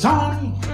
Son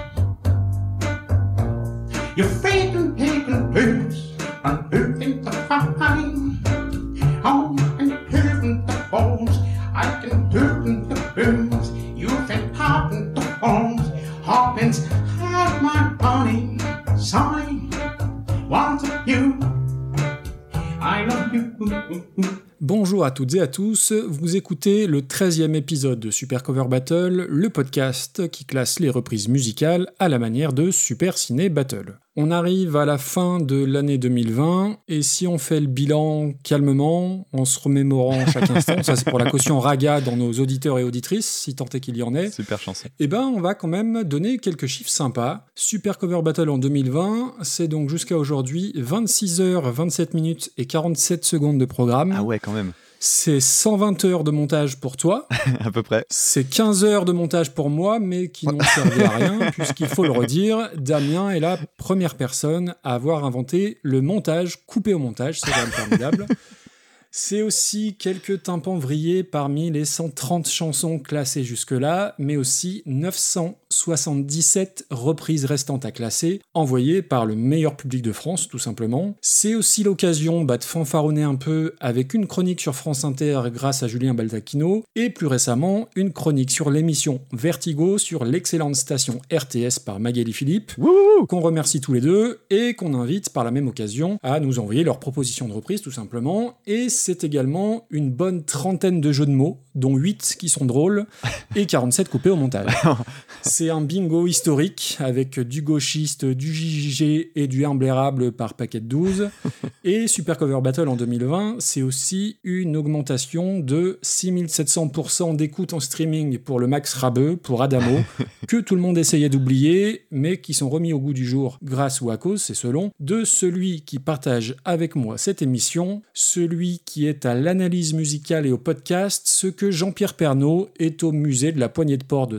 toutes et à tous, vous écoutez le 13e épisode de Super Cover Battle, le podcast qui classe les reprises musicales à la manière de Super Ciné Battle. On arrive à la fin de l'année 2020, et si on fait le bilan calmement, en se remémorant chaque instant, ça c'est pour la caution raga dans nos auditeurs et auditrices, si tant est qu'il y en ait, Super chanson. eh ben on va quand même donner quelques chiffres sympas. Super Cover Battle en 2020, c'est donc jusqu'à aujourd'hui 26 heures, 27 minutes et 47 secondes de programme. Ah ouais, quand même. C'est 120 heures de montage pour toi, à peu près. c'est 15 heures de montage pour moi, mais qui n'ont servi à rien, puisqu'il faut le redire, Damien est la première personne à avoir inventé le montage coupé au montage, c'est quand même formidable. C'est aussi quelques tympans vrillés parmi les 130 chansons classées jusque-là, mais aussi 977 reprises restantes à classer, envoyées par le meilleur public de France, tout simplement. C'est aussi l'occasion bah, de fanfaronner un peu avec une chronique sur France Inter grâce à Julien Baldacchino, et plus récemment, une chronique sur l'émission Vertigo sur l'excellente station RTS par Magali Philippe, qu'on remercie tous les deux, et qu'on invite par la même occasion à nous envoyer leurs propositions de reprise, tout simplement. Et c'est également une bonne trentaine de jeux de mots, dont 8 qui sont drôles, et 47 coupés au montage. C'est un bingo historique avec du gauchiste, du JJG et du imblairable par paquet de 12. Et Super Cover Battle en 2020, c'est aussi une augmentation de 6700% d'écoute en streaming pour le Max Rabeux, pour Adamo, que tout le monde essayait d'oublier, mais qui sont remis au goût du jour grâce ou à cause, c'est selon, de celui qui partage avec moi cette émission, celui qui est à l'analyse musicale et au podcast, ce que Jean-Pierre Pernaud est au musée de la poignée de port de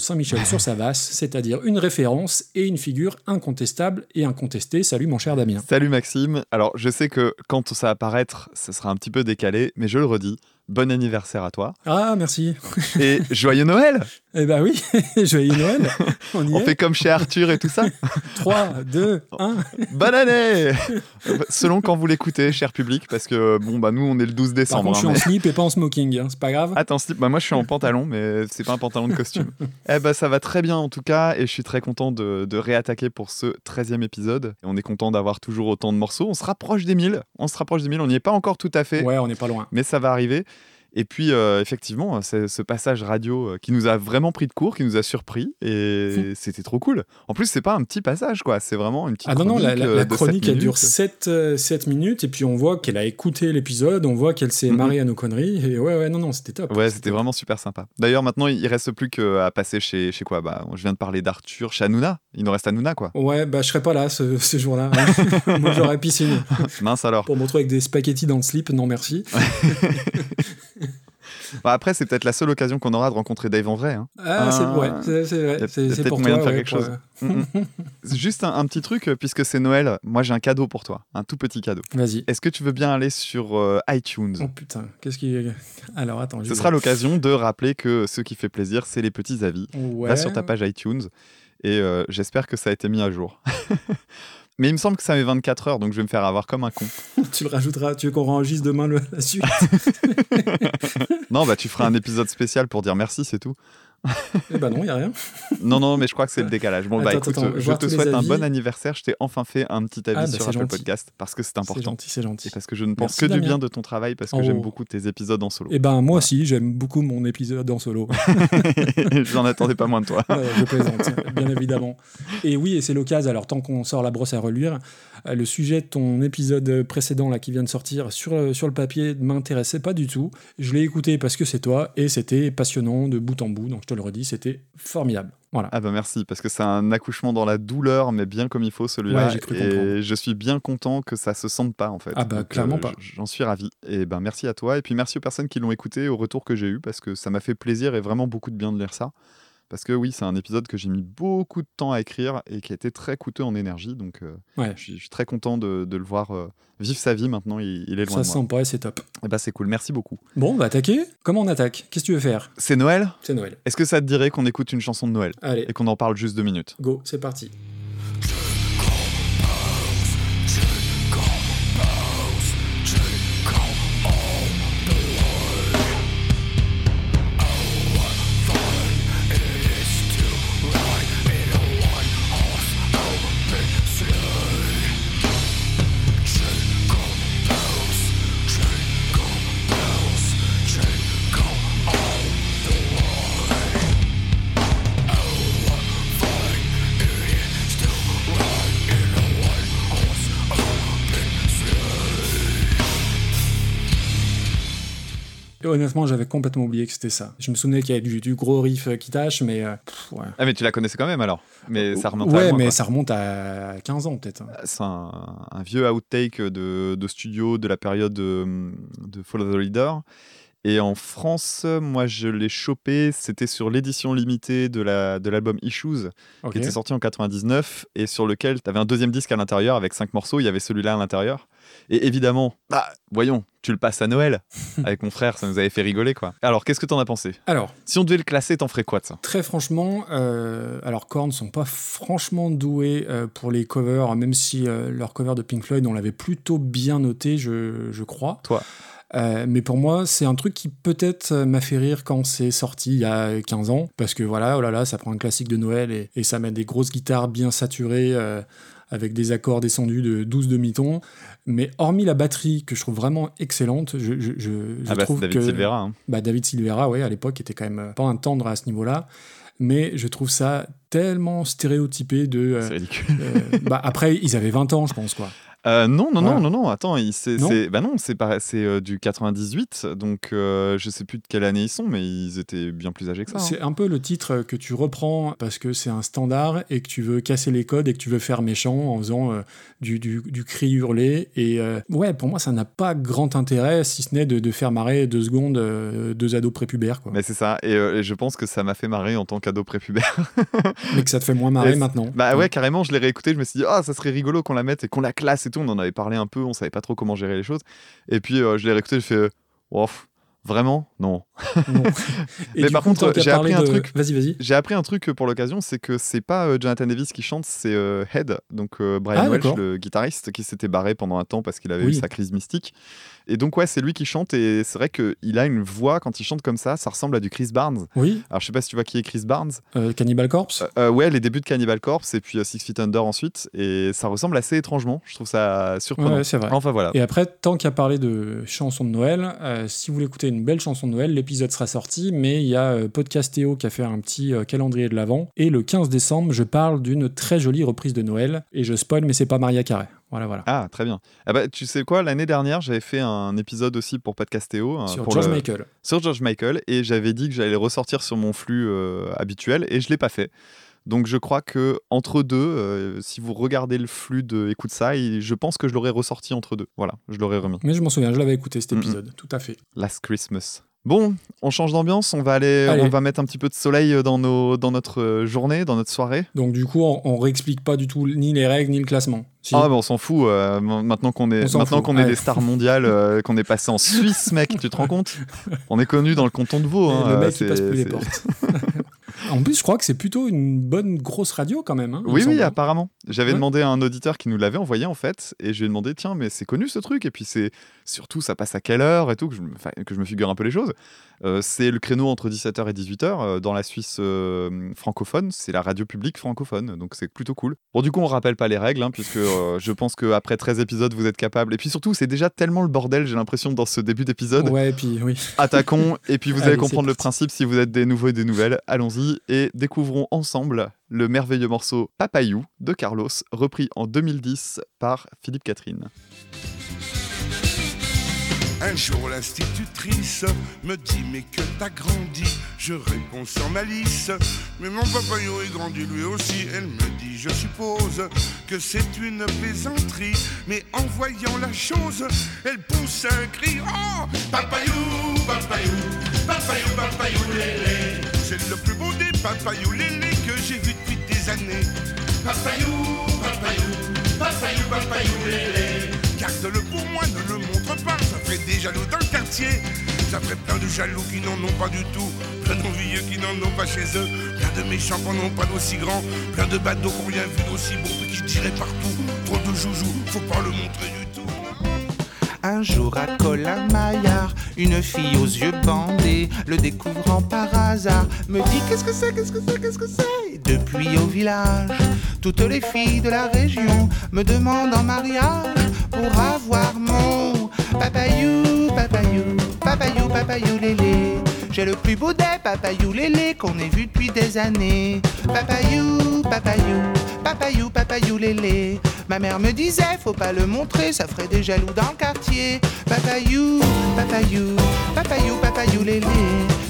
C'est-à-dire une référence et une figure incontestable et incontestée. Salut mon cher Damien. Salut Maxime. Alors, je sais que quand ça va apparaître, ce sera un petit peu décalé, mais je le redis. Bon anniversaire à toi. Ah, merci. Et joyeux Noël Eh ben oui, joyeux Noël. On y On est. fait comme chez Arthur et tout ça 3, 2, 1. Bonne année Selon quand vous l'écoutez, cher public, parce que, bon, bah nous, on est le 12 Par décembre. contre, je suis hein, en slip et pas en smoking, hein, c'est pas grave. Attends, slip, bah moi je suis en pantalon, mais c'est pas un pantalon de costume. eh bah ça va très bien en tout cas, et je suis très content de, de réattaquer pour ce 13e épisode. Et on est content d'avoir toujours autant de morceaux. On se rapproche des 1000, on se rapproche des 1000, on n'y est pas encore tout à fait, Ouais, on n'est pas loin. mais ça va arriver. Et puis euh, effectivement, c'est ce passage radio euh, qui nous a vraiment pris de court, qui nous a surpris, et c'était trop cool. En plus, c'est pas un petit passage, quoi, c'est vraiment une petite Ah non, non, la, chronique, la- euh, la chronique, elle dure 7, minutes, et puis on voit qu'elle a écouté l'épisode, on voit qu'elle s'est Mhm. marrée à nos conneries, et ouais, ouais, non, non, c'était top. Ouais, c'était vraiment super sympa. D'ailleurs, maintenant, il reste plus qu'à passer chez, chez quoi? Bah, Je viens de parler d'Arthur, chez Hanouna. Il nous reste Hanouna, quoi. Ouais, bah je serais pas là ce, ce jour-là. Moi j'aurais piscine. Mince alors. Pour me retrouver avec des spaghettis dans le slip, non merci. Bah, après, c'est peut-être la seule occasion qu'on aura de rencontrer Dave en vrai. hein. Ah, c'est c'est vrai. C'est peut-être pour moyen toi, de faire ouais, quelque chose. euh, Mm, mm. Juste un, un petit truc, puisque c'est Noël, moi j'ai un cadeau pour toi, un tout petit cadeau. Vas-y. Est-ce que tu veux bien aller sur euh, iTunes? Oh putain, qu'est-ce qui. Alors attends, Ce sera l'occasion de rappeler que ce qui fait plaisir, c'est les petits avis. Ouais. Va sur ta page iTunes et euh, j'espère que ça a été mis à jour. Mais il me semble que ça met 24 heures, donc je vais me faire avoir comme un con. Tu le rajouteras, tu veux qu'on enregistre demain le- la suite Non, bah tu feras un épisode spécial pour dire merci, c'est tout. Eh ben non, y a rien. Non, non, mais je crois que c'est le décalage. Bon, bah écoute, attends, je te souhaite un bon anniversaire. Je t'ai enfin fait un petit avis Ah, bah, sur c'est Apple gentil. Podcast parce que c'est C'est important. gentil, c'est gentil. Et parce que je ne pense Merci, que du bien de ton travail parce que Oh. j'aime beaucoup tes épisodes en solo. Eh ben moi aussi, j'aime beaucoup mon épisode en solo. J'en attendais pas moins de toi. Ouais, je plaisante, bien évidemment. Et oui, et c'est l'occasion, alors tant qu'on sort la brosse à reluire, euh, le sujet de ton épisode précédent là qui vient de sortir sur, euh, sur le papier ne m'intéressait pas du tout. Je l'ai écouté parce que c'est toi et c'était passionnant de bout en bout, donc je te le redis, c'était formidable. Voilà. Ah bah merci, parce que c'est un accouchement dans la douleur, mais bien comme il faut celui-là. Ouais, et comprendre. je suis bien content que ça se sente pas en fait. Ah bah, Donc, clairement pas. j- J'en suis ravi. Et ben merci à toi, et puis merci aux personnes qui l'ont écouté, au retour que j'ai eu, parce que ça m'a fait plaisir et vraiment beaucoup de bien de lire ça. Parce que oui, c'est un épisode que j'ai mis beaucoup de temps à écrire et qui a été très coûteux en énergie. Donc euh, Ouais. je, suis, je suis très content de, de le voir euh, vivre sa vie maintenant. Il, il est loin Ça de moi. sent pas, c'est top. Et bah c'est cool, merci beaucoup. Bon, on va attaquer. Comment on attaque? Qu'est-ce que tu veux faire? C'est Noël? C'est Noël. Est-ce que ça te dirait qu'on écoute une chanson de Noël? Allez, et qu'on en parle juste deux minutes? Go, c'est parti. Honnêtement, j'avais complètement oublié que c'était ça. Je me souvenais qu'il y avait du, du gros riff euh, qui tâche, mais euh, pff, ouais. Ah mais tu la connaissais quand même alors Mais ça remonte à Ouais, loin, mais quoi. ça remonte à 15 ans peut-être. hein. C'est un, un vieux outtake de, de studio de la période de, de Follow the Leader. Et en France, moi je l'ai chopé, c'était sur l'édition limitée de la- de l'album Issues, qui était sorti en 99, et sur lequel tu avais un deuxième disque à l'intérieur avec cinq morceaux, il y avait celui-là à l'intérieur. Et évidemment, bah, voyons, tu le passes à Noël avec mon frère, ça nous avait fait rigoler quoi. Alors qu'est-ce que t'en as pensé? Alors, Si on devait le classer, t'en ferais quoi de ça? Très franchement, euh, alors Korn sont pas franchement doués euh, pour les covers, même si euh, leur cover de Pink Floyd, on l'avait plutôt bien noté, je, je crois. Toi? Euh, mais pour moi, c'est un truc qui peut-être euh, m'a fait rire quand c'est sorti il y a 15 ans, parce que voilà, oh là là, ça prend un classique de Noël et, et ça met des grosses guitares bien saturées. euh, avec des accords descendus de 12 demi-tons. Mais hormis la batterie, que je trouve vraiment excellente, je, je, je- Ah bah trouve David que... Silvera. hein. Bah, David Silvera, ouais, à l'époque, était quand même pas un tendre à ce niveau-là. Mais je trouve ça tellement stéréotypé de. euh, C'est ridicule. euh, bah, après, ils avaient 20 ans, je pense, quoi. Euh, non, non, non, non, non, attends, c'est, bah non, c'est, euh, du 98, donc euh, je sais plus de quelle année ils sont, mais ils étaient bien plus âgés que ça. hein. C'est un peu le titre que tu reprends parce que c'est un standard et que tu veux casser les codes et que tu veux faire méchant en faisant euh, du, du, du cri hurlé. Et euh, ouais, pour moi, ça n'a pas grand intérêt si ce n'est de, de faire marrer deux secondes euh, deux ados prépubères, quoi. Mais c'est ça, et, euh, et je pense que ça m'a fait marrer en tant qu'ado prépubère. Mais que ça te fait moins marrer Et maintenant. bah ouais, carrément, je l'ai réécouté, je me suis dit, ah, ça serait rigolo qu'on la mette et qu'on la classe et tout. On en avait parlé un peu, on savait pas trop comment gérer les choses. Et puis euh, je l'ai réécouté, je fais, euh, wow, pff, vraiment? Non. Non. Et Mais par coup, contre, qu'à j'ai appris un truc. Vas-y, vas-y. J'ai appris un truc pour l'occasion, c'est que c'est pas euh, Jonathan Davis qui chante, c'est euh, Head, donc euh, Brian Ah, Welch, le guitariste, qui s'était barré pendant un temps parce qu'il avait Oui. eu sa crise mystique. Et donc ouais, c'est lui qui chante et c'est vrai qu'il a une voix quand il chante comme ça, ça ressemble à du Chris Barnes. Oui, Alors je sais pas si tu vois qui est Chris Barnes. euh, Cannibal Corpse. Euh, euh, ouais, les débuts de Cannibal Corpse et puis euh, Six Feet Under ensuite, et ça ressemble assez étrangement. Je trouve ça surprenant. Ouais, c'est vrai. Enfin voilà. Et après, tant qu'à parler de chansons de Noël, euh, si vous voulez écouter une belle chanson de Noël, l'épisode sera sorti, mais il y a euh, Podcastéo qui a fait un petit euh, calendrier de l'avant. Et le 15 décembre, je parle d'une très jolie reprise de Noël. Et je spoil, mais c'est pas Maria Carey. Voilà, voilà. Ah, très bien. Ah bah, tu sais quoi, l'année dernière, j'avais fait un épisode aussi pour Podcastéo. hein, Sur pour George le- Michael. sur George Michael et j'avais dit que j'allais ressortir sur mon flux euh, habituel et je l'ai pas fait. Donc je crois que entre deux, euh, si vous regardez le flux de écoute ça, je pense que je l'aurais ressorti entre deux. Voilà, je l'aurais remis. Mais je m'en souviens, je l'avais écouté cet Mhm. épisode, tout à fait. Last Christmas. Bon, on change d'ambiance, on va aller, Allez. on va mettre un petit peu de soleil dans nos, dans notre euh, journée, dans notre soirée. Donc du coup, on, on réexplique pas du tout ni les règles ni le classement. Si. Ah bah on s'en fout. euh, maintenant qu'on est, On maintenant qu'on est des stars mondiales, euh, qu'on est passé en Suisse, mec, tu te rends compte? On est connu dans le canton de Vaud. Hein, le mec, il passe plus les portes. en plus, je crois que c'est plutôt une bonne grosse radio quand même. hein, Oui, oui, apparemment. J'avais Ouais. demandé à un auditeur qui nous l'avait envoyé en fait, et je lui ai demandé tiens, mais c'est connu ce truc, et puis c'est surtout ça passe à quelle heure et tout, que je, me- enfin, que je me figure un peu les choses. Euh, c'est le créneau entre 17h et 18h euh, dans la Suisse euh, francophone, c'est la radio publique francophone, donc c'est plutôt cool. Bon, du coup, on rappelle pas les règles, hein, puisque euh, je pense qu'après 13 épisodes, vous êtes capable, et puis surtout, c'est déjà tellement le bordel, j'ai l'impression, dans ce début d'épisode. Ouais, puis oui. Attaquons, et puis vous Allez, comprendre le principe si vous êtes des nouveaux et des nouvelles. Allons-y et découvrons ensemble le merveilleux morceau Papayou de Carlos, repris en 2010 par Philippe Catherine. Un jour l'institutrice me dit mais que t'as grandi? Je réponds sans malice Mais mon papayot est grandi lui aussi. Elle me dit je suppose que c'est une plaisanterie Mais en voyant la chose Elle pousse un cri. Oh! Papayou, papayou, papayou, papayou C'est le plus papayou lélé que j'ai vu depuis des années. Papayou, papayou, papayou, papayou, lélé. Garde-le pour moi, ne le montre pas, ça ferait des jaloux dans le quartier. Ça ferait plein de jaloux qui n'en ont pas du tout, plein d'envieux qui n'en ont pas chez eux, plein de méchants qui n'en ont pas d'aussi grands, plein de badauds qui n'ont rien vu d'aussi beau, qui tiraient partout. Trop de joujoux, faut pas le montrer du tout. Un jour à Colin-Maillard, une fille aux yeux bandés, le découvrant par hasard, me dit qu'est-ce que c'est, qu'est-ce que c'est, qu'est-ce que c'est? Depuis au village, toutes les filles de la région me demandent en mariage pour avoir mon papayou, papayou, papayou, papayou lélé. J'ai le plus beau des papayou lélé qu'on ait vu depuis des années. Papayou, papayou, papayou, papayou lélé. Ma mère me disait, faut pas le montrer, ça ferait des jaloux dans le quartier. Papayou, papayou, papayou, papayou lélé.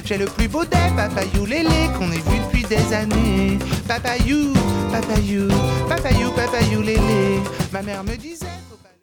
J'ai le plus beau des papayou lélé qu'on ait vu depuis des années. Papayou, papayou, papayou, papayou lélé. Ma mère me disait,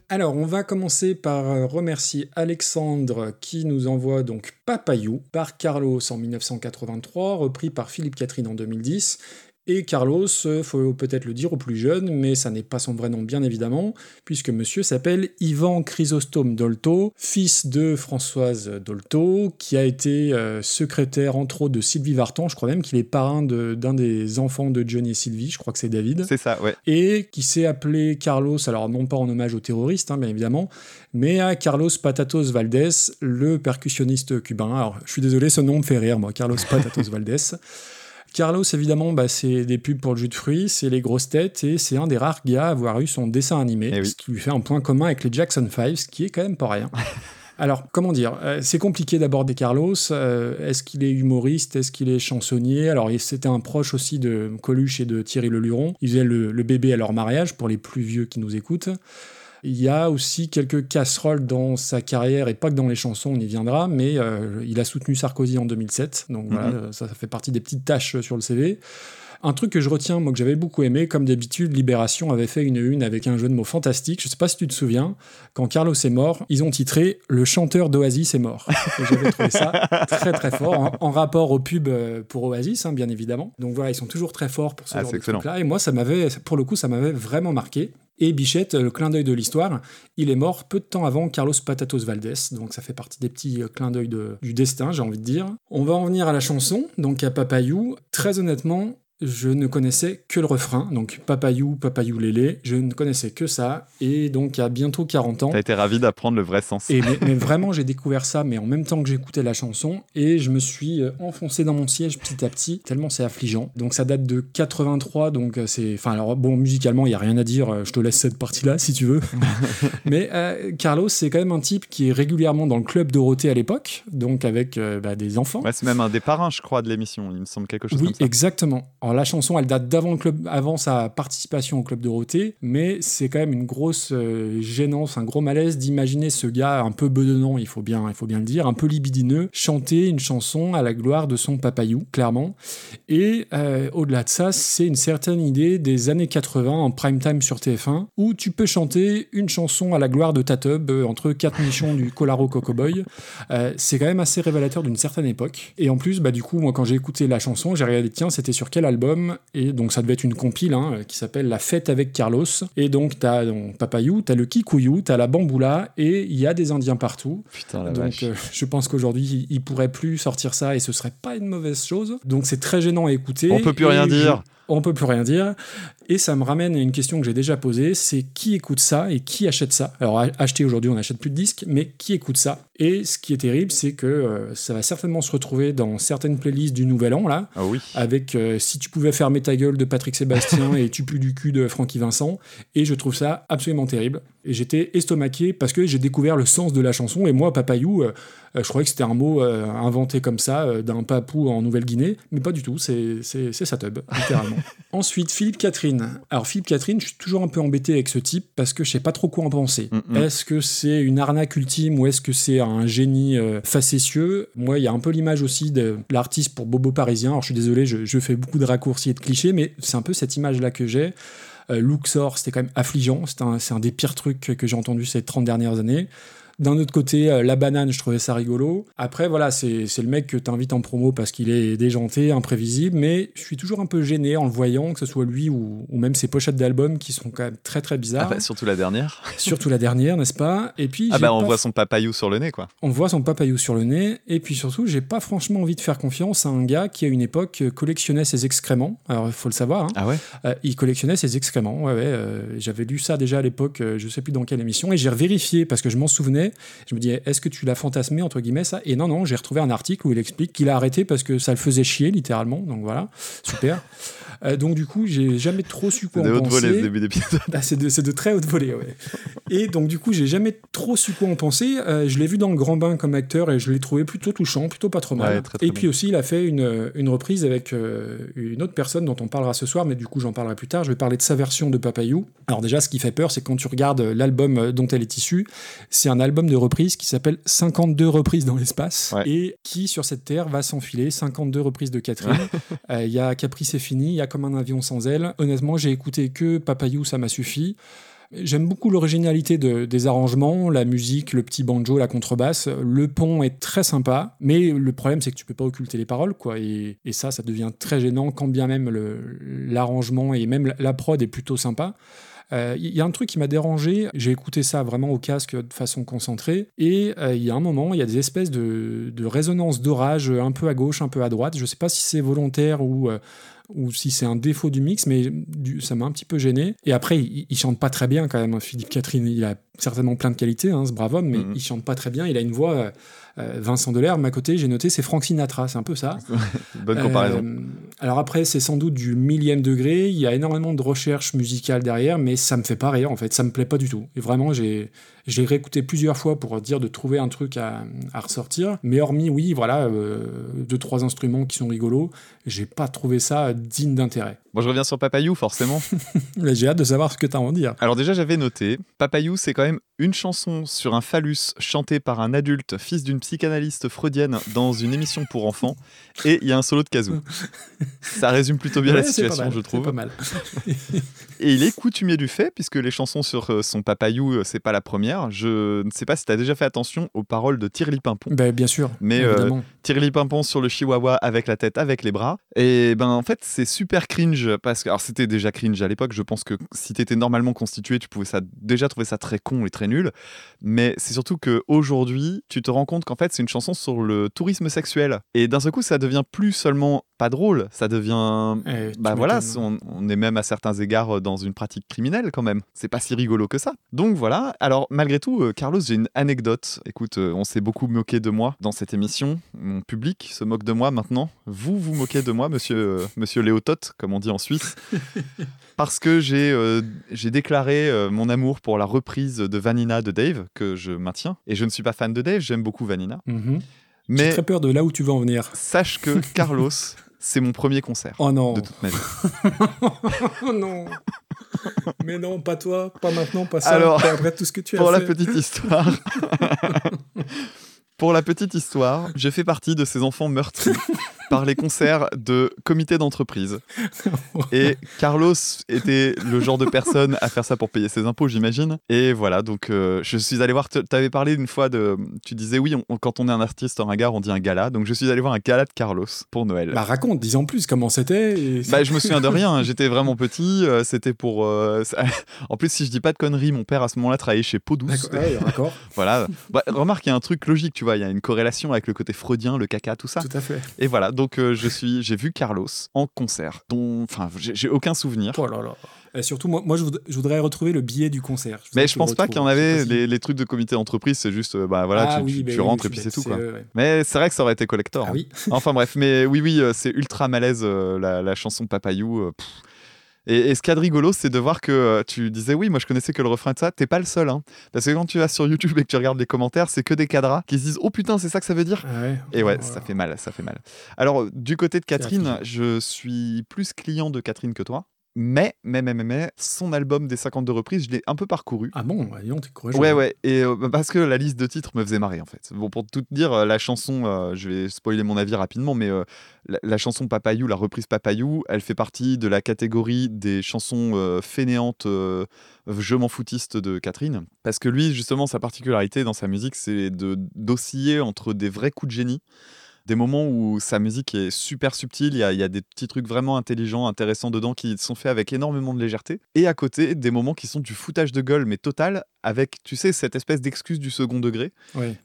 Alors, on va commencer par euh, remercier Alexandre qui nous envoie donc Papayou par Carlos en 1983, repris par Philippe Catherine en 2010. Et Carlos, euh, faut peut-être le dire aux plus jeunes, mais ça n'est pas son vrai nom bien évidemment, puisque monsieur s'appelle Ivan Chrysostome Dolto, fils de Françoise Dolto, qui a été euh, secrétaire entre autres de Sylvie Vartan, je crois même qu'il est parrain de- d'un des enfants de Johnny et Sylvie, je crois que c'est David C'est ça, ouais. et qui s'est appelé Carlos, alors non pas en hommage aux terroristes, hein, bien évidemment, mais à Carlos Patatos Valdés, le percussionniste cubain. Alors, je suis désolé, ce nom me fait rire, moi, Carlos Patatos Valdés. Carlos, évidemment, bah, c'est des pubs pour le jus de fruits, c'est les grosses têtes, et c'est un des rares gars à avoir eu son dessin animé, Eh oui. ce qui lui fait un point commun avec les Jackson 5, ce qui est quand même pas rien. Alors, comment dire euh, C'est compliqué d'aborder Carlos. euh, Est-ce qu'il est humoriste Est-ce qu'il est chansonnier? Alors, c'était un proche aussi de Coluche et de Thierry Leluron. Il faisait le, le bébé à leur mariage, pour les plus vieux qui nous écoutent. Il y a aussi quelques casseroles dans sa carrière, et pas que dans les chansons, on y viendra, mais euh, il a soutenu Sarkozy en 2007. Donc voilà, Mhm. euh, ça, ça fait partie des petites tâches sur le CV. Un truc que je retiens, moi, que j'avais beaucoup aimé, comme d'habitude, Libération avait fait une une avec un jeu de mots fantastique. Je sais pas si tu te souviens, quand Carlos est mort, ils ont titré Le chanteur d'Oasis est mort. J'avais trouvé ça très très fort, en, en rapport au pub euh, pour Oasis, hein, bien évidemment. Donc voilà, ils sont toujours très forts pour ce Ah, genre de truc-là. Et moi, ça m'avait, pour le coup, ça m'avait vraiment marqué. Et Bichette, le clin d'œil de l'histoire, il est mort peu de temps avant Carlos Patatos Valdés, donc ça fait partie des petits euh, clins d'œil de- du destin, j'ai envie de dire. On va en venir à la chanson, donc à Papayou. Très honnêtement, je ne connaissais que le refrain, donc Papayou, Papayou Lélé, je ne connaissais que ça, et donc à bientôt 40 ans. T'as été ravi d'apprendre le vrai sens. Et mais, mais vraiment, j'ai découvert ça, mais en même temps que j'écoutais la chanson, et je me suis euh, enfoncé dans mon siège petit à petit, tellement c'est affligeant. Donc ça date de 83, donc euh, c'est... Enfin alors bon, musicalement, il y a rien à dire, euh, je te laisse cette partie-là si tu veux. mais euh, Carlos, c'est quand même un type qui est régulièrement dans le club Dorothée à l'époque, donc avec euh, bah, des enfants. Ouais, c'est même un des parrains, je crois, de l'émission. Il me semble quelque chose Oui, comme ça. exactement. Alors la chanson, elle date d'avant avant sa participation au club Dorothée, mais c'est quand même une grosse euh, gênance, un gros malaise d'imaginer ce gars un peu bedonnant, il faut bien, il faut bien le dire, un peu libidineux, chanter une chanson à la gloire de son papayou, clairement. Et euh, au-delà de ça, c'est une certaine idée des années 80 en prime time sur TF1, où tu peux chanter une chanson à la gloire de ta tub euh, entre quatre nichons du Colaro Cocoboy. Euh, c'est quand même assez révélateur d'une certaine époque. Et en plus, bah, du coup, moi, quand j'ai écouté la chanson, j'ai regardé, tiens, c'était sur quel album Et donc, ça devait être une compile hein, qui s'appelle La fête avec Carlos. Et donc, t'as donc, Papayou, t'as le Kikuyu, t'as la Bamboula, et il y a des Indiens partout. Putain, la Donc, vache. euh, je pense qu'aujourd'hui, il, il pourrait plus sortir ça et ce serait pas une mauvaise chose. Donc, c'est très gênant à écouter. On peut plus Et rien je- dire. on peut plus rien dire. Et ça me ramène à une question que j'ai déjà posée, c'est qui écoute ça et qui achète ça? Alors acheter aujourd'hui, on n'achète plus de disques, mais qui écoute ça? Et ce qui est terrible, c'est que euh, ça va certainement se retrouver dans certaines playlists du Nouvel An, là, Ah oui. avec euh, Si tu pouvais fermer ta gueule de Patrick Sébastien et Tu pues du cul de Francky Vincent. Et je trouve ça absolument terrible. Et j'étais estomaqué parce que j'ai découvert le sens de la chanson. Et moi, papayou, euh, je croyais que c'était un mot inventé comme ça d'un papou en Nouvelle-Guinée. Mais pas du tout, c'est sa tub, littéralement. Ensuite, Philippe Catherine. Alors, Philippe Catherine, je suis toujours un peu embêté avec ce type parce que je sais pas trop quoi en penser. Mm, mm. Est-ce que c'est une arnaque ultime ou est-ce que c'est un génie euh, facétieux? Moi, il y a un peu l'image aussi de l'artiste pour Bobo Parisien. Alors, je suis désolé, je, je fais beaucoup de raccourcis et de clichés, mais c'est un peu cette image-là que j'ai. Euh, Luxor, c'était quand même affligeant. C'est un, un des pires trucs que, que j'ai entendu ces 30 dernières années. D'un autre côté, euh, la banane, je trouvais ça rigolo. Après, voilà, c'est le mec que t'invites en promo parce qu'il est déjanté, imprévisible, mais je suis toujours un peu gêné en le voyant, que ce soit lui ou, ou même ses pochettes d'albums qui sont quand même très très Ah bizarres. bah, surtout la dernière. Surtout la dernière, n'est-ce pas? Et puis, Ah bah on pas voit son papayou sur le nez quoi. on voit son papayou sur le nez, et puis surtout, j'ai pas franchement envie de faire confiance à un gars qui, à une époque, collectionnait ses excréments. Alors, il faut le savoir, hein. Ah ouais? Euh, il collectionnait ses excréments. Ouais, ouais, euh, J'avais lu ça déjà à l'époque, euh, je sais plus dans quelle émission, et j'ai vérifié parce que je m'en souvenais. Je me disais, est-ce que tu l'as fantasmé, entre guillemets, ça? Et non, non, j'ai retrouvé un article où il explique qu'il a arrêté parce que ça le faisait chier, littéralement. Donc voilà, super. Euh, donc du coup, j'ai jamais trop su quoi en penser. volées ce début d'épisode. Ah, c'est de, c'est de très haute volée, ouais. Et donc, du coup, j'ai jamais trop su quoi en penser. Euh, je l'ai vu dans Le Grand Bain comme acteur et je l'ai trouvé plutôt touchant, plutôt pas trop mal. Ouais, très, très et puis aussi, il a fait une, une reprise avec euh, une autre personne dont on parlera ce soir, mais du coup, j'en parlerai plus tard. Je vais parler de sa version de Papayou. Alors, déjà, ce qui fait peur, c'est quand tu regardes l'album dont elle est issue, c'est un album de reprise qui s'appelle 52 reprises dans l'espace Ouais. et qui, sur cette terre, va s'enfiler 52 reprises de Catherine. Euh, Il y a Capri, c'est fini, il y a Comme un avion sans aile. Honnêtement, j'ai écouté que Papayou, ça m'a suffi. J'aime beaucoup l'originalité de- des arrangements, la musique, le petit banjo, la contrebasse. Le pont est très sympa, mais le problème c'est que tu peux pas occulter les paroles, quoi. Et, ça, ça devient très gênant, quand bien même l'arrangement et même la- prod est plutôt sympa. Euh, Il y a un truc qui m'a dérangé, j'ai écouté ça vraiment au casque de façon concentrée, et euh, il y a un moment, il y a des espèces de, résonances d'orage un peu à gauche, un peu à droite. Je sais pas si c'est volontaire ou, euh, ou si c'est un défaut du mix, mais ça m'a un petit peu gêné. Et après, il, il chante pas très bien quand même, hein, Philippe Catherine. Il a certainement plein de qualités, hein, ce brave homme, mais Mhm. il chante pas très bien. Il a une voix. euh, euh, Vincent Delerme, à côté, j'ai noté, c'est Frank Sinatra, c'est un peu ça. Bonne comparaison. Euh, alors après, c'est sans doute du millième degré. Il y a énormément de recherche musicale derrière, mais ça me fait pas rire en fait. Ça me plaît pas du tout. Et vraiment, j'ai j'ai réécouté plusieurs fois pour dire de trouver un truc à, à ressortir. Mais hormis, oui, voilà, euh, deux trois instruments qui sont rigolos, j'ai pas trouvé ça digne d'intérêt. Bon, je reviens sur Papayou, forcément. J'ai hâte de savoir ce que tu as à en dire. Alors déjà, j'avais noté, Papayou, c'est quand même une chanson sur un phallus chantée par un adulte, fils d'une psychanalyste freudienne dans une émission pour enfants, et il y a un solo de kazoo. Ça résume plutôt bien la Ouais, situation, mal, je trouve. pas mal. Et il est coutumier du fait, puisque les chansons sur euh, son Papayou, euh, c'est pas la première. Je ne sais pas si tu as déjà fait attention aux paroles de Tirli Pimpon. Ben, bien sûr, Mais, euh. Tirli Pimpon sur le chihuahua avec la tête, avec les bras. Et ben en fait, c'est super cringe parce que alors c'était déjà cringe à l'époque. Je pense que si t'étais normalement constitué, tu pouvais ça déjà trouver ça très con et très nul. Mais c'est surtout que aujourd'hui, tu te rends compte qu'en fait, c'est une chanson sur le tourisme sexuel. Et d'un seul coup, ça devient plus seulement pas drôle, ça devient Eh, bah voilà, on, on est même à certains égards dans une pratique criminelle quand même. C'est pas si rigolo que ça. Donc voilà. Alors malgré tout, euh, Carlos, j'ai une anecdote. Écoute, euh, on s'est beaucoup moqué de moi dans cette émission. Mon public se moque de moi maintenant. Vous vous moquez de moi, monsieur, euh, monsieur Léotot, comme on dit en Suisse. Parce que j'ai euh, déclaré euh, mon amour pour la reprise de Vanina de Dave, que je maintiens. Et je ne suis pas fan de Dave, j'aime beaucoup Vanina. Mhm. J'ai très peur de là où tu veux en venir. sache que Carlos, c'est mon premier concert Oh non. de toute ma vie. Oh non. Mais non, pas toi, pas maintenant, pas ça. Alors, pas après tout ce que tu as Pour la petite histoire. Pour la petite histoire, j'ai fait partie de ces enfants meurtris par les concerts de comités d'entreprise. Et Carlos était le genre de personne à faire ça pour payer ses impôts, j'imagine. Et voilà, donc euh, je suis allé voir. Tu avais parlé une fois de. Tu disais oui, on- quand on est un artiste en regard, on dit un gala. Donc je suis allé voir un gala de Carlos pour Noël. Bah raconte, dis en plus comment c'était. et- Bah, je me souviens de rien, j'étais vraiment petit, euh, c'était pour... euh, En plus, si je dis pas de conneries, mon père à ce moment-là travaillait chez Peau Douce. D'accord, ouais, d'accord, Voilà. Bah, remarque, il y a un truc logique, tu vois, il y a une corrélation avec le côté freudien, le caca, tout ça. tout à fait. Et voilà, donc euh, je suis, j'ai vu Carlos en concert, dont, enfin, j'ai aucun souvenir. Oh là là. Et surtout, moi, moi je, voudrais, je voudrais retrouver le billet du concert. Mais je pense pas qu'il y en avait. Les, les trucs de comité d'entreprise, c'est juste, euh, bah voilà, Ah tu, oui, tu- bah tu oui, rentres et puis c'est tout, quoi. ouais. Mais c'est vrai que ça aurait été collector. Ah hein. oui. Enfin bref, mais oui, oui, euh, c'est ultra malaise euh, la, la chanson Papayou. pff. Et, et ce qu'il rigolo, c'est de voir que euh, tu disais oui, moi je connaissais que le refrain de ça. T'es pas le seul, hein. Parce que quand tu vas sur YouTube et que tu regardes les commentaires, c'est que des cadras qui se disent oh putain, c'est ça que ça veut dire. Ah ouais. Et ouais, ça fait mal, ça fait mal. Alors, du côté de Catherine, je suis plus client de Catherine que toi. Mais, mais, mais, mais, mais, son album des 52 reprises, je l'ai un peu parcouru. Ah bon, voyons, t'es courageux. Ouais, ouais, et euh, bah, parce que la liste de titres me faisait marrer en fait. Bon, pour tout te dire, euh, la chanson, euh, je vais spoiler mon avis rapidement, mais euh, la, la chanson Papayou, la reprise Papayou, elle fait partie de la catégorie des chansons fainéantes, je m'en foutiste de Catherine. Parce que lui, justement, sa particularité dans sa musique, c'est d'osciller entre des vrais coups de génie des moments où sa musique est super subtile, il y a, y a des petits trucs vraiment intelligents, intéressants dedans qui sont faits avec énormément de légèreté. Et à côté, des moments qui sont du foutage de gueule, mais total, avec, tu sais, cette espèce d'excuse du second degré.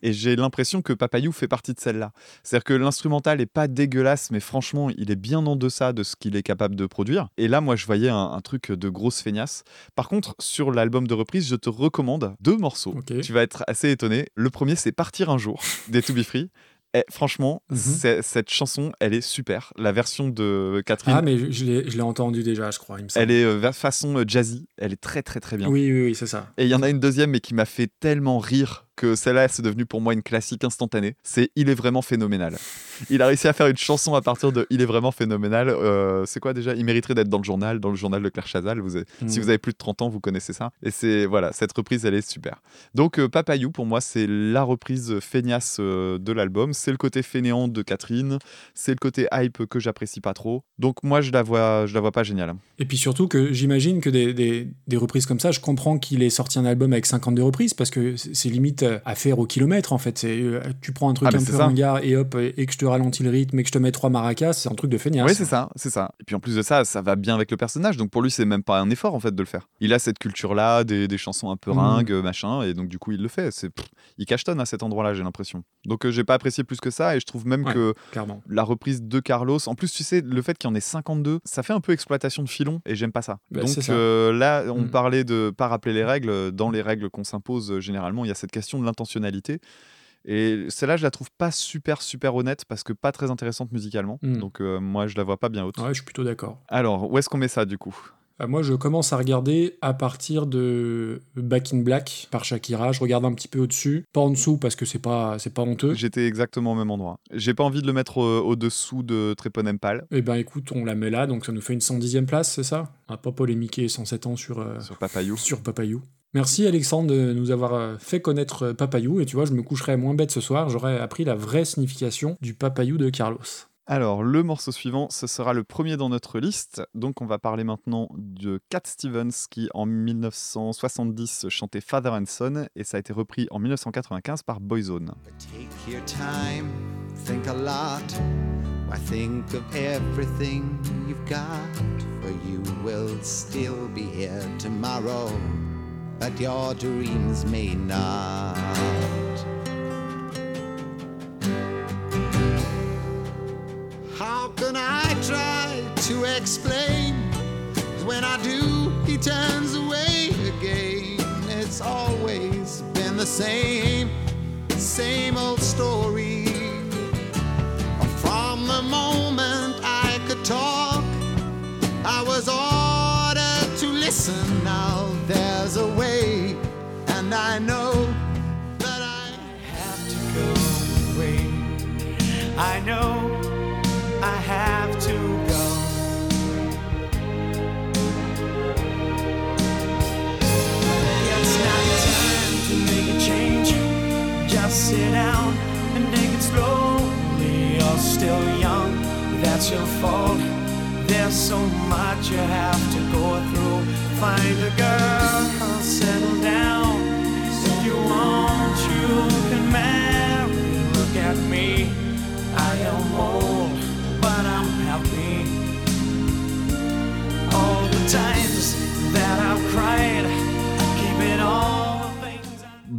Et j'ai l'impression que Papayou fait partie de celle-là. C'est-à-dire que l'instrumental est pas dégueulasse, mais franchement, il est bien en deçà de ce qu'il est capable de produire. Et là, moi, je voyais un, un truc de grosse feignasse. Par contre, sur l'album de reprise, je te recommande deux morceaux. Tu vas être assez étonné. Le premier, c'est Partir un jour des To Be Free. Et franchement, Mhm. cette chanson, elle est super. La version de Catherine, Ah, mais je, je l'ai je l'ai entendu déjà, je crois. Il me semble. elle est euh, façon euh, jazzy. Elle est très, très, très bien. Oui, oui, oui, c'est ça. Et il y en a une deuxième, mais qui m'a fait tellement rire que celle-là, c'est devenu pour moi une classique instantanée. C'est Il est vraiment phénoménal. Il a réussi à faire une chanson à partir de Il est vraiment phénoménal. Euh, c'est quoi déjà? Il mériterait d'être dans le journal, dans le journal de Claire Chazal. Vous avez- Si Mm. vous avez plus de 30 ans, vous connaissez ça. Et c'est voilà, cette reprise, elle est super. Donc euh, Papayou, pour moi, c'est la reprise feignasse euh, de l'album. C'est le côté fainéant de Catherine. C'est le côté hype que j'apprécie pas trop. Donc moi, je la vois, je la vois pas géniale. Et puis surtout que j'imagine que des, des- des reprises comme ça, je comprends qu'il ait sorti un album avec 52 reprises parce que c'est limite euh, à faire au kilomètre en fait. C'est, euh, tu prends un truc Ah, un peu ça. ringard et hop, et que je te ralentis le rythme et que je te mets trois maracas, c'est un truc de feignasse. Oui, c'est ça, c'est ça. Et puis en plus de ça, ça va bien avec le personnage. Donc pour lui, c'est même pas un effort en fait de le faire. Il a cette culture-là, des, des chansons un peu Mhm. ringues, machin, et donc du coup, il le fait. C'est, il cachetonne à cet endroit-là, j'ai l'impression. Donc euh, j'ai pas apprécié plus que ça, et je trouve même Ouais. que Clairement. la reprise de Carlos, en plus, tu sais, le fait qu'il y en ait 52, ça fait un peu exploitation de filon, et j'aime pas ça. Bah, donc ça. euh, là, on Mhm. parlait de pas rappeler les règles. Dans les règles qu'on s'impose, euh, généralement, il y a cette question de l'intentionnalité. Et celle-là, je la trouve pas super, super honnête parce que pas très intéressante musicalement. Mhm. Donc, euh, moi, je la vois pas bien haute. Ouais, je suis plutôt d'accord. Alors, où est-ce qu'on met ça du coup? Euh, moi, je commence à regarder à partir de Back in Black par Shakira. Je regarde un petit peu au-dessus, pas en dessous parce que c'est pas, c'est pas honteux. J'étais exactement au même endroit. J'ai pas envie de le mettre euh, au-dessous de Trépon Empal Eh ben écoute, on la met là, donc ça nous fait une 110e place, c'est ça? On va pas polémiquer 107 ans sur, euh, sur Papayou. sur Papayou. Merci Alexandre de nous avoir euh, fait connaître euh, Papayou, et tu vois, je me coucherai moins bête ce soir, j'aurais appris la vraie signification du Papayou de Carlos. Alors, le morceau suivant, ce sera le premier dans notre liste. Donc, on va parler maintenant de Cat Stevens qui, en 1970, chantait Father and Son et ça a été repris en 1995 par Boyzone. Take your time, think a lot. Why think of everything you've got? For you will still be here tomorrow, but your dreams may not. How can I try to explain? When I do, he turns away again. It's always been the same same old story. From the moment I could talk, I was ordered to listen. Now and I know that I have to go away. I know I have to go. It's not time to make a change. Just sit down and take it slowly. You're still young, that's your fault. There's so much you have to go through. Find a girl, settle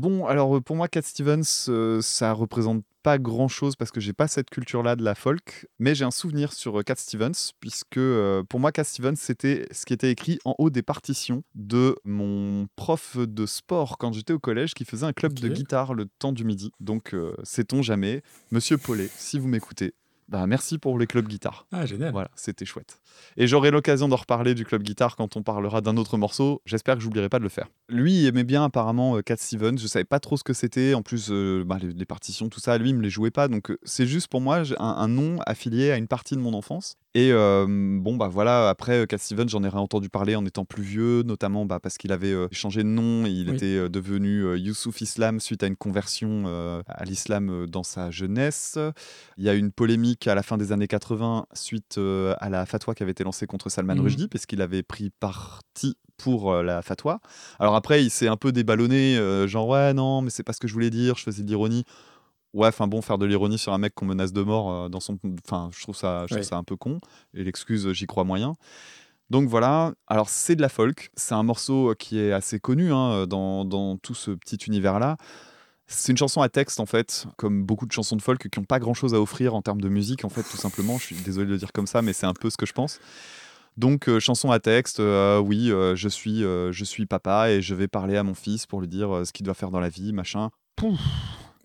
Bon, alors euh, pour moi, Cat Stevens, euh, ça représente pas grand chose parce que j'ai pas cette culture-là de la folk, mais j'ai un souvenir sur euh, Cat Stevens, puisque euh, pour moi, Cat Stevens, c'était ce qui était écrit en haut des partitions de mon prof de sport quand j'étais au collège qui faisait un club de guitare le temps du midi. Donc, euh, sait-on jamais, monsieur Paulet, si vous m'écoutez, bah merci pour les clubs guitare. Ah, génial. Voilà, c'était chouette. Et j'aurai l'occasion d'en reparler du club guitare quand on parlera d'un autre morceau. J'espère que j'oublierai pas de le faire. Lui, il aimait bien apparemment euh, Cat Stevens. Je savais pas trop ce que c'était. En plus, euh, bah, les, les partitions, tout ça, lui, il me les jouait pas. Donc, euh, c'est juste pour moi un, un nom affilié à une partie de mon enfance. Et euh, bon, bah voilà, après, Cat Stevens, j'en ai entendu parler en étant plus vieux, notamment bah, parce qu'il avait euh, changé de nom, et il Oui. était euh, devenu Youssouf Islam suite à une conversion à l'islam dans sa jeunesse. Il y a eu une polémique à la fin des années 80 suite à la fatwa qui avait été lancée contre Salman Mhm. Rushdie, parce qu'il avait pris parti pour euh, la fatwa. Alors après, il s'est un peu déballonné, euh, genre ouais, non, mais c'est pas ce que je voulais dire, je faisais de l'ironie. Ouais, enfin bon, faire de l'ironie sur un mec qu'on menace de mort euh, dans son. Enfin, je trouve ça, je trouve ça un peu con. Et l'excuse, j'y crois moyen. Donc voilà, alors c'est de la folk. C'est un morceau qui est assez connu hein, dans, dans tout ce petit univers-là. C'est une chanson à texte en fait, comme beaucoup de chansons de folk qui n'ont pas grand-chose à offrir en termes de musique en fait, tout simplement. Je suis désolé de le dire comme ça, mais c'est un peu ce que je pense. Donc euh, chanson à texte, euh, oui, euh, je suis, je suis papa et je vais parler à mon fils pour lui dire ce qu'il doit faire dans la vie, machin.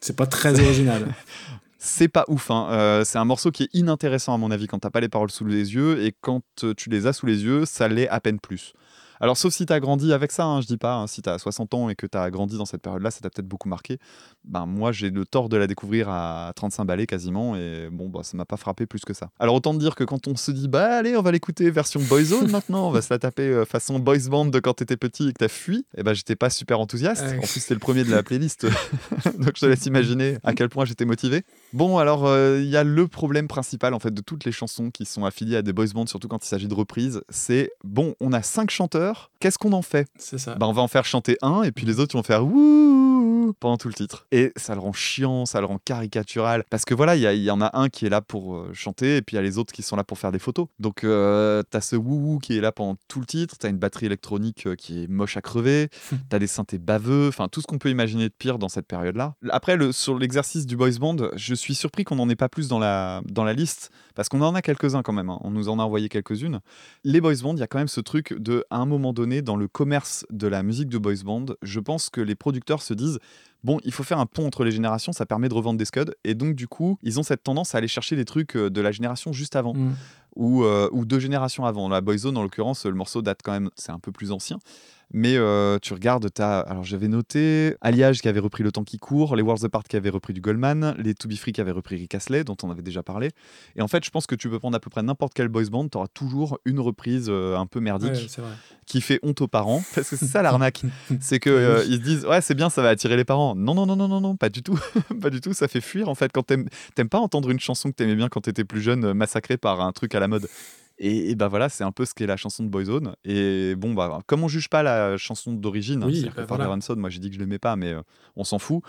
C'est pas très original. C'est pas ouf, hein. Euh, c'est un morceau qui est inintéressant à mon avis quand t'as pas les paroles sous les yeux et quand tu les as sous les yeux, ça l'est à peine plus. Alors sauf si t'as grandi avec ça, hein, je dis pas, hein, si t'as 60 ans et que t'as grandi dans cette période-là, ça t'a peut-être beaucoup marqué. Ben moi j'ai le tort de la découvrir à 35 balais quasiment et bon bah ça m'a pas frappé plus que ça. Alors autant te dire que quand on se dit bah allez on va l'écouter version Boyzone maintenant, on va se la taper euh, façon boys band de quand t'étais petit et que t'as fui, et ben j'étais pas super enthousiaste. En plus c'était le premier de la playlist, donc je te laisse imaginer à quel point j'étais motivé. Bon, alors, euh, il y a le problème principal, en fait, de toutes les chansons qui sont affiliées à des boys bands, surtout quand il s'agit de reprises, c'est, bon, on a cinq chanteurs, qu'est-ce qu'on en fait? C'est ça. bah, On va en faire chanter un, et puis les autres ils vont faire wouh pendant tout le titre. Et ça le rend chiant, ça le rend caricatural, parce que voilà, il y, en a un qui est là pour euh, chanter, et puis il y a les autres qui sont là pour faire des photos. Donc, euh, t'as ce wouh qui est là pendant tout le titre, t'as une batterie électronique qui est moche à crever, t'as des synthés baveux, enfin tout ce qu'on peut imaginer de pire dans cette période-là. Après, le, sur l'exercice du boys band, je suis surpris qu'on n'en ait pas plus dans la, dans la liste, parce qu'on en a quelques-uns quand même, hein. on nous en a envoyé quelques-unes. Les boys band, il y a quand même ce truc de, à un moment donné, dans le commerce de la musique de boys band, je pense que les producteurs se disent, bon, il faut faire un pont entre les générations, ça permet de revendre des scuds, et donc du coup, ils ont cette tendance à aller chercher des trucs euh, de la génération juste avant Mm. ou, euh, ou deux générations avant. La Boyzone, en l'occurrence, le morceau date quand même, c'est un peu plus ancien. Mais euh, tu regardes, t'as, alors j'avais noté Alliage qui avait repris Le Temps qui court, les Worlds Apart qui avaient repris du Goldman, les To Be Free qui avaient repris Rick Astley, dont on avait déjà parlé. Et en fait, je pense que tu peux prendre à peu près n'importe quel boys band, t'auras toujours une reprise euh, un peu merdique Ouais, qui fait honte aux parents. Parce que c'est ça l'arnaque. c'est que euh, ils se disent ouais c'est bien ça va attirer les parents. Non non non non non non pas du tout pas du tout ça fait fuir en fait quand t'aimes pas entendre une chanson que t'aimais bien quand t'étais plus jeune massacrée par un truc à la mode. Et, et bah voilà c'est un peu ce qu'est la chanson de Boyzone. Et bon bah comme on juge pas la chanson d'origine, hein, Oui, c'est-à-dire bah que Father voilà. Ransom, moi j'ai dit que je l'aimais pas mais euh, on s'en fout.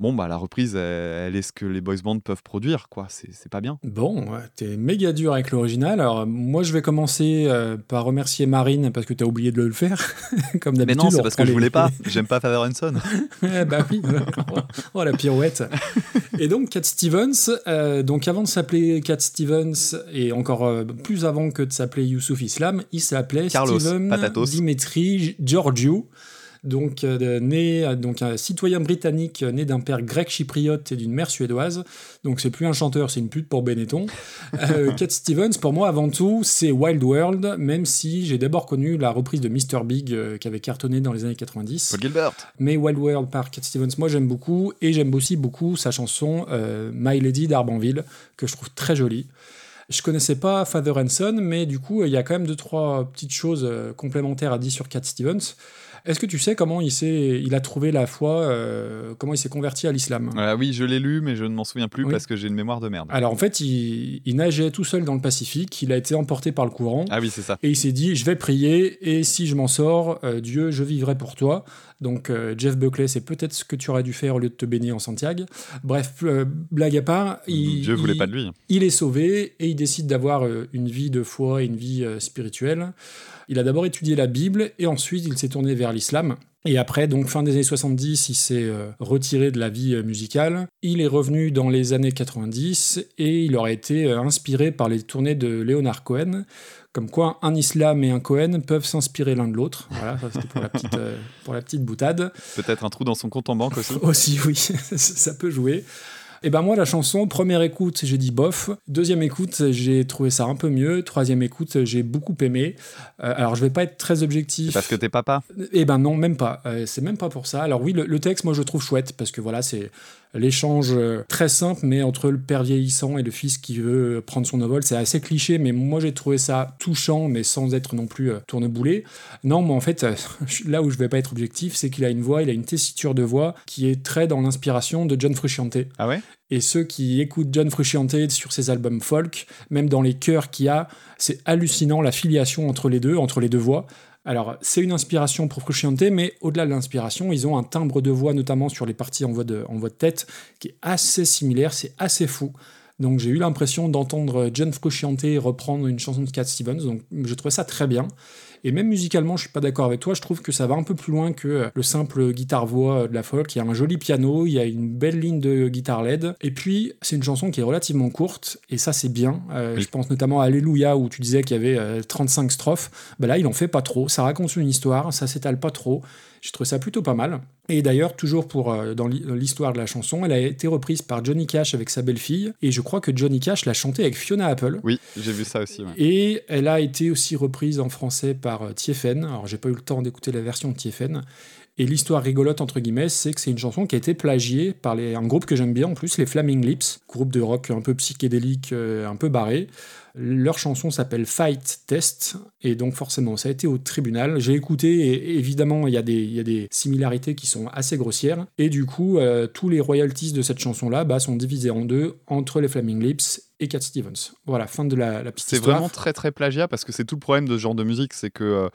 Bon bah la reprise elle, elle est ce que les boys bands peuvent produire quoi c'est pas bien. Bon, t'es méga dur avec l'original. Alors, moi, je vais commencer euh, par remercier Marine parce que t'as oublié de le faire, comme Mais d'habitude. non c'est parce que je voulais pas j'aime pas Father Ransom. Ouais, bah oui. oh, la pirouette. Et donc, Cat Stevens, euh, donc avant de s'appeler Cat Stevens, et encore euh, plus avant que de s'appeler Youssouf Islam, il s'appelait Carlos Steven Patatos. Dimitri Georgiou. Donc, euh, né, euh, donc un citoyen britannique euh, né d'un père grec chypriote et d'une mère suédoise. Donc, c'est plus un chanteur, c'est une pute pour Benetton. Euh, Cat Stevens, pour moi, avant tout, c'est Wild World, même si j'ai d'abord connu la reprise de Mr. Big euh, qui avait cartonné dans les années 90. Paul Gilbert. Mais Wild World par Cat Stevens, moi j'aime beaucoup, et j'aime aussi beaucoup sa chanson My Lady d'Arbanville, que je trouve très jolie. Je connaissais pas Father Hanson, mais du coup, il y a quand même deux, trois petites choses complémentaires à dire sur Cat Stevens. Est-ce que tu sais comment il, s'est, il a trouvé la foi, euh, comment il s'est converti à l'islam? Euh, oui je l'ai lu mais je ne m'en souviens plus Oui. parce que j'ai une mémoire de merde. Alors en fait, il, il nageait tout seul dans le Pacifique, il a été emporté par le courant, Ah oui c'est ça. et il s'est dit, je vais prier, et si je m'en sors, euh, Dieu, je vivrai pour toi. Donc euh, Jeff Buckley, c'est peut-être ce que tu aurais dû faire au lieu de te baigner en Santiago. Bref, blague à part, il, Dieu voulait il- pas de lui. il est sauvé et il décide d'avoir une vie de foi et une vie spirituelle. Il a d'abord étudié la Bible et ensuite il s'est tourné vers l'islam. Et après, donc fin des années 70, il s'est euh, retiré de la vie euh, musicale. Il est revenu dans les années 90 et il aurait été euh, inspiré par les tournées de Leonard Cohen. Comme quoi, un islam et un Cohen peuvent s'inspirer l'un de l'autre. Voilà, ça c'était pour, la petite, pour la petite boutade. Peut-être un trou dans son compte en banque aussi. Aussi, oui, ça peut jouer. Et ben moi, la chanson, première écoute, j'ai dit bof. Deuxième écoute, j'ai trouvé ça un peu mieux. Troisième écoute, j'ai beaucoup aimé. Euh, alors, je vais pas être très objectif. Parce que t'es papa? Eh ben non, même pas. Euh, c'est même pas pour ça. Alors oui, le, le texte, moi, je trouve chouette parce que voilà, c'est l'échange euh, très simple, mais entre le père vieillissant et le fils qui veut prendre son envol. C'est assez cliché, mais moi, j'ai trouvé ça touchant, mais sans être non plus euh, tourneboulé. Non, mais en fait, euh, là où je vais pas être objectif, c'est qu'il a une voix, il a une tessiture de voix qui est très dans l'inspiration de John Frusciante. Ah ouais? Et ceux qui écoutent John Frusciante sur ses albums folk, même dans les chœurs qu'il y a, c'est hallucinant la filiation entre les deux, entre les deux voix. Alors, c'est une inspiration pour Frusciante, mais au-delà de l'inspiration, ils ont un timbre de voix, notamment sur les parties en voix de, tête, qui est assez similaire, c'est assez fou. Donc, j'ai eu l'impression d'entendre John Frusciante reprendre une chanson de Cat Stevens, donc je trouvais ça très bien. Et même musicalement, je suis pas d'accord avec toi, je trouve que ça va un peu plus loin que euh, le simple guitare-voix de la folk. Il y a un joli piano, il y a une belle ligne de guitare LED. Et puis, c'est une chanson qui est relativement courte, et ça, c'est bien. Euh, Oui. Je pense notamment à Alléluia, où tu disais qu'il y avait euh, 35 strophes. Bah là, il en fait pas trop. Ça raconte une histoire, ça s'étale pas trop. J'ai trouvé ça plutôt pas mal. Et d'ailleurs, toujours pour euh, dans l'hi- dans l'histoire de la chanson, elle a été reprise par Johnny Cash avec sa belle-fille. Et je crois que Johnny Cash l'a chantée avec Fiona Apple. Oui, j'ai vu ça aussi. ouais. Et elle a été aussi reprise en français par euh, Tiefen. Alors, j'ai pas eu le temps d'écouter la version de Tiefen. Et l'histoire rigolote, entre guillemets, c'est que c'est une chanson qui a été plagiée par les- un groupe que j'aime bien en plus, les Flaming Lips, groupe de rock un peu psychédélique, euh, un peu barré. Leur chanson s'appelle Fight Test, et donc forcément, ça a été au tribunal. J'ai écouté, et évidemment, il y, a des- il y a des similarités qui sont assez grossières. Et du coup, euh, tous les royalties de cette chanson-là bah, sont divisés en deux entre les Flaming Lips et Cat Stevens. Voilà, fin de la, la petite C'est vraiment très très plagiat parce que c'est tout le problème de ce genre de musique, c'est que euh,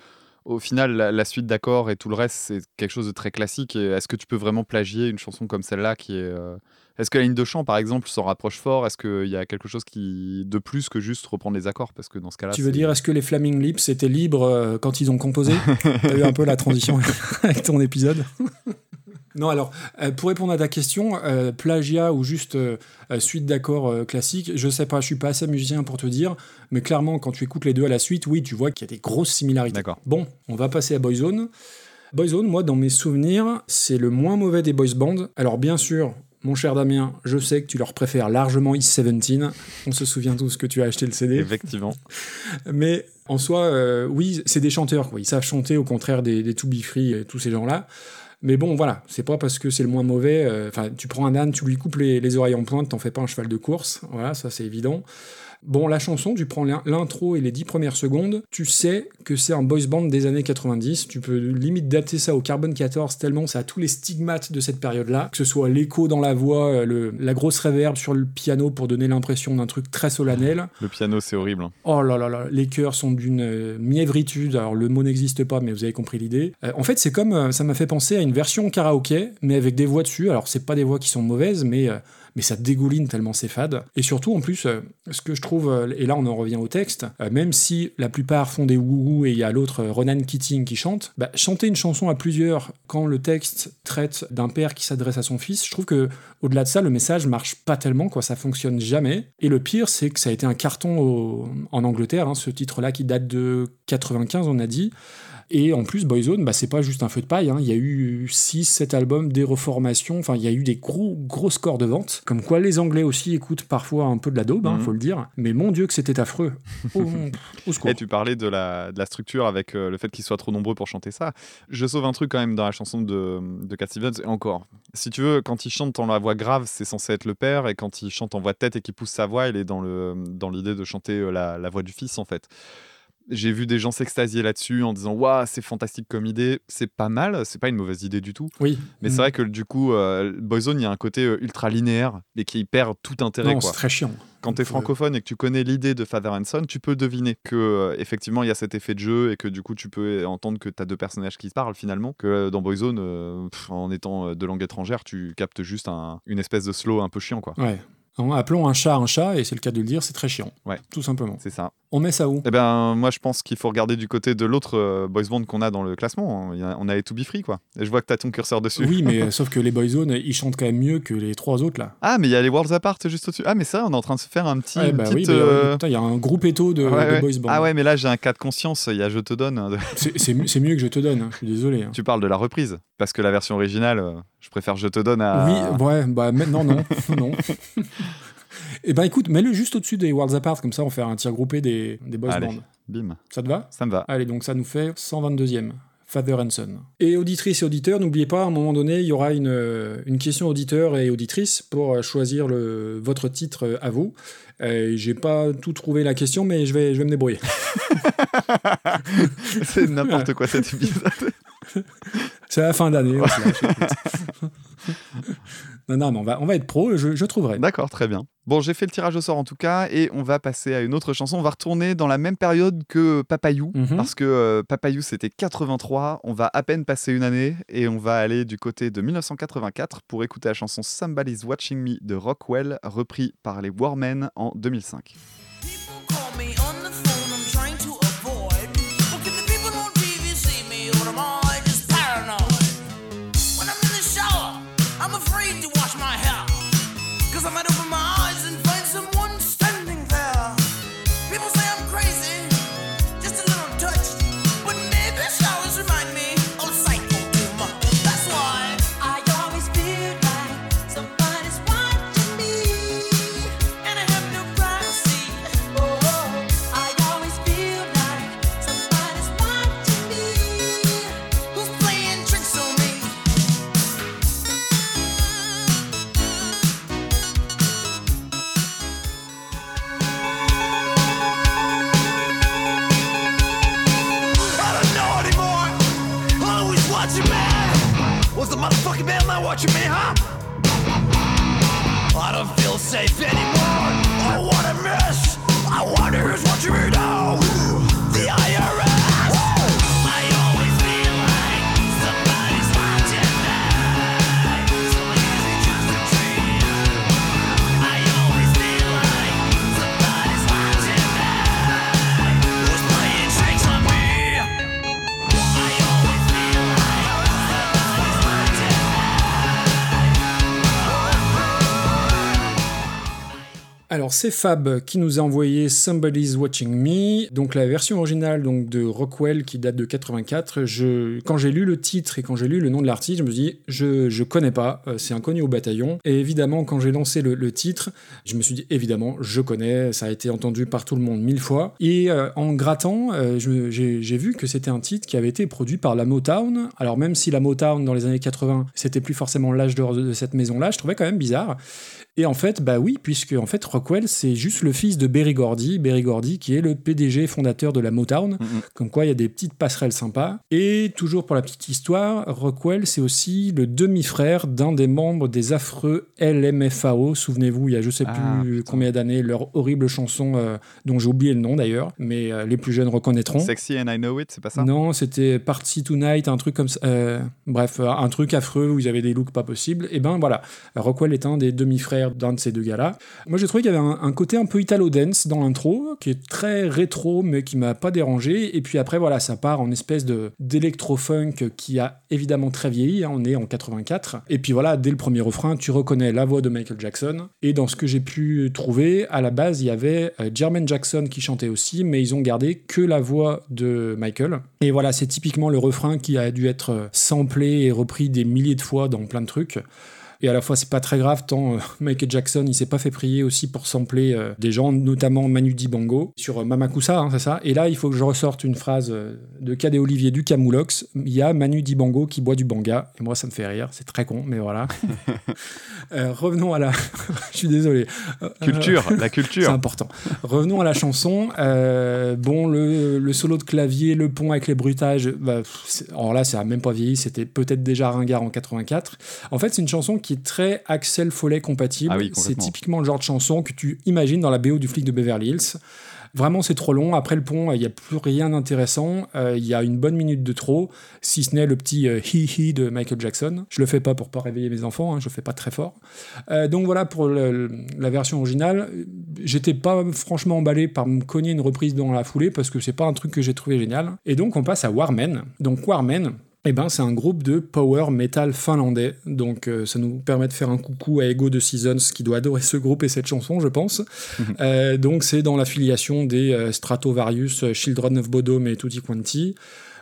au final la, la suite d'accords et tout le reste c'est quelque chose de très classique. Est-ce que tu peux vraiment plagier une chanson comme celle-là qui est euh, Est-ce que la ligne de chant par exemple s'en rapproche fort? Est-ce qu'il y a quelque chose qui de plus que juste reprendre les accords? Parce que dans ce cas-là, Tu veux dire, est-ce que les Flaming Lips étaient libres euh, quand ils ont composé? T'as eu un peu la transition avec ton épisode? Non, alors, euh, pour répondre à ta question, euh, plagiat ou juste euh, suite d'accords classiques, je sais pas, je suis pas assez musicien pour te dire, mais clairement, quand tu écoutes les deux à la suite, oui, tu vois qu'il y a des grosses similarités. D'accord. Bon, on va passer à Boyzone. Boyzone, moi, dans mes souvenirs, c'est le moins mauvais des boys bands. Alors, bien sûr, mon cher Damien, je sais que tu leur préfères largement East 17. On se souvient tous que tu as acheté le CD. Effectivement. Mais en soi, euh, oui, c'est des chanteurs. Quoi. Ils savent chanter au contraire des, des To Be Free et tous ces gens-là. Mais bon, voilà, c'est pas parce que c'est le moins mauvais. euh, Enfin, tu prends un âne, tu lui coupes les, les oreilles en pointe, t'en fais pas un cheval de course. Voilà, ça c'est évident. Bon, la chanson, tu prends l'in- l'intro et les dix premières secondes, tu sais que c'est un boys band des années 90. Tu peux limite dater ça au Carbon 14 tellement ça a tous les stigmates de cette période-là. Que ce soit l'écho dans la voix, euh, le- la grosse réverb sur le piano pour donner l'impression d'un truc très solennel. Le piano c'est horrible. hein. Oh là là là, les chœurs sont d'une euh, mièvritude. Alors le mot n'existe pas, mais vous avez compris l'idée. Euh, en fait, c'est comme euh, ça m'a fait penser à une version karaoké, mais avec des voix dessus. Alors c'est pas des voix qui sont mauvaises, mais mais ça dégouline tellement c'est fade. Et surtout, en plus, euh, ce que je trouve, euh, et là on en revient au texte, euh, même si la plupart font des wouhou et il y a l'autre Ronan Keating qui chante, bah, chanter une chanson à plusieurs quand le texte traite d'un père qui s'adresse à son fils, je trouve que au-delà de ça, le message marche pas tellement, quoi, ça fonctionne jamais. Et le pire, c'est que ça a été un carton en Angleterre, hein, ce titre-là qui date de 95, on a dit. Et en plus, Boyzone, bah, c'est pas juste un feu de paille. hein. Il y a eu 6, 7 albums, des reformations. Enfin, il y a eu des gros, gros scores de vente. Comme quoi, les Anglais aussi écoutent parfois un peu de la daube, hein, Mhm. faut le dire. Mais mon Dieu, que c'était affreux. Au, au secours. Et tu parlais de la, de la structure avec euh, le fait qu'ils soient trop nombreux pour chanter ça. Je sauve un truc quand même dans la chanson de, de Cat Stevens. Et encore, si tu veux, quand il chante en la voix grave, c'est censé être le père. Et quand il chante en voix de tête et qu'il pousse sa voix, il est dans le dans l'idée de chanter euh, la, la voix du fils, en fait. J'ai vu des gens s'extasier là-dessus en disant Waouh, c'est fantastique comme idée. C'est pas mal, c'est pas une mauvaise idée du tout. Oui. Mais c'est vrai que du coup, euh, Boyzone, il y a un côté euh, ultra linéaire et qui perd tout intérêt. Non, c'est très chiant. Quand tu es Euh, francophone et que tu connais l'idée de Father and Son, tu peux deviner que euh, effectivement il y a cet effet de jeu et que du coup tu peux entendre que tu as deux personnages qui se parlent finalement. Que euh, dans Boyzone, pff, en étant de langue étrangère, tu captes juste un- une espèce de slow un peu chiant quoi. Ouais. Non, appelons un chat un chat, et c'est le cas de le dire, c'est très chiant. Ouais. Tout simplement. C'est ça. On met ça où? Eh ben moi je pense qu'il faut regarder du côté de l'autre euh, boys band qu'on a dans le classement. On a les To Be Free quoi. Et je vois que tu as ton curseur dessus. Oui, mais euh, sauf que les Boyzone, ils chantent quand même mieux que les trois autres là. Ah mais il y a les Worlds Apart juste au-dessus. Ah mais c'est vrai, on est en train de se faire un petit bah oui, euh, putain, il y a un groupe éto de, ouais, de ouais. boys band. Ah ouais mais là j'ai un cas de conscience. Il y a Je te donne. C'est- mieux que je te donne, hein, je suis désolé. hein. tu parles de la reprise. Parce que la version originale, euh, je préfère Je te donne à. Oui, ouais, bah mais- non, non, non. Eh ben écoute, mets-le juste au-dessus des Worlds Apart, comme ça on fait un tir groupé des, des boys Allez. bands. Bim, Ça te va? Ça me va. Allez, donc ça nous fait 122e. Father and Son. Et auditrices et auditeurs, n'oubliez pas, à un moment donné, il y aura une, une question auditeur et auditrice pour euh, choisir le, votre titre euh, à vous. Euh, J'ai pas tout trouvé la question, mais je vais, je vais me débrouiller. C'est n'importe quoi cet épisode. C'est la fin d'année. non, non, mais on va, on va être pro, je, je trouverai. D'accord, très bien. Bon, j'ai fait le tirage au sort en tout cas, et on va passer à une autre chanson. On va retourner dans la même période que Papayou, Mhm. parce que euh, Papayou c'était 83. On va à peine passer une année, et on va aller du côté de 1984 pour écouter la chanson Somebody's Watching Me de Rockwell, repris par les Warmen en 2005. Watching me, huh? I don't feel safe anymore. Oh, what a mess. I wonder who's watching me now. Alors c'est Fab qui nous a envoyé Somebody's Watching Me, donc la version originale donc de Rockwell qui date de 84. Je, quand j'ai lu le titre et quand j'ai lu le nom de l'artiste, je me suis dit je je connais pas, euh, c'est inconnu au bataillon. Et évidemment quand j'ai lancé le, titre, je me suis dit évidemment je connais, ça a été entendu par tout le monde mille fois. Et euh, en grattant, euh, j'ai vu que c'était un titre qui avait été produit par la Motown. Alors même si la Motown dans les années 80 c'était plus forcément l'âge d'or de de cette maison-là, je trouvais quand même bizarre. Et en fait, bah oui, puisque en fait Rockwell, c'est juste le fils de Berry Gordy, Berry Gordy qui est le PDG fondateur de la Motown. Comme quoi, il y a des petites passerelles sympas. Et toujours pour la petite histoire, Rockwell, c'est aussi le demi-frère d'un des membres des affreux LMFAO. Souvenez-vous, il y a je sais Ah, plus putain. combien d'années, leur horrible chanson euh, dont j'ai oublié le nom d'ailleurs, mais euh, les plus jeunes reconnaîtront. Sexy and I Know It, c'est pas ça? Non, c'était Party Tonight, un truc comme ça. euh, bref, un truc affreux où ils avaient des looks pas possibles. Et ben voilà, Rockwell est un des demi-frères d'un de ces deux gars-là. Moi, j'ai trouvé qu'il y avait un, un côté un peu italo-dance dans l'intro, qui est très rétro, mais qui m'a pas dérangé. Et puis après, voilà, ça part en espèce de d'électro-funk qui a évidemment très vieilli. hein, on est en 84. Et puis voilà, dès le premier refrain, tu reconnais la voix de Michael Jackson. Et dans ce que j'ai pu trouver, à la base, il y avait euh, Jermaine Jackson qui chantait aussi, mais ils ont gardé que la voix de Michael. Et voilà, c'est typiquement le refrain qui a dû être euh, samplé et repris des milliers de fois dans plein de trucs. Et à la fois, c'est pas très grave tant euh, Michael Jackson, il s'est pas fait prier aussi pour sampler euh, des gens, notamment Manu Dibango, sur euh, Mamakusa, hein, c'est ça. Et là, il faut que je ressorte une phrase de Cad et Olivier du Camoulox. Il y a Manu Dibango qui boit du banga. Et moi, ça me fait rire. C'est très con, mais voilà. Euh, revenons à la. je suis désolé. Euh, Culture, la c'est culture. important. Revenons à la chanson. Euh, bon, le, le solo de clavier, le pont avec les bruitages, bah, c'est- alors là, ça a même pas vieilli, c'était peut-être déjà ringard en 84. En fait, c'est une chanson qui est très Axel Follet compatible. Ah oui, c'est typiquement le genre de chanson que tu imagines dans la BO du flic de Beverly Hills. Vraiment, c'est trop long. Après le pont, il n'y a plus rien d'intéressant. Euh, Il y a une bonne minute de trop, si ce n'est le petit euh, hi-hi de Michael Jackson. Je le fais pas pour pas réveiller mes enfants, hein, je le fais pas très fort. Euh, donc voilà pour le- la version originale. J'étais pas franchement emballé par me cogner une reprise dans la foulée parce que c'est pas un truc que j'ai trouvé génial. Et donc on passe à Warmen. Donc Warmen. Eh ben, c'est un groupe de power metal finlandais, donc euh, ça nous permet de faire un coucou à Ego de Seasons qui doit adorer ce groupe et cette chanson, je pense. Euh, donc c'est dans l'affiliation des euh, Stratovarius, Children of Bodom et Tutti Quanti.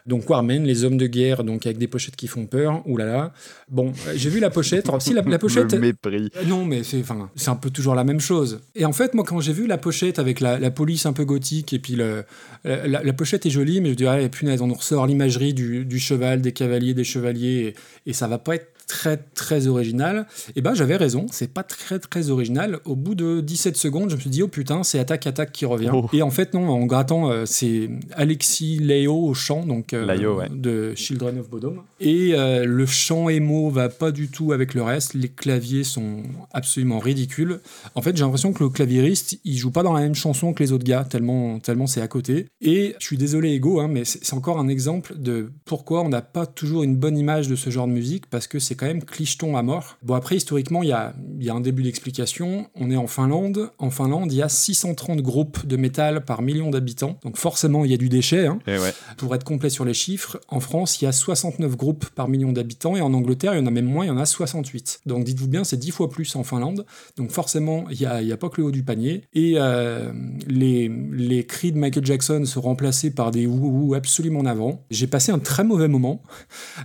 Donc Warmen, les hommes de guerre, donc avec des pochettes qui font peur. Ouh là là. Bon, euh, j'ai vu la pochette. Alors, si la, la pochette. Le mépris. Euh, Non, mais c'est enfin, c'est un peu toujours la même chose. Et en fait, moi, quand j'ai vu la pochette avec la, la police un peu gothique, et puis le, la, la pochette est jolie, mais je dirais, ah, punaise, on nous ressort l'imagerie du, du cheval, des cavaliers, des chevaliers, et, et ça va pas être très très original. Et ben j'avais raison, c'est pas très très original. Au bout de 17 secondes, je me suis dit oh putain, c'est attaque attaque qui revient. Oh. Et en fait non, en grattant, euh, c'est Alexis Léo au chant donc euh, Layo, ouais. de Children of Bodom. Et euh, le chant émo va pas du tout avec le reste. Les claviers sont absolument ridicules. En fait, j'ai l'impression que le claviériste, il joue pas dans la même chanson que les autres gars, tellement tellement c'est à côté. Et je suis désolé Ego, hein, mais c'est c'est encore un exemple de pourquoi on n'a pas toujours une bonne image de ce genre de musique parce que c'est quand même clicheton à mort. Bon après historiquement il y a, il y a un début d'explication. On est en Finlande. En Finlande il y a 630 groupes de métal par million d'habitants. Donc forcément il y a du déchet. hein. Ouais. Pour être complet sur les chiffres, en France, il y a 69 groupes par million d'habitants et en Angleterre, il y en a même moins, il y en a 68. Donc dites-vous bien, c'est 10 fois plus en Finlande. Donc forcément, il n'y a, y a pas que le haut du panier. Et euh, les, les cris de Michael Jackson sont remplacés par des wouhou absolument navrants. J'ai passé un très mauvais moment.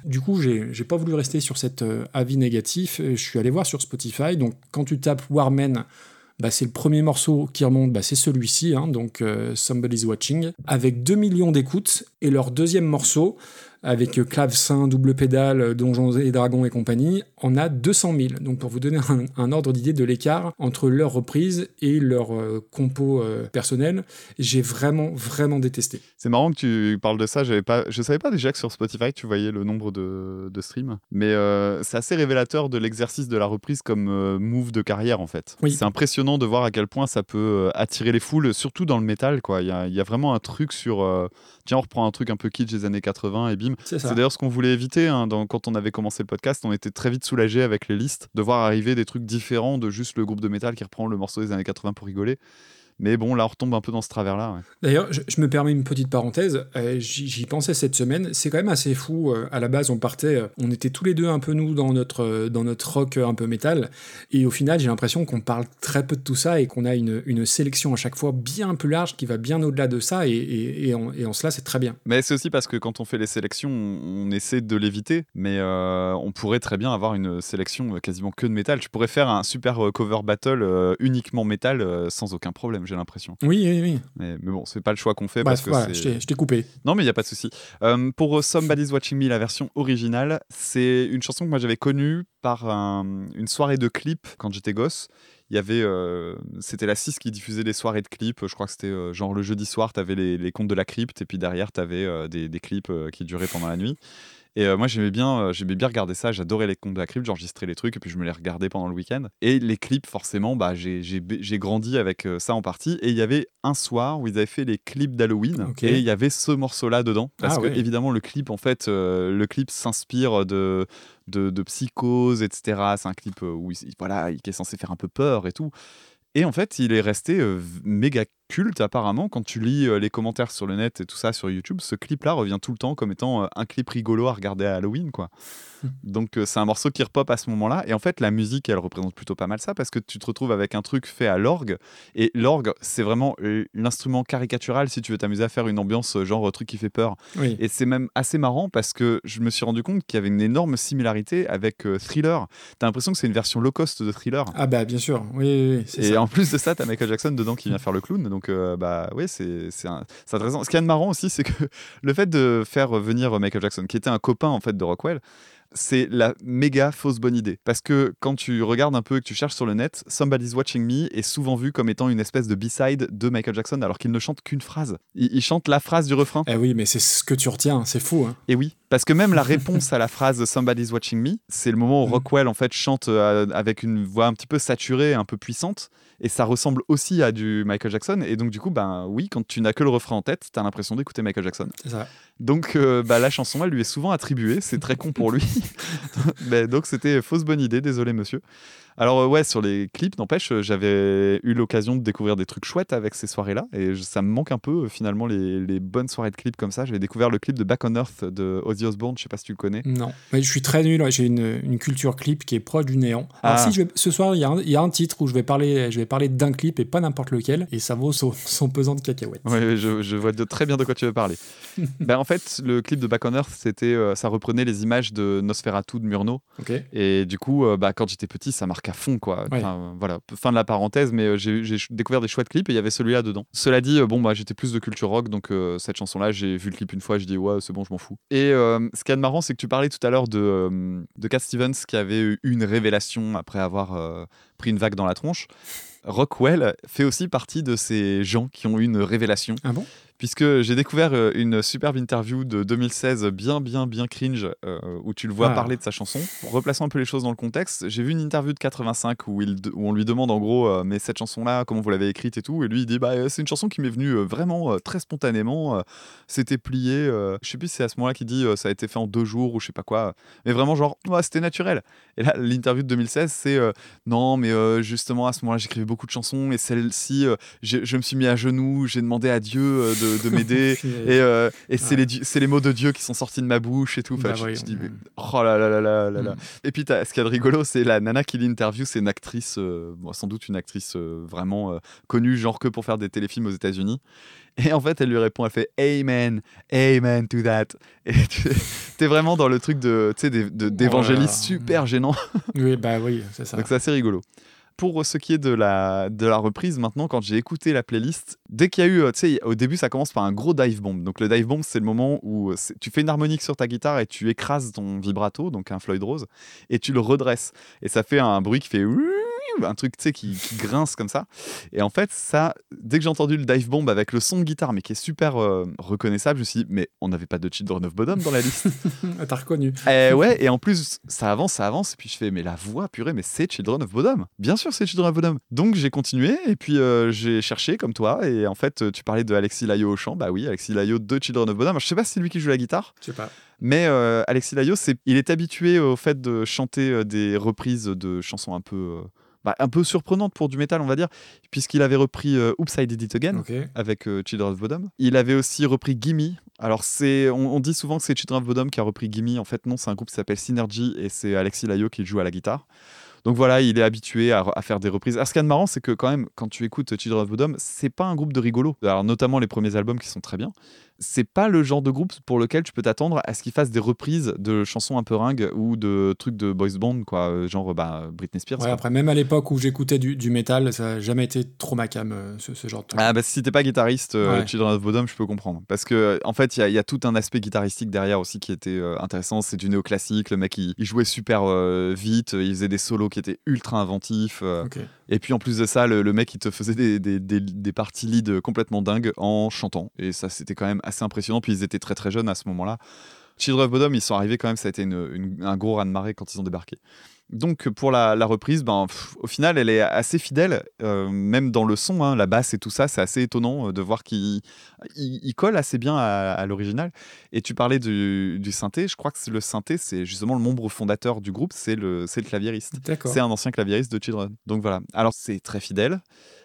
Du coup, j'ai pas voulu rester sur cet euh, avis négatif. Je suis allé voir sur Spotify. Donc quand tu tapes Warmen, bah, c'est le premier morceau qui remonte, bah, c'est celui-ci, hein, donc euh, Somebody's Watching, avec 2 millions d'écoutes. Et leur deuxième morceau, avec euh, clavecin, double pédale, euh, Donjons et Dragons et compagnie, en a 200 000. Donc pour vous donner un, un ordre d'idée de l'écart entre leur reprise et leur euh, compo euh, personnel, j'ai vraiment, vraiment détesté. C'est marrant que tu parles de ça. J'avais pas, je savais pas déjà que sur Spotify tu voyais le nombre de, de streams, mais euh, c'est assez révélateur de l'exercice de la reprise comme euh, move de carrière en fait. Oui. C'est impressionnant de voir à quel point ça peut euh, attirer les foules, surtout dans le métal quoi. Il y a, il y a vraiment un truc sur, tiens on reprend un truc un peu kitsch des années 80 et bim. C'est d'ailleurs ce qu'on voulait éviter hein, dans- quand on avait commencé le podcast. On était très vite avec les listes de voir arriver des trucs différents de juste le groupe de métal qui reprend le morceau des années 80 pour rigoler. Mais bon, là, on retombe un peu dans ce travers-là. ouais. D'ailleurs, je, je me permets une petite parenthèse. euh, J'y pensais cette semaine. C'est quand même assez fou. euh, à la base, on partait, euh, on était tous les deux un peu nous dans notre euh, dans notre rock un peu métal. Et au final, j'ai l'impression qu'on parle très peu de tout ça et qu'on a une, une sélection à chaque fois bien plus large qui va bien au-delà de ça. Et, et, et en, et en cela, c'est très bien. Mais c'est aussi parce que quand on fait les sélections, on, on essaie de l'éviter. Mais on pourrait très bien avoir une sélection quasiment que de métal. Tu pourrais faire un super cover battle uniquement métal sans aucun problème, j'ai l'impression. Oui, oui, oui. Mais, mais bon, c'est pas le choix qu'on fait Bref, parce que voilà, je t'ai- coupé. Non, mais il n'y a pas de souci. Euh, pour euh, Somebody's Watching Me, la version originale, c'est une chanson que moi j'avais connue par un- une soirée de clips quand j'étais gosse. Il y avait, euh, c'était la 6 qui diffusait des soirées de clips. Je crois que c'était euh, genre le jeudi soir, tu avais les, les contes de la crypte et puis derrière, tu avais des, des clips qui duraient pendant la nuit. Et euh, moi, j'aimais bien, euh, j'aimais bien regarder ça. J'adorais les contes de la crypte. J'enregistrais les trucs et puis je me les regardais pendant le week-end. Et les clips, forcément, bah, j'ai- j'ai j'ai grandi avec euh, ça en partie. Et il y avait un soir où ils avaient fait les clips d'Halloween et il y avait ce morceau-là dedans. Parce Ah que ouais. évidemment, le clip, en fait, le clip s'inspire de, de, de psychose, etc. C'est un clip où il, voilà, il- qui est censé faire un peu peur et tout. Et en fait, il est resté méga culte apparemment. Quand tu lis euh, les commentaires sur le net et tout ça sur YouTube, ce clip-là revient tout le temps comme étant euh, un clip rigolo à regarder à Halloween, quoi. Donc euh, c'est un morceau qui repop à ce moment-là. Et en fait, la musique, elle représente plutôt pas mal ça parce que tu te retrouves avec un truc fait à l'orgue. Et l'orgue, c'est vraiment l'instrument caricatural si tu veux t'amuser à faire une ambiance genre truc qui fait peur. Oui. Et c'est même assez marrant parce que je me suis rendu compte qu'il y avait une énorme similarité avec euh, Thriller. T'as l'impression que c'est une version low cost de Thriller. Ah bah bien sûr. Oui, oui, oui, c'est Et ça. en plus de ça, t'as Michael Jackson dedans qui vient faire le clown. Donc, euh, bah oui, c'est intéressant. Ce qui est de marrant aussi, c'est que le fait de faire venir Michael Jackson, qui était un copain en fait de Rockwell, c'est la méga fausse bonne idée. Parce que quand tu regardes un peu et que tu cherches sur le net, Somebody's Watching Me est souvent vu comme étant une espèce de B-side de Michael Jackson, alors qu'il ne chante qu'une phrase. Il, il chante la phrase du refrain. Eh oui, mais c'est ce que tu retiens, c'est fou. Hein. Et oui, parce que même la réponse à la phrase Somebody's Watching Me, c'est le moment où Mm. Rockwell en fait chante euh, avec une voix un petit peu saturée, un peu puissante, et ça ressemble aussi à du Michael Jackson. Et donc du coup, ben oui, quand tu n'as que le refrain en tête, t'as l'impression d'écouter Michael Jackson. Ça. Donc euh, bah, la chanson, elle lui est souvent attribuée. C'est très con pour lui. Mais donc c'était fausse bonne idée, désolé monsieur. Alors euh, ouais, sur les clips, n'empêche, euh, j'avais eu l'occasion de découvrir des trucs chouettes avec ces soirées-là, et je- ça me manque un peu euh, finalement les, les bonnes soirées de clips comme ça. J'avais découvert le clip de Back on Earth de Ozzy Osbourne, je sais pas si tu le connais. Non, mais je suis très nul. J'ai une, une culture clip qui est proche du néant. Alors Ah. si je vais- ce soir, il y, a un- il y a un titre où je vais parler, je vais parler d'un clip et pas n'importe lequel, et ça vaut son, son pesant de cacahuètes. Oui, je, je vois de- très bien de quoi tu veux parler. ben, en fait, le clip de Back on Earth, c'était, ça reprenait les images de Nosferatu de Murnau. Et du coup, bah, quand j'étais petit, ça marque à fond, quoi. Ouais. Enfin, euh, voilà, fin de la parenthèse, mais euh, j'ai découvert des chouettes clips et il y avait celui-là dedans. Cela dit, euh, bon, bah, j'étais plus de culture rock, donc euh, cette chanson-là, j'ai vu le clip une fois, je dis ouais, c'est bon, je m'en fous. Et euh, ce qui est marrant, c'est que tu parlais tout à l'heure de, euh, de Cat Stevens qui avait eu une révélation après avoir pris une vague dans la tronche. Rockwell fait aussi partie de ces gens qui ont eu une révélation Ah bon? Puisque j'ai découvert euh, une superbe interview de 2016 bien bien bien cringe euh, où tu le vois Ah. parler de sa chanson. Replaçons un peu les choses dans le contexte, j'ai vu une interview de 85 où, il, où on lui demande en gros euh, mais cette chanson là comment vous l'avez écrite et tout? Et lui il dit bah c'est une chanson qui m'est venue vraiment très spontanément, c'était plié, je sais plus si c'est à ce moment-là qu'il dit ça a été fait en deux jours ou je sais pas quoi, mais vraiment genre c'était naturel. Et là l'interview de 2016 c'est non mais justement à ce moment-là j'écrivais beaucoup de chansons et celle-ci je me suis mis à genoux, j'ai demandé à Dieu euh, de, de m'aider. Et, euh, et c'est Ouais. les, les mots de Dieu qui sont sortis de ma bouche et tout. Enfin, Bah je, oui, je dis, mais- oh là là là là là là. Mm. Et puis, t'as- ce qu'il y a de rigolo, c'est la nana qui l'interview, c'est une actrice, euh, sans doute une actrice euh, vraiment connue, genre que pour faire des téléfilms aux États-Unis. Et en fait, elle lui répond, elle fait Amen, Amen to that. Et tu es vraiment dans le truc sais, des- de- d'évangéliste là. super gênant. Oui, bah oui, c'est ça. Donc c'est assez rigolo. Pour ce qui est de la, de la reprise, maintenant, quand j'ai écouté la playlist, dès qu'il y a eu, euh, tu sais, au début, ça commence par un gros dive bomb. Donc le dive bomb, c'est le moment où euh, tu fais une harmonique sur ta guitare et tu écrases ton vibrato, donc un Floyd Rose, et tu le redresses. Et ça fait un bruit qui fait un truc, tu sais, qui, qui grince comme ça. Et en fait, ça, dès que j'ai entendu le dive bomb avec le son de guitare, mais qui est super euh, reconnaissable, je me suis dit, mais on n'avait pas de Children of Bodom dans la liste. Ah, T'as reconnu. Eh ouais, et en plus, ça avance, ça avance, et puis je fais, mais la voix, purée, mais c'est Children of Bodom. Bien sûr, c'est Children of Bodom. Donc j'ai continué, et puis euh, j'ai cherché comme toi, et en fait, tu parlais de Alexis Layo au chant, bah oui, Alexis Layo de Children of Bodom. Je sais pas si c'est lui qui joue la guitare, Je sais pas. mais euh, Alexis Layo, c'est, il est habitué au fait de chanter euh, des reprises de chansons un peu, euh, bah, un peu surprenantes pour du métal, on va dire, puisqu'il avait repris euh, Oops, I Did It Again avec euh, Children of Bodom. Il avait aussi repris Gimme. Alors c'est, on, on dit souvent que c'est Children of Bodom qui a repris Gimme. En fait non, c'est un groupe qui s'appelle Synergy et c'est Alexis Layo qui joue à la guitare. Donc voilà, il est habitué à, à faire des reprises. Alors ce qui est marrant, c'est que quand même, quand tu écoutes Children of Bodom, c'est pas un groupe de rigolo. Alors notamment les premiers albums qui sont très bien. C'est pas le genre de groupe pour lequel tu peux t'attendre à ce qu'ils fassent des reprises de chansons un peu ringues ou de trucs de boys band, quoi, euh, genre bah, Britney Spears. Ouais, quoi. après, même à l'époque où j'écoutais du, du métal, ça n'a jamais été trop ma cam, euh, ce, ce genre de truc. Ah bah si t'es pas guitariste, euh, Ouais. Children of Bodom, je peux comprendre. Parce que euh, en fait, il y, a- il y a tout un aspect guitaristique derrière aussi qui était euh, intéressant. C'est du néoclassique. Le mec, il, il jouait super vite. Il faisait des solos qui étaient ultra inventifs. Et puis en plus de ça, le, le mec, il te faisait des, des, des- des parties lead complètement dingues en chantant. Et ça, c'était quand même assez impressionnant. Puis ils étaient très très jeunes à ce moment-là. Children of Bodom, ils sont arrivés quand même. Ça a été un gros raz-de-marée quand ils ont débarqué. Donc pour la, reprise, ben, au final, elle est assez fidèle, euh, même dans le son, hein, la basse et tout ça, c'est assez étonnant euh, de voir qu'il il, il colle assez bien à, à l'original. Et tu parlais du, du synthé, je crois que le synthé, c'est justement le membre fondateur du groupe, c'est le, le claviériste. D'accord. C'est un ancien claviériste de Children. Donc voilà. Alors c'est très fidèle.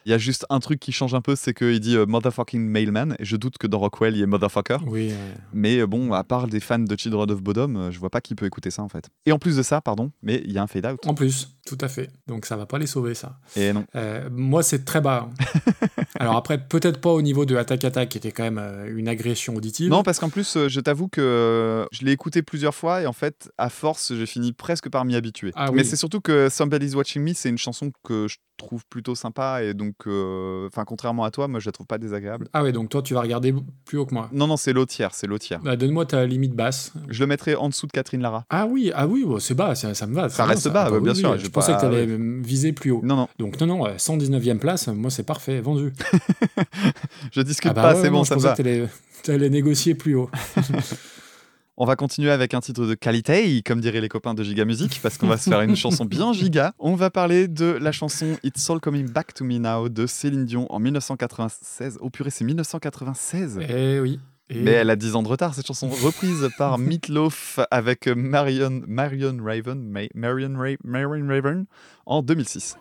Il y a juste un truc qui change un peu, c'est qu'il dit euh, motherfucking mailman. Et je doute que dans Rockwell, il y ait motherfucker. Oui, euh, Mais euh, bon, à part des fans de Children of Bodom, euh, je vois pas qui peut écouter ça en fait. Et en plus de ça, pardon, mais il y a un fade out. en plus, tout à fait. Donc ça va pas les sauver, ça. Et non. Euh, moi, c'est très bas. hein. Alors après, peut-être pas au niveau de Attack Attack, qui était quand même euh, une agression auditive. Non, parce qu'en plus, euh, je t'avoue que euh, je l'ai écouté plusieurs fois et en fait, à force, j'ai fini presque par m'y habituer. Ah Mais oui. c'est surtout que Somebody's Watching Me, c'est une chanson que je trouve plutôt sympa et donc, euh, enfin, contrairement à toi, moi, je la trouve pas désagréable. Ah ouais, donc toi, tu vas regarder plus haut que moi. Non, non, c'est l'autre tiers, c'est l'autre tiers. Bah, Donne-moi ta limite basse. Je le mettrais en dessous de Catherine Lara. Ah oui, ah oui, bon, c'est bas, ça, ça me va. Ça reste bas, bien sûr, Je pensais que tu allais viser plus haut. Non, non, Donc non, non, euh, 119e place, moi c'est parfait, vendu. je discute Ah bah pas, ouais, c'est bon, je ça me va. que t'allais- t'allais négocier plus haut. On va continuer avec un titre de qualité, comme diraient les copains de Giga Music, parce qu'on va se faire une chanson bien giga. On va parler de la chanson It's All Coming Back to Me Now de Céline Dion en 1996. Oh purée, c'est 1996 Eh oui. Et Mais elle a 10 ans de retard, cette chanson, reprise par Meatloaf avec Marion, Marion Raven, Ma- Marion, Ra- Marion Raven en 2006.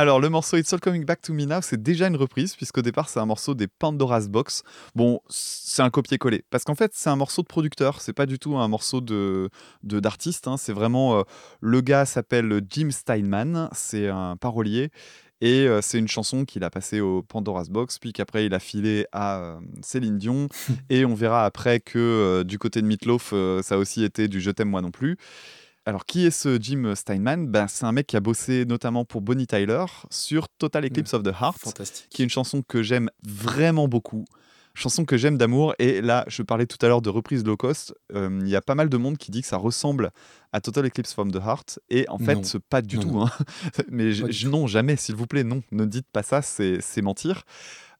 Alors, le morceau It's All Coming Back to Me Now, c'est déjà une reprise, puisqu'au départ, c'est un morceau des Pandora's Box. Bon, c'est un copier-coller. Parce qu'en fait, c'est un morceau de producteur, c'est pas du tout un morceau de d'artiste. hein. C'est vraiment. euh, le gars s'appelle Jim Steinman, c'est un parolier. Et euh, c'est une chanson qu'il a passée au Pandora's Box, puis qu'après il a filé à euh, Céline Dion. et on verra après que euh, du côté de Meatloaf, ça a aussi été du Je t'aime moi non plus. Alors, qui est ce Jim Steinman? Ben, C'est un mec qui a bossé notamment pour Bonnie Tyler sur Total Eclipse of the Heart, qui est une chanson que j'aime vraiment beaucoup. Chanson que j'aime d'amour. Et là, je parlais tout à l'heure de reprise low cost. euh, Il y a pas mal de monde qui dit que ça ressemble à Total Eclipse from the Heart. Et en fait, Non. pas du Non, tout. non. hein. Mais non, jamais, s'il vous plaît, non. Ne dites pas ça, c'est mentir.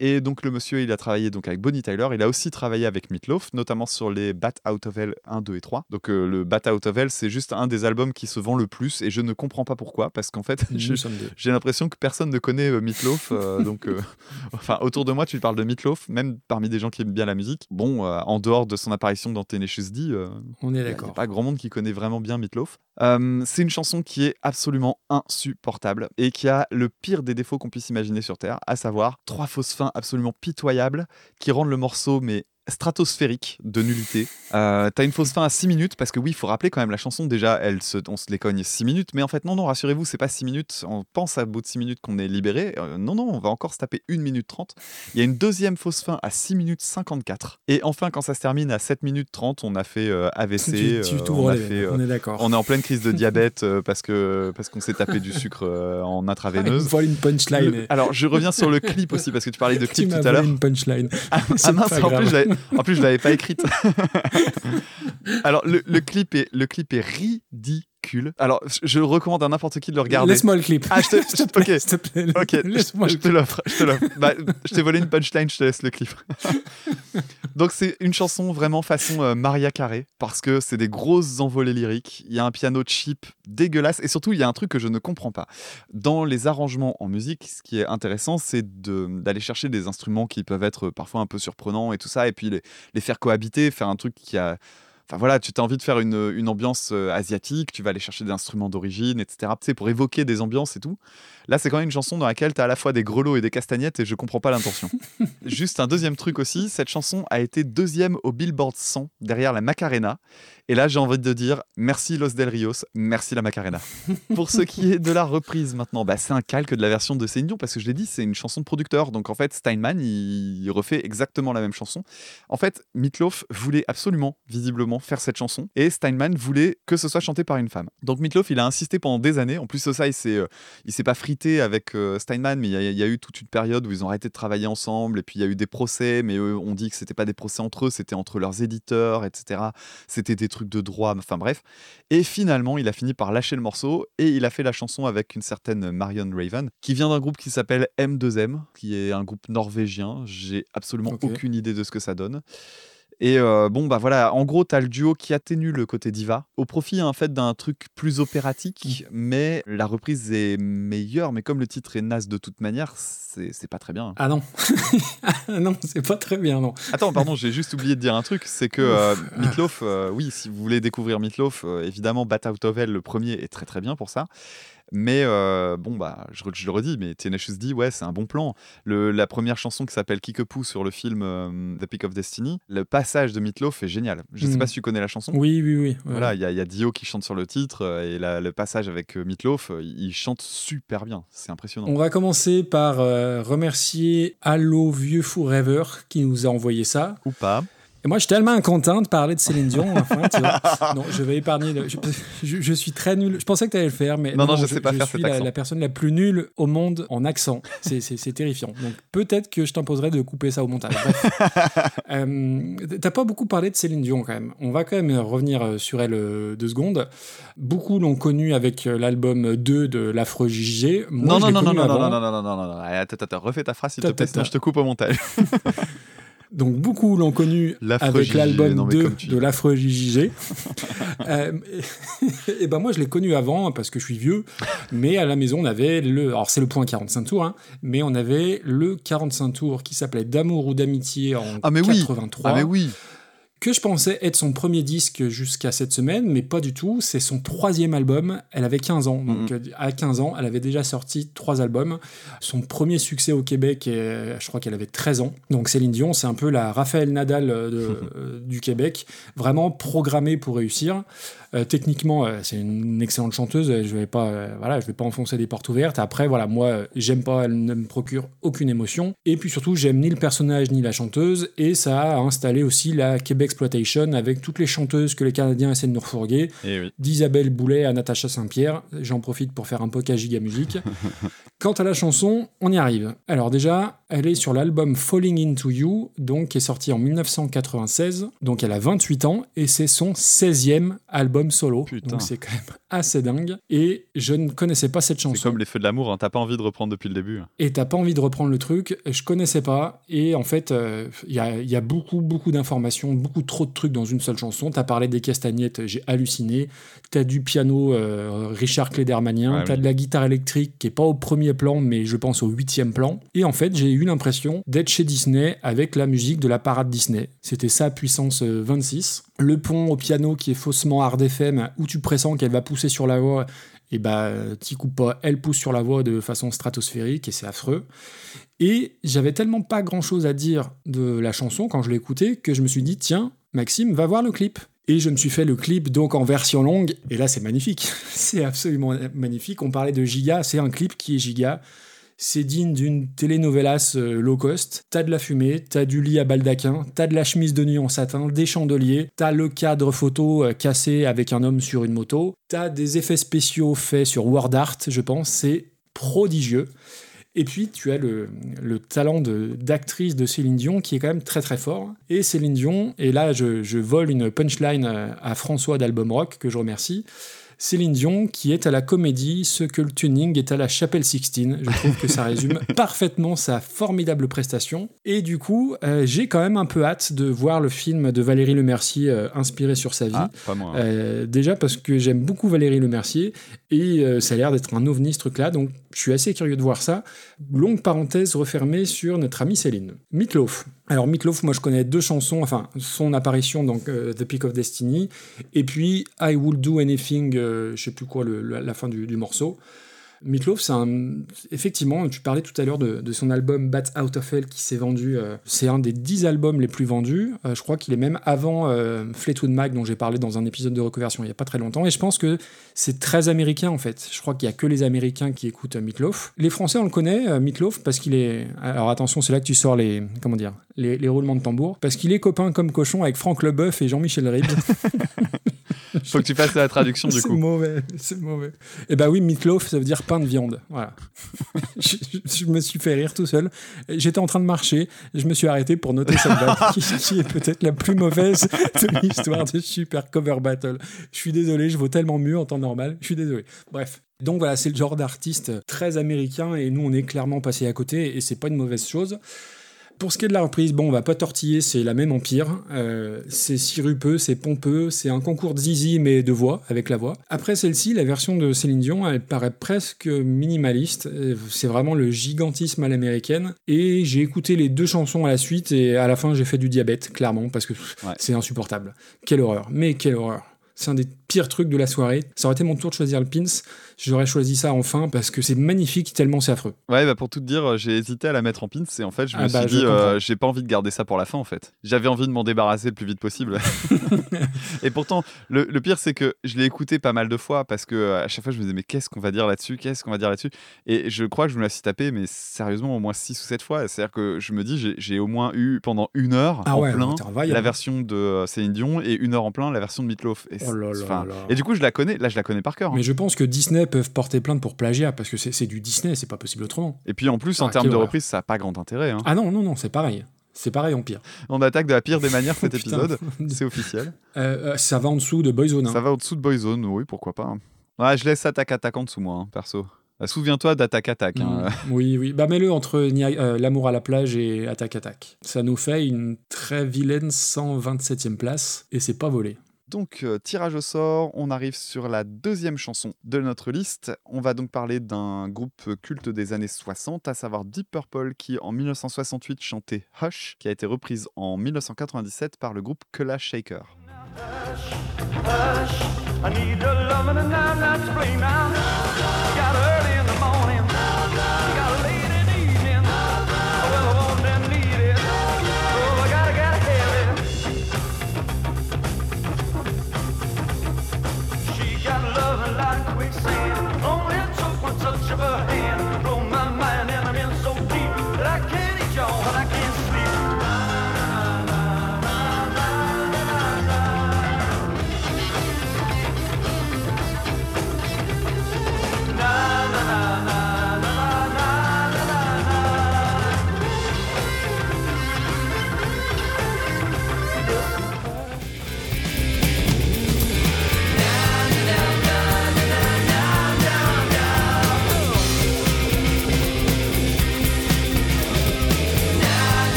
Et donc le monsieur, il a travaillé donc avec Bonnie Tyler. Il a aussi travaillé avec Meatloaf, notamment sur les Bat Out of Hell 1, 2 et 3. Donc euh, le Bat Out of Hell, c'est juste un des albums qui se vend le plus et je ne comprends pas pourquoi parce qu'en fait, j'ai l'impression que personne ne connaît euh, Meatloaf. euh, donc, euh, enfin, autour de moi, tu parles de Meatloaf, même parmi des gens qui aiment bien la musique. Bon, en dehors de son apparition dans Tenacious D, On est il n'y a d'accord. pas grand monde qui connaît vraiment bien Meatloaf. C'est une chanson qui est absolument insupportable et qui a le pire des défauts qu'on puisse imaginer sur Terre, à savoir trois fausses fins absolument pitoyables qui rendent le morceau mais stratosphérique de nullité. Euh, T'as une fausse fin à 6 minutes parce que oui, il faut rappeler quand même la chanson déjà, elle se, on se les cogne 6 minutes, mais en fait non, non, rassurez-vous, c'est pas 6 minutes, on pense à bout de 6 minutes qu'on est libéré. Euh, non, non, on va encore se taper 1 minute 30. Il y a une deuxième fausse fin à 6 minutes 54. Et enfin, quand ça se termine à 7 minutes 30, on a fait euh, AVC. Tu, tu on, a les fait, veines, on est d'accord. on est en pleine crise de diabète parce que parce qu'on s'est tapé du sucre en Ah, intraveineuse. vole une punchline. Le- alors, je reviens sur le clip aussi parce que tu parlais de clip tout à l'heure. une punchline. Ah, ah mince, en plus, en plus, je l'avais pas écrite. Alors, le, le clip est, le clip est ridicule. Alors, je- je recommande à n'importe qui de le regarder. Laisse-moi le clip. Ah, je te- S'il te plaît, plaît. Je, Laisse-moi je le te l'offre. Je te l'offre. Bah, je t'ai volé une punchline, je te laisse le clip. Donc c'est une chanson vraiment façon euh, Maria Carey parce que c'est des grosses envolées lyriques. Il y a un piano cheap dégueulasse et surtout il y a un truc que je ne comprends pas. Dans les arrangements en musique, ce qui est intéressant, c'est de- d'aller chercher des instruments qui peuvent être parfois un peu surprenants et tout ça, et puis les, les faire cohabiter, faire un truc qui a Enfin voilà, tu as envie de faire une, ambiance euh, asiatique, tu vas aller chercher des instruments d'origine, etc. Pour évoquer des ambiances et tout. Là, c'est quand même une chanson dans laquelle tu as à la fois des grelots et des castagnettes et je comprends pas l'intention. Juste un deuxième truc aussi, cette chanson a été deuxième au Billboard 100 derrière la Macarena. Et là, j'ai envie de dire merci Los Del Rios, merci la Macarena. Pour ce qui est de la reprise maintenant, bah, c'est un calque de la version de Céline Dion parce que je l'ai dit, c'est une chanson de producteur. Donc en fait, Steinman, il, refait exactement la même chanson. En fait, Meatloaf voulait absolument, visiblement, faire cette chanson et Steinman voulait que ce soit chanté par une femme. Donc Meatloaf, il a insisté pendant des années. En plus de ça, il s'est, euh, il s'est avec euh, Steinman, mais il y, a- il y a eu toute une période où ils ont arrêté de travailler ensemble et puis il y a eu des procès, mais eux, on dit que c'était pas des procès entre eux, c'était entre leurs éditeurs, etc. C'était des trucs de droit, enfin bref. Et finalement, il a fini par lâcher le morceau et il a fait la chanson avec une certaine Marion Raven, qui vient d'un groupe qui s'appelle M2M, qui est un groupe norvégien. J'ai absolument aucune idée de ce que ça donne. Et euh, bon, bah voilà, en gros, t'as le duo qui atténue le côté diva, au profit en fait d'un truc plus opératique, mais la reprise est meilleure. Mais comme le titre est naze de toute manière, c'est pas très bien. Ah non. Ah non, c'est pas très bien, non. Attends, pardon, j'ai juste oublié de dire un truc, c'est que euh, Meatloaf, euh, oui, si vous voulez découvrir Meatloaf, euh, évidemment, Bat Out of Hell, le premier, est très très bien pour ça. Mais euh, bon, bah, je, le redis, mais Tenacious D, ouais, c'est un bon plan. Le, la première chanson qui s'appelle Kickapoo sur le film euh, The Peak of Destiny, le passage de Meatloaf est génial. Je sais Mm. pas si tu connais la chanson. Oui, oui, oui. ouais. Voilà, il y, a- il y a Dio qui chante sur le titre euh, et la- le passage avec Meatloaf, il chante super bien. C'est impressionnant. On va commencer par euh, remercier Allo Vieux Forever qui nous a envoyé ça. Ou pas. Et moi, je suis tellement content de parler de Céline Dion. Enfin, tu vois. Non, je vais épargner. le- Je, je- je suis très nul. Je pensais que tu allais le faire, mais Non, non, je sais pas je faire suis cet la, accent. la personne la plus nulle au monde en accent. C'est- terrifiant. Donc peut-être que je t'imposerai de couper ça au montage. Euh, T'as pas beaucoup parlé de Céline Dion quand même. On va quand même revenir euh, sur elle euh, deux secondes. Beaucoup l'ont connue avec l'album 2 de l'Affreux JG. Non, je non, non, non, non, non, non, non, non, non, non, Attends, attends, refais ta phrase s'il te plaît, sinon je te coupe au montage. Donc beaucoup l'ont connu avec l'album non, mais 2 comme tu- de l'affreux JJG. Euh, et, et ben moi je l'ai connu avant parce que je suis vieux, mais à la maison on avait le, alors c'est le point 45 tours, hein, mais on avait le 45 tours qui s'appelait D'amour ou d'amitié en Ah, mais oui. 83. Ah, mais oui. Que je pensais être son premier disque jusqu'à cette semaine, mais pas du tout. C'est son troisième album. Elle avait 15 ans. Donc, euh, à 15 ans, elle avait déjà sorti trois albums. Son premier succès au Québec, euh, je crois qu'elle avait 13 ans. Donc, Céline Dion, c'est un peu la Raphaël Nadal euh, euh, du Québec. Vraiment programmée pour réussir. Euh, techniquement, euh, c'est une excellente chanteuse. Je vais pas, euh, voilà, je vais pas enfoncer des portes ouvertes. Après, voilà, moi, euh, j'aime pas. Elle ne me procure aucune émotion. Et puis surtout, j'aime ni le personnage ni la chanteuse. Et ça a installé aussi la Québec exploitation avec toutes les chanteuses que les Canadiens essaient de nous refourguer, oui. d'Isabelle Boulet à Natacha Saint-Pierre. J'en profite pour faire un poke à Giga Musique. Quant à la chanson, on y arrive. Alors déjà, elle est sur l'album Falling Into You, donc qui est sorti en 1996. Donc elle a 28 ans et c'est son 16e album solo. Putain. Donc c'est quand même assez dingue. Et je ne connaissais pas cette C'est chanson. comme les feux de l'amour, hein, t'as pas envie de reprendre depuis le début. Et t'as pas envie de reprendre le truc, je connaissais pas, et en fait, euh, il y, a, il y a beaucoup, beaucoup d'informations, beaucoup trop de trucs dans une seule chanson. T'as parlé des castagnettes, j'ai halluciné. T'as du piano euh, Richard Kledermanien, Ouais, t'as oui. de la guitare électrique qui est pas au premier plan, mais je pense au huitième plan. Et en fait, j'ai eu l'impression d'être chez Disney avec la musique de la parade Disney. C'était ça, puissance euh, 26. Le pont au piano qui est faussement hard FM, où tu pressens qu'elle va pousser sur la voix et bah t'y coupes pas, elle pousse sur la voix de façon stratosphérique et c'est affreux. Et j'avais tellement pas grand chose à dire de la chanson quand je l'ai écoutée que je me suis dit tiens, Maxime, va voir le clip. Et je me suis fait le clip donc en version longue, et là c'est magnifique, c'est absolument magnifique. On parlait de giga, c'est un clip qui est giga. C'est digne d'une telenovelas euh, low cost. T'as de la fumée, t'as du lit à baldaquin, t'as de la chemise de nuit en satin, des chandeliers, t'as le cadre photo euh, cassé avec un homme sur une moto, t'as des effets spéciaux faits sur Word Art, je pense, c'est prodigieux. Et puis, tu as le, le talent d'actrice de, Céline Dion qui est quand même très très fort. Et Céline Dion, et là je, vole une punchline euh, à François d'Album Rock, que je remercie. Céline Dion qui est à la comédie ce que le tuning est à la chapelle Sixtine. Je trouve que ça résume parfaitement sa formidable prestation. Et du coup, euh, j'ai quand même un peu hâte de voir le film de Valérie Lemercier euh, inspiré sur sa vie. Ah, pas moi. hein. Euh, déjà parce que j'aime beaucoup Valérie Lemercier et euh, ça a l'air d'être un ovni ce truc-là, donc je suis assez curieux de voir ça. Longue parenthèse refermée sur notre amie Céline. Meatloaf. Alors Meatloaf, moi je connais deux chansons, enfin son apparition dans euh, The Peak of Destiny et puis I Will Do Anything, euh, je sais plus quoi, la fin du morceau. Meatloaf, c'est un... Effectivement, tu parlais tout à l'heure de, son album Bat Out of Hell qui s'est vendu. euh, c'est un des dix albums les plus vendus. Euh, je crois qu'il est même avant euh, Fleetwood Mac, dont j'ai parlé dans un épisode de reconversion il n'y a pas très longtemps. Et je pense que c'est très américain en fait. Je crois qu'il n'y a que les Américains qui écoutent Meatloaf. Les Français, on le connaît, Meatloaf, parce qu'il est. Alors attention, c'est là que tu sors les. Comment dire les, les roulements de tambour. Parce qu'il est copain comme cochon avec Franck Leboeuf et Jean-Michel Ribes. Faut que tu fasses la traduction du C'est coup. mauvais, c'est mauvais. Et bah oui, meatloaf, ça veut dire pain de viande. Voilà. je me suis fait rire tout seul. J'étais en train de marcher, je me suis arrêté pour noter cette blague, qui, qui est peut-être la plus mauvaise de l'histoire de Super Cover Battle. Je suis désolé, je vaux tellement mieux en temps normal. Je suis désolé. Bref. Donc voilà, c'est le genre d'artiste très américain et nous on est clairement passé à côté et c'est pas une mauvaise chose. Pour ce qui est de la reprise, bon, on va pas tortiller, c'est la même empire. Euh, c'est sirupeux, c'est pompeux, c'est un concours de zizi, mais de voix, avec la voix. Après celle-ci, la version de Céline Dion, elle paraît presque minimaliste. Euh, C'est vraiment le gigantisme à l'américaine. Et j'ai écouté les deux chansons à la suite, et à la fin, j'ai fait du diabète, clairement, parce que Ouais. c'est insupportable. Quelle horreur, mais quelle horreur. C'est un des pires trucs de la soirée. Ça aurait été mon tour de choisir le pins. J'aurais choisi ça enfin parce que c'est magnifique tellement c'est affreux. Ouais, bah pour tout te dire, j'ai hésité à la mettre en pins et en fait, je me Ah bah, suis dit, euh, j'ai pas envie de garder ça pour la fin en fait. J'avais envie de m'en débarrasser le plus vite possible. et pourtant, le, le pire, c'est que je l'ai écouté pas mal de fois parce que euh, à chaque fois, je me disais, mais qu'est-ce qu'on va dire là-dessus? Qu'est-ce qu'on va dire là-dessus? Et je crois que je me la suis tapé, mais sérieusement, au moins 6 ou 7 fois. C'est-à-dire que je me dis, j'ai- au moins eu pendant une heure Ah en ouais, plein la version de euh, Céline Dion et une heure en plein la version de Meatloaf. Et, Oh là c'est- là enfin, là. et du coup, je la connais, là, je la connais par cœur. hein. Mais je pense que Disney peuvent porter plainte pour plagiat parce que c'est du Disney, c'est pas possible autrement. Et puis en plus, en termes de horreur. reprise, ça n'a pas grand intérêt. hein. Ah non, non, non, c'est pareil. C'est pareil en pire. On attaque de la pire des manières cet Putain. épisode. C'est officiel. Euh, euh, ça va en dessous de Boyzone. hein. Ça va au-dessous de Boyzone, oui, pourquoi pas. hein. Ouais, je laisse Attaque Attaque en dessous, moi, hein, perso. Euh, Souviens-toi d'Attaque Attaque. hein. Mm. Oui, oui. Bah mets-le entre euh, L'amour à la plage et Attaque Attaque. Ça nous fait une très vilaine 127e place et c'est pas volé. Donc, euh, tirage au sort, on arrive sur la deuxième chanson de notre liste. On va donc parler d'un groupe culte des années 60, à savoir Deep Purple, qui en 1968 chantait Hush, qui a été reprise en 1997 par le groupe Kula Shaker.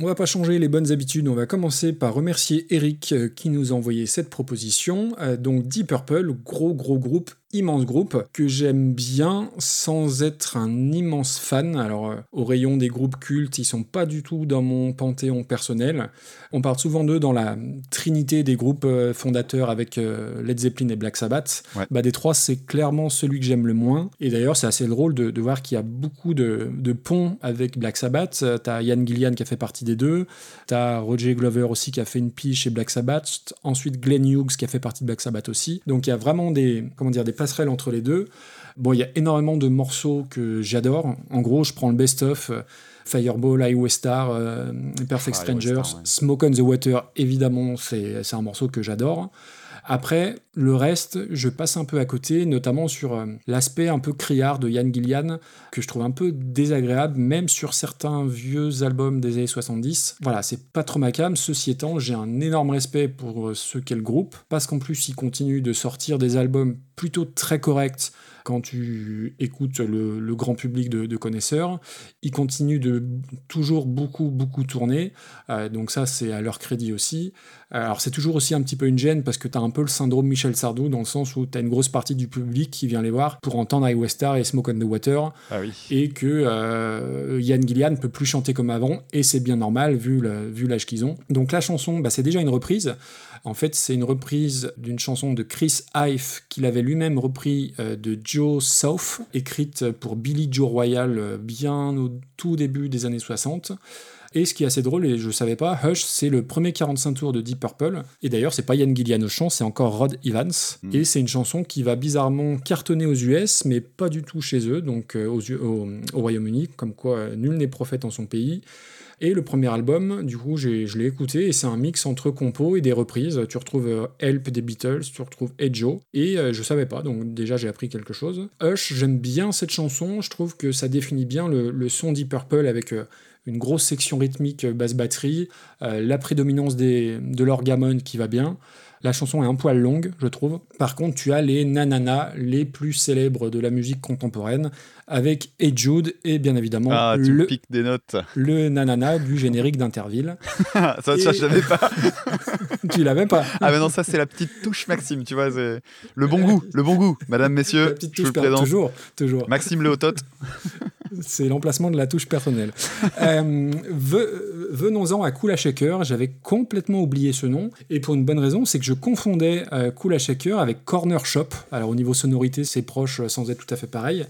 On va pas changer les bonnes habitudes, on va commencer par remercier Eric euh, qui nous a envoyé cette proposition. Euh, donc Deep Purple, gros gros groupe, immense groupe que j'aime bien sans être un immense fan. Alors euh, au rayon des groupes cultes, ils sont pas du tout dans mon panthéon personnel. On parle souvent d'eux dans la trinité des groupes euh, fondateurs avec euh, Led Zeppelin et Black Sabbath. Ouais. Bah, des trois, c'est clairement celui que j'aime le moins. Et d'ailleurs, c'est assez drôle de, de voir qu'il y a beaucoup de, de ponts avec Black Sabbath. T'as Ian Gillian qui a fait partie des deux. T'as Roger Glover aussi qui a fait une pige chez Black Sabbath. Ensuite, Glenn Hughes qui a fait partie de Black Sabbath aussi. Donc il y a vraiment des, comment dire, des passerelles entre les deux. Bon, il y a énormément de morceaux que j'adore. En gros, je prends le best-of. euh, Fireball, Highway Star, euh, Perfect Ah, Strangers, Star, ouais. Smoke on the Water, évidemment, c'est c'est un morceau que j'adore. Après, le reste, je passe un peu à côté, notamment sur euh, l'aspect un peu criard de Yann Gillian, que je trouve un peu désagréable, même sur certains vieux albums des années 70. Voilà, c'est pas trop ma cam. Ceci étant, j'ai un énorme respect pour euh, ce qu'est le groupe, parce qu'en plus, ils continuent de sortir des albums plutôt très corrects quand tu écoutes le, le grand public de, de connaisseurs. Ils continuent de toujours beaucoup, beaucoup tourner. Euh, donc ça, c'est à leur crédit aussi. Euh, Alors c'est toujours aussi un petit peu une gêne parce que tu as un peu le syndrome Michel Sardou dans le sens où tu as une grosse partie du public qui vient les voir pour entendre Highway Star et Smoke on the Water Ah oui. et que euh, Yann Gillian peut plus chanter comme avant et c'est bien normal vu l'âge qu'ils ont. Donc la chanson, bah, c'est déjà une reprise. En fait, c'est une reprise d'une chanson de Chris Ive qu'il avait lui-même repris euh, de Joe South, écrite pour Billy Joe Royal euh, bien au tout début des années 60. Et ce qui est assez drôle, et je ne savais pas, Hush, c'est le premier 45 tours de Deep Purple. Et d'ailleurs, c'est pas Yann Gillian au chant, c'est encore Rod Evans. Mm. Et c'est une chanson qui va bizarrement cartonner aux US, mais pas du tout chez eux, donc euh, aux au, au Royaume-Uni, comme quoi euh, nul n'est prophète en son pays. Et le premier album, du coup, je l'ai écouté et c'est un mix entre compos et des reprises. Tu retrouves euh, Help des Beatles, tu retrouves Hey Joe, et euh, je savais pas, donc déjà j'ai appris quelque chose. Hush, j'aime bien cette chanson, je trouve que ça définit bien le, son Deep Purple avec euh, une grosse section rythmique basse batterie, la prédominance des, de l'orgamon qui va bien. La chanson est un poil longue, je trouve. Par contre, tu as les nananas les plus célèbres de la musique contemporaine, avec Hey Jude et bien évidemment Ah, tu le, piques des notes. le nanana du générique d'Interville. ça, ça, Et- je savais pas. tu l'avais pas Ah, mais non, ça, c'est la petite touche Maxime, tu vois. c'est Le bon goût, le bon goût. Madame, La messieurs, petite je vous touche per- toujours, toujours. Maxime Léotote. C'est l'emplacement de la touche personnelle. Euh, ve- Venons-en à Kula Shaker. J'avais complètement oublié ce nom. Et pour une bonne raison, c'est que je confondais euh, Kula Shaker avec Corner Shop. Alors au niveau sonorité, c'est proche euh, sans être tout à fait pareil.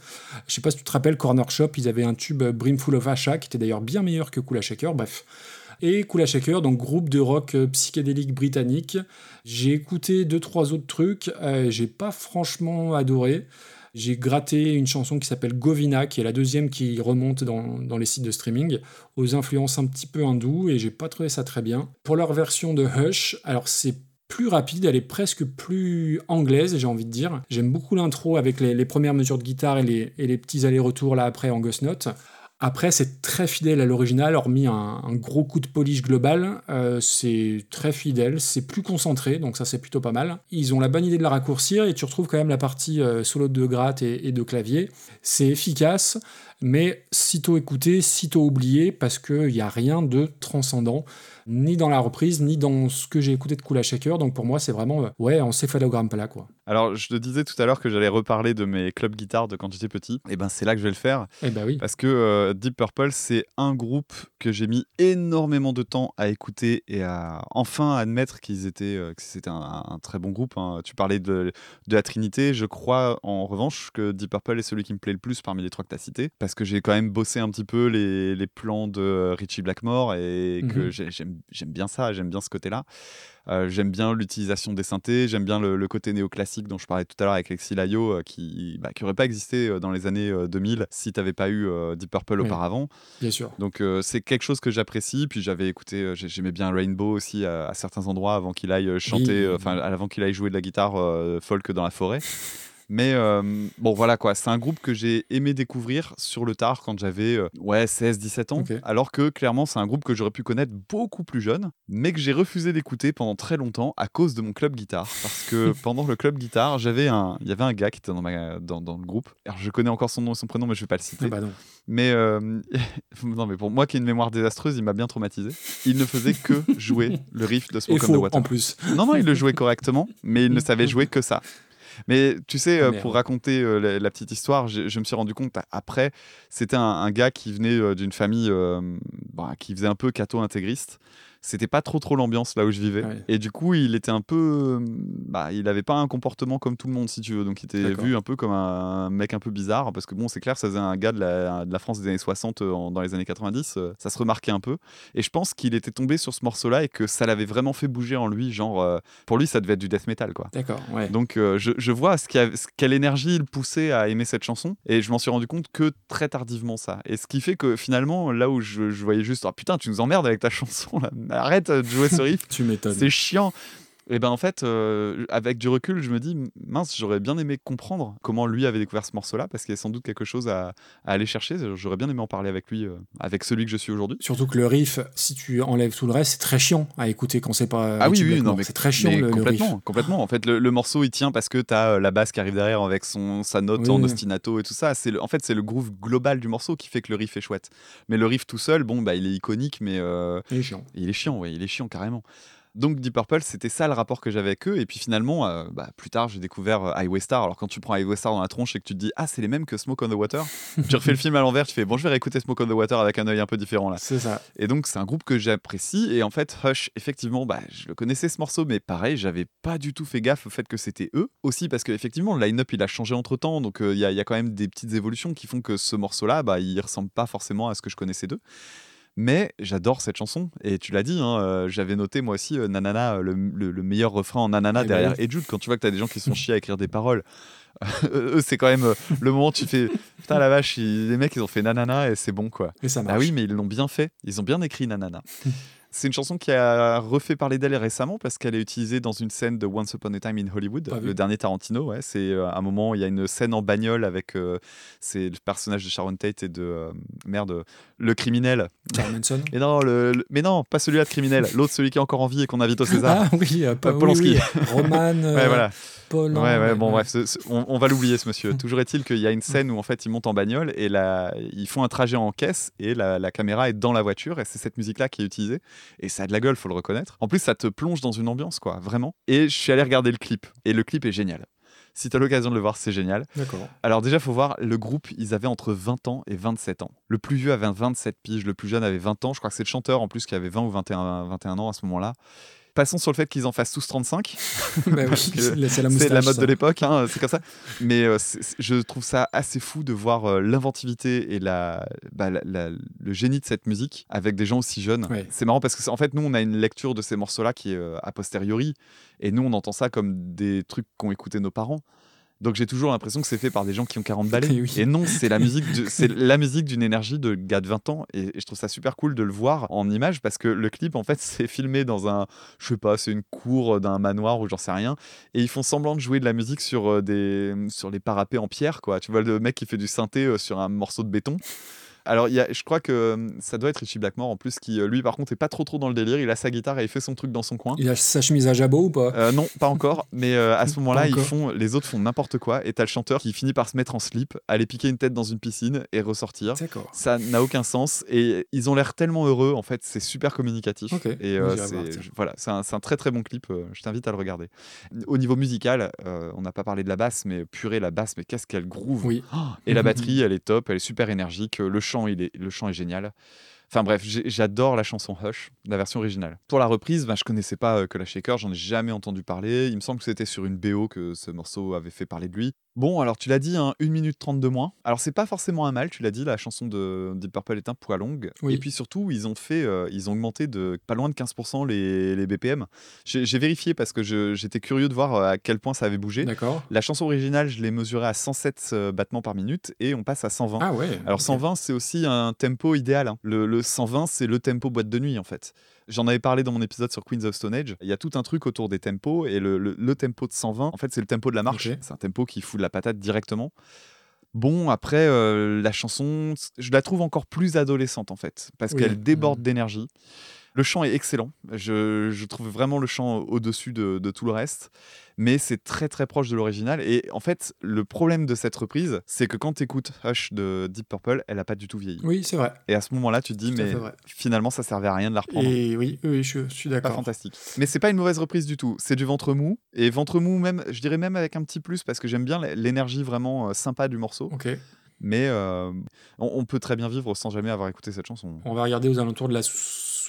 Je sais pas si tu te rappelles, Corner Shop, ils avaient un tube Brimful of Asha qui était d'ailleurs bien meilleur que Kula Shaker. Bref. Et Kula Shaker, donc groupe de rock euh, psychédélique britannique. J'ai écouté deux trois autres trucs, euh, j'ai pas franchement adoré. J'ai gratté une chanson qui s'appelle Govina, qui est la deuxième qui remonte dans, dans les sites de streaming, aux influences un petit peu hindoues, et j'ai pas trouvé ça très bien. Pour leur version de Hush, alors c'est plus rapide, elle est presque plus anglaise, j'ai envie de dire. J'aime beaucoup l'intro avec les, premières mesures de guitare et les, et les petits allers-retours là après en ghost note. Après, c'est très fidèle à l'original, hormis un, un gros coup de polish global. euh, c'est très fidèle, c'est plus concentré, donc ça c'est plutôt pas mal. Ils ont la bonne idée de la raccourcir et tu retrouves quand même la partie euh, solo de gratte et, et de clavier. C'est efficace, mais sitôt écouté, sitôt oublié, parce qu'il n'y a rien de transcendant, ni dans la reprise, ni dans ce que j'ai écouté de Kula Shaker. Donc pour moi, c'est vraiment, euh, ouais, en céphalogramme plat, quoi. Alors, je te disais tout à l'heure que j'allais reparler de mes clubs guitare de quand j'étais petit. Et ben, c'est là que je vais le faire. Eh bah oui. Parce que euh, Deep Purple, c'est un groupe que j'ai mis énormément de temps à écouter et à enfin admettre qu'ils étaient, euh, que c'était un, un très bon groupe. hein. Tu parlais de, de la Trinité. Je crois en revanche que Deep Purple est celui qui me plaît le plus parmi les trois que tu as cités. Parce que j'ai quand même bossé un petit peu les, les plans de euh, Richie Blackmore et que j'ai- j'aime j'aime bien ça, j'aime bien ce côté-là. Euh, j'aime bien l'utilisation des synthés, j'aime bien le, le côté néoclassique dont je parlais tout à l'heure avec Lexi Layo, euh, qui bah, qui aurait pas existé euh, dans les années euh, 2000 si tu n'avais pas eu Deep Purple Oui. auparavant. Bien sûr. Donc c'est quelque chose que j'apprécie. Puis j'avais écouté, j'ai- j'aimais bien Rainbow aussi à, à certains endroits avant qu'il aille chanter, Oui. enfin avant qu'il aille jouer de la guitare folk dans la forêt. Mais euh, bon, voilà quoi, c'est un groupe que j'ai aimé découvrir sur le tard quand j'avais euh, ouais, 16-17 ans. Alors que clairement, c'est un groupe que j'aurais pu connaître beaucoup plus jeune, mais que j'ai refusé d'écouter pendant très longtemps à cause de mon club guitare. Parce que pendant le club guitare, j'avais un, il y avait un gars qui était dans, ma, dans, dans le groupe. Alors je connais encore son nom et son prénom, mais je vais pas le citer. Ah bah non. Mais euh, non, mais pour moi qui ai une mémoire désastreuse, il m'a bien traumatisé. Il ne faisait que jouer le riff de Smoke on the Water. en plus. Non, non, il le jouait correctement, mais il ne savait jouer que ça. Mais tu sais, euh, merde. pour raconter euh, la, la petite histoire, je, me suis rendu compte a- après, c'était un, un gars qui venait euh, d'une famille bah, qui faisait un peu catho-intégriste. C'était pas trop trop l'ambiance là où je vivais. Ouais. Et du coup, il était un peu. Bah, il avait pas un comportement comme tout le monde, si tu veux. Donc, il était vu un peu comme un mec un peu bizarre. Parce que, bon, c'est clair, ça faisait un gars de la, de la France des années 60 euh, en- dans les années 90. euh, ça se remarquait un peu. Et je pense qu'il était tombé sur ce morceau-là et que ça l'avait vraiment fait bouger en lui. Genre, euh, pour lui, ça devait être du death metal, quoi. D'accord, ouais. Donc euh, je, je vois ce qui a- ce- quelle énergie il poussait à aimer cette chanson et je m'en suis rendu compte que très tardivement ça. Et ce qui fait que finalement là où je, je voyais juste oh putain tu nous emmerdes avec ta chanson là, arrête de jouer ce riff, tu m'étonnes. c'est chiant. Et ben en fait euh, avec du recul je me dis mince j'aurais bien aimé comprendre comment lui avait découvert ce morceau là parce qu'il y a sans doute quelque chose à, à aller chercher. J'aurais bien aimé en parler avec lui, euh, avec celui que je suis aujourd'hui. Surtout que le riff, si tu enlèves tout le reste, c'est très chiant à écouter quand c'est pas. Ah oui, oui, non, mais c'est très chiant le, le riff. complètement, complètement. En fait, le, le morceau il tient parce que tu as la basse qui arrive derrière avec son sa note Oui, en oui. ostinato et tout ça. C'est en fait c'est le groove global du morceau qui fait que le riff est chouette. Mais le riff tout seul, bon bah il est iconique, mais euh, Il est chiant. il est chiant, ouais, il est chiant carrément. Donc Deep Purple, c'était ça le rapport que j'avais avec eux. Et puis finalement, euh, bah, plus tard, j'ai découvert euh, Highway Star. Alors quand tu prends Highway Star dans la tronche et que tu te dis ah c'est les mêmes que Smoke on the Water, tu refais le film à l'envers, tu fais bon je vais réécouter Smoke on the Water avec un œil un peu différent là. C'est ça. Et donc, c'est un groupe que j'apprécie. Et en fait, Hush, effectivement, bah, je le connaissais ce morceau, mais pareil, j'avais pas du tout fait gaffe au fait que c'était eux. Aussi parce qu'effectivement, le line-up, il a changé entre temps. Donc, euh, il y, a- y a quand même des petites évolutions qui font que ce morceau-là, bah, il ressemble pas forcément à ce que je connaissais d'eux. Mais j'adore cette chanson. Et tu l'as dit, hein, euh, j'avais noté moi aussi euh, Nanana, euh, le, le- le meilleur refrain en Nanana Eh ben derrière. Edjude. Quand tu vois que tu as des gens qui sont chiés à écrire des paroles, eux, c'est quand même le moment où tu fais Putain, la vache, ils- les mecs, ils ont fait Nanana et c'est bon, quoi. Et ça marche. Ah oui, mais ils l'ont bien fait. Ils ont bien écrit Nanana. C'est une chanson qui a refait parler d'elle récemment parce qu'elle est utilisée dans une scène de Once Upon a Time in Hollywood, le dernier Tarantino. Ouais, c'est euh, un moment où il y a une scène en bagnole avec euh, c'est le personnage de Sharon Tate et de euh, merde le criminel. Charles Manson. Et non, le, le- mais non, pas celui-là de criminel, l'autre celui qui est encore en vie et qu'on invite au César. Ah oui, euh, pas, Euh, Polanski. oui, oui. Roman. ouais, voilà. Polan, Ouais, ouais, bon, bref, ce- ce- on, on va l'oublier, ce monsieur. Toujours est-il qu'il y a une scène où, en fait, ils montent en bagnole et là, ils font un trajet en caisse et la, la caméra est dans la voiture et c'est cette musique-là qui est utilisée. Et ça a de la gueule, faut le reconnaître. En plus, ça te plonge dans une ambiance, quoi, vraiment. Et je suis allé regarder le clip et le clip est génial. Si tu as l'occasion de le voir, c'est génial. D'accord. Alors déjà, faut voir, le groupe, ils avaient entre 20 ans et 27 ans. Le plus vieux avait 27 piges, le plus jeune avait 20 ans. Je crois que c'est le chanteur en plus qui avait 20 ou 21, 21 ans à ce moment-là. Passons sur le fait qu'ils en fassent tous 35. Bah oui, c'est la mode ça. de l'époque, hein, c'est comme ça. Mais euh, je trouve ça assez fou de voir euh, l'inventivité et la, bah, la- la- le génie de cette musique avec des gens aussi jeunes. Ouais. C'est marrant parce que en fait, nous, on a une lecture de ces morceaux-là qui est euh, a posteriori, et nous, on entend ça comme des trucs qu'ont écouté nos parents. Donc j'ai toujours l'impression que c'est fait par des gens qui ont 40 balais. Et oui. Et non, c'est la musique, c'est la musique d'une énergie de gars de 20 ans. Et, et je trouve ça super cool de le voir en image parce que le clip, en fait, c'est filmé dans un, je sais pas, c'est une cour d'un manoir ou j'en sais rien. Et ils font semblant de jouer de la musique sur euh, des, sur les parapets en pierre, quoi. Tu vois le mec qui fait du synthé euh, sur un morceau de béton. Alors, y a, je crois que euh, ça doit être Richie Blackmore en plus, qui euh, lui, par contre, est pas trop trop dans le délire. Il a sa guitare et il fait son truc dans son coin. Il a sa chemise à jabot ou pas? Euh, non, pas encore, mais euh, à ce moment-là, ils font, les autres font n'importe quoi, et t'as le chanteur qui finit par se mettre en slip, aller piquer une tête dans une piscine et ressortir. Ça n'a aucun sens, et ils ont l'air tellement heureux, en fait, c'est super communicatif. Et euh, c'est voilà, c'est un, très très bon clip, je t'invite à le regarder. Au niveau musical, on n'a pas parlé de la basse, mais purée, la basse, mais qu'est-ce qu'elle groove Oui. Oh, Et la batterie, elle est top, elle est super énergique, le chant, il est, le chant est génial. Enfin bref, j'adore la chanson Hush, la version originale. Pour la reprise, ben, je connaissais pas euh, que la Shaker, j'en ai jamais entendu parler. Il me semble que c'était sur une BO que ce morceau avait fait parler de lui. Bon, alors tu l'as dit, hein, 1 minute 30 de moins. Alors c'est pas forcément un mal, tu l'as dit, la chanson de Deep Purple est un poids longue. Oui. Et puis surtout, ils ont fait, euh, ils ont augmenté de pas loin de 15% les, les BPM. J'ai vérifié parce que j'étais curieux de voir euh, à quel point ça avait bougé. D'accord. La chanson originale, je l'ai mesurée à 107 euh, battements par minute et on passe à 120. Ah ouais. Alors ok. 120, c'est aussi un tempo idéal. hein. Le, le 120, c'est le tempo boîte de nuit en fait. J'en avais parlé dans mon épisode sur Queens of Stone Age. Il y a tout un truc autour des tempos et le, le- le tempo de 120, en fait, c'est le tempo de la marche. C'est un tempo qui fout de la patate directement. Bon, après, euh, la chanson, je la trouve encore plus adolescente en fait, parce Oui. qu'elle déborde d'énergie. Le chant est excellent. Je, je trouve vraiment le chant au-dessus de, de tout le reste. Mais c'est très très proche de l'original. Et en fait, le problème de cette reprise, c'est que quand tu écoutes Hush de Deep Purple, elle a pas du tout vieilli. Oui, c'est vrai. Et à ce moment-là, tu te dis, mais finalement, ça servait à rien de la reprendre. Et oui, oui, je, je suis Pas d'accord. fantastique. Mais c'est pas une mauvaise reprise du tout. C'est du ventre mou. Et ventre mou, même, je dirais même avec un petit plus, parce que j'aime bien l'énergie vraiment euh, sympa du morceau. Ok. Mais euh, on, on peut très bien vivre sans jamais avoir écouté cette chanson. On va regarder aux alentours de la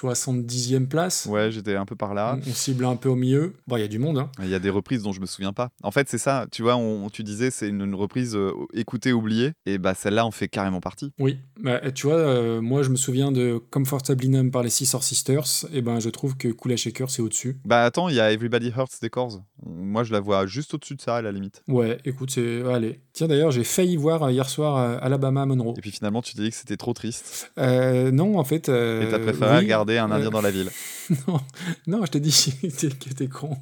70e place. Ouais, j'étais un peu par là. On, on cible un peu au milieu. Bon, il y a du monde. Hein. Il y a des reprises dont je me souviens pas. En fait, c'est ça. Tu vois, on, tu disais, c'est une, une reprise euh, écoutée, oubliée. Et bah, celle-là en fait carrément partie. Oui. Bah, tu vois, euh, moi, je me souviens de Comfortably Numb par les Scissor Sisters. Et ben, je trouve que Kula Shaker, c'est au-dessus. Bah, attends, il y a Everybody Hurts des Corrs. Moi, je la vois juste au-dessus de ça, à la limite. Ouais, écoute, c'est. Allez. Tiens, d'ailleurs, j'ai failli voir euh, hier soir euh, Alabama Monroe. Et puis finalement, tu t'es dit que c'était trop triste. Euh, non, en fait. Et t'as préféré oui, regarder un Indien euh, dans la ville. non, non, je t'ai dit qu'il était con.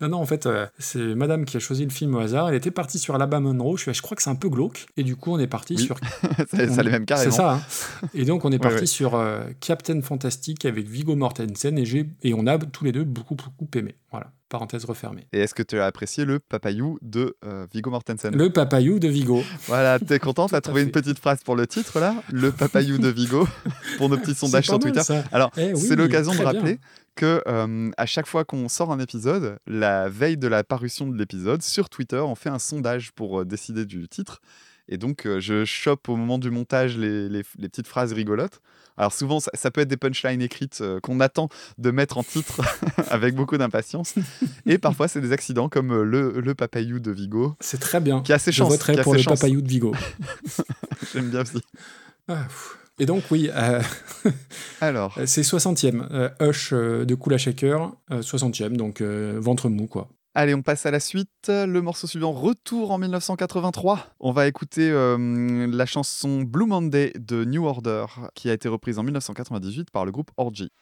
Non, non, en fait, euh, c'est madame qui a choisi le film au hasard. Elle était partie sur Alabama Monroe. Je, crois que c'est un peu glauque. Et du coup, on est parti Oui, sur. ça, ça on- les même carrément. C'est ça. hein. Et donc, on est parti ouais. sur euh, Captain Fantastic avec Vigo Mortensen. Et, j'ai- et on a tous les deux beaucoup, beaucoup aimé. Voilà, parenthèse refermée. Et est-ce que tu as apprécié le papayou de euh, Viggo Mortensen? Le papayou de Vigo. Voilà, t'es content T'as trouvé une petite phrase pour le titre là? Le papayou de Vigo pour nos petits sondages sur mal, Twitter. ça. Alors, Eh oui, c'est l'occasion de très bien. rappeler que euh, à chaque fois qu'on sort un épisode, la veille de la parution de l'épisode, sur Twitter, on fait un sondage pour euh, décider du titre. Et donc, euh, je chope au moment du montage les, les- les petites phrases rigolotes. Alors, souvent, ça, ça peut être des punchlines écrites euh, qu'on attend de mettre en titre avec beaucoup d'impatience. Et parfois, c'est des accidents comme le, le papayou de Vigo, C'est très bien. qui a ses Je chances. voterai qui a pour le chances. papayou de Vigo. J'aime bien aussi. Ah. Et donc, oui, euh, Alors, c'est 60e. Euh, Hush euh, de Kula Shaker, euh, 60e, donc euh, ventre mou, quoi. Allez, on passe à la suite. Le morceau suivant, Retour en 1983. On va écouter euh, la chanson Blue Monday de New Order, qui a été reprise en 1998 par le groupe Orgy.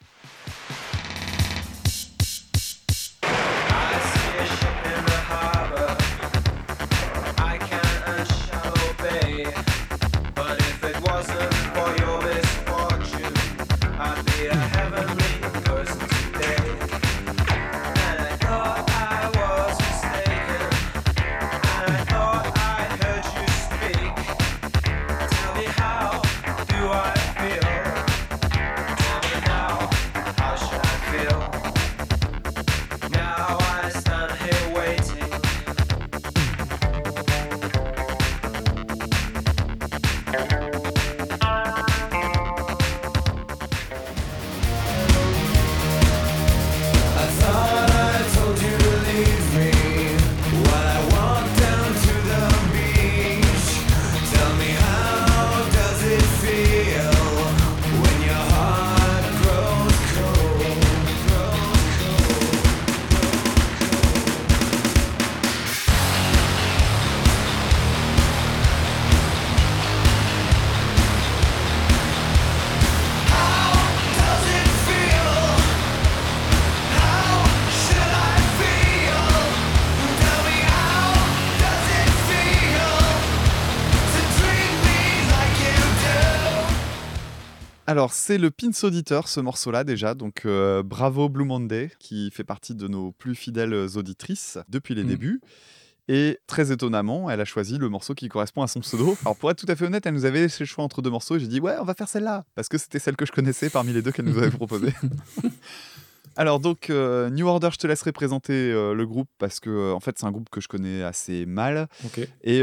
Alors, c'est le Pins Auditeur, ce morceau-là, déjà. Donc, euh, bravo Blue Monday, qui fait partie de nos plus fidèles auditrices depuis les Mm. débuts. Et très étonnamment, elle a choisi le morceau qui correspond à son pseudo. Alors, pour être tout à fait honnête, elle nous avait laissé le choix entre deux morceaux. et J'ai dit, ouais, on va faire celle-là. Parce que c'était celle que je connaissais parmi les deux qu'elle nous avait proposées. Alors donc euh, New Order, je te laisserai présenter euh, le groupe parce que euh, en fait c'est un groupe que je connais assez mal et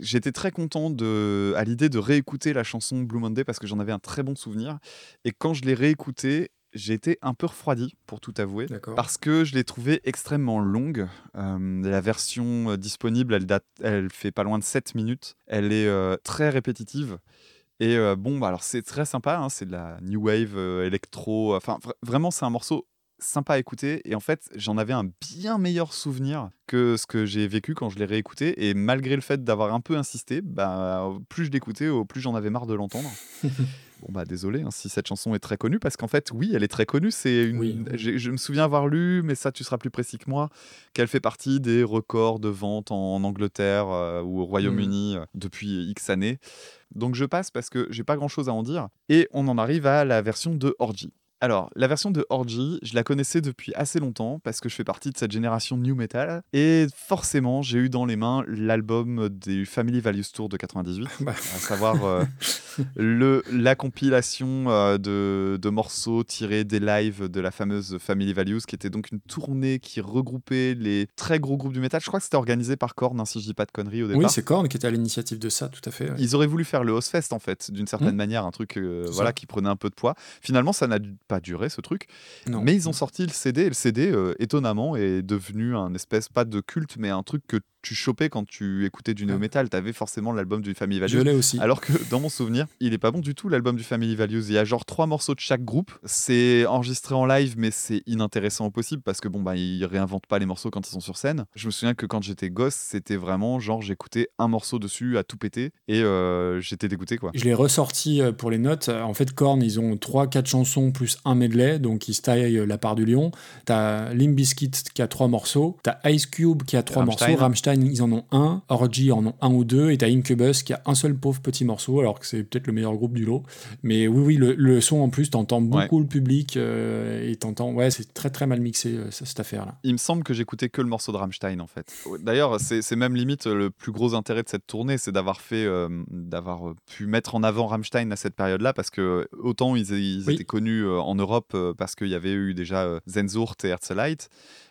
j'étais très content de, à l'idée de réécouter la chanson Blue Monday parce que j'en avais un très bon souvenir et quand je l'ai réécoutée j'ai été un peu refroidi pour tout avouer parce que je l'ai trouvée extrêmement longue. La version disponible, elle, date, elle fait pas loin de 7 minutes. Elle est très répétitive. Et euh, bon, bah, alors c'est très sympa, hein, c'est de la new wave, euh, électro. Enfin, vra- vraiment, c'est un morceau sympa à écouter. Et en fait, j'en avais un bien meilleur souvenir que ce que j'ai vécu quand je l'ai réécouté. Et malgré le fait d'avoir un peu insisté, bah, plus je l'écoutais, au plus j'en avais marre de l'entendre. Bon bah désolé hein, si cette chanson est très connue parce qu'en fait oui elle est très connue c'est une Oui. je me souviens avoir lu mais ça tu seras plus précis que moi qu'elle fait partie des records de vente en, Angleterre euh, ou au Royaume-Uni euh, depuis X années donc je passe parce que j'ai pas grand chose à en dire et on en arrive à la version de Orgy alors, la version de Orgy, je la connaissais depuis assez longtemps parce que je fais partie de cette génération new metal. Et forcément, j'ai eu dans les mains l'album du Family Values Tour de 98, Bah. à savoir euh, le, la compilation euh, de, de morceaux tirés des lives de la fameuse Family Values, qui était donc une tournée qui regroupait les très gros groupes du métal. Je crois que c'était organisé par Korn, hein, si je dis pas de conneries au départ. Oui, c'est Korn qui était à l'initiative de ça, tout à fait. ouais. Ils auraient voulu faire le Ozfest en fait, d'une certaine Mm. manière, un truc euh, voilà ça. qui prenait un peu de poids. Finalement, ça n'a pas duré ce truc, Non. mais ils ont sorti le CD et le CD, euh, étonnamment, est devenu un espèce pas de culte, mais un truc que tu chopais quand tu écoutais du néo metal. T'avais forcément l'album du Family Je Values. l'ai aussi. Alors que dans mon souvenir, il est pas bon du tout l'album du Family Values. Il y a genre trois morceaux de chaque groupe. C'est enregistré en live, mais c'est inintéressant au possible parce que bon bah ils réinventent pas les morceaux quand ils sont sur scène. Je me souviens que quand j'étais gosse, c'était vraiment genre j'écoutais un morceau dessus à tout péter et euh, j'étais dégoûté quoi. Je l'ai ressorti euh, pour les notes. En fait, Korn, ils ont 3-4 chansons plus un medley, donc ils se taillent la part du lion. T'as Limp Bizkit qui a 3 morceaux. T'as Ice Cube qui a 3 Rammstein. morceaux. Rammstein, ils en ont un. Orgy en ont un ou deux. Et t'as Incubus qui a un seul pauvre petit morceau, alors que c'est peut-être le meilleur groupe du lot. Mais oui, oui, le, le son en plus, t'entends beaucoup le public euh, et t'entends. Ouais, c'est très très mal mixé euh, cette affaire-là. Il me semble que j'écoutais que le morceau de Rammstein en fait. D'ailleurs, c'est même limite le plus gros intérêt de cette tournée, c'est d'avoir fait, euh, d'avoir euh, pu mettre en avant Rammstein à cette période-là, parce que euh, autant ils, ils Oui. étaient connus euh, en Europe parce qu'il y avait eu déjà Zenzurt et Herzlite.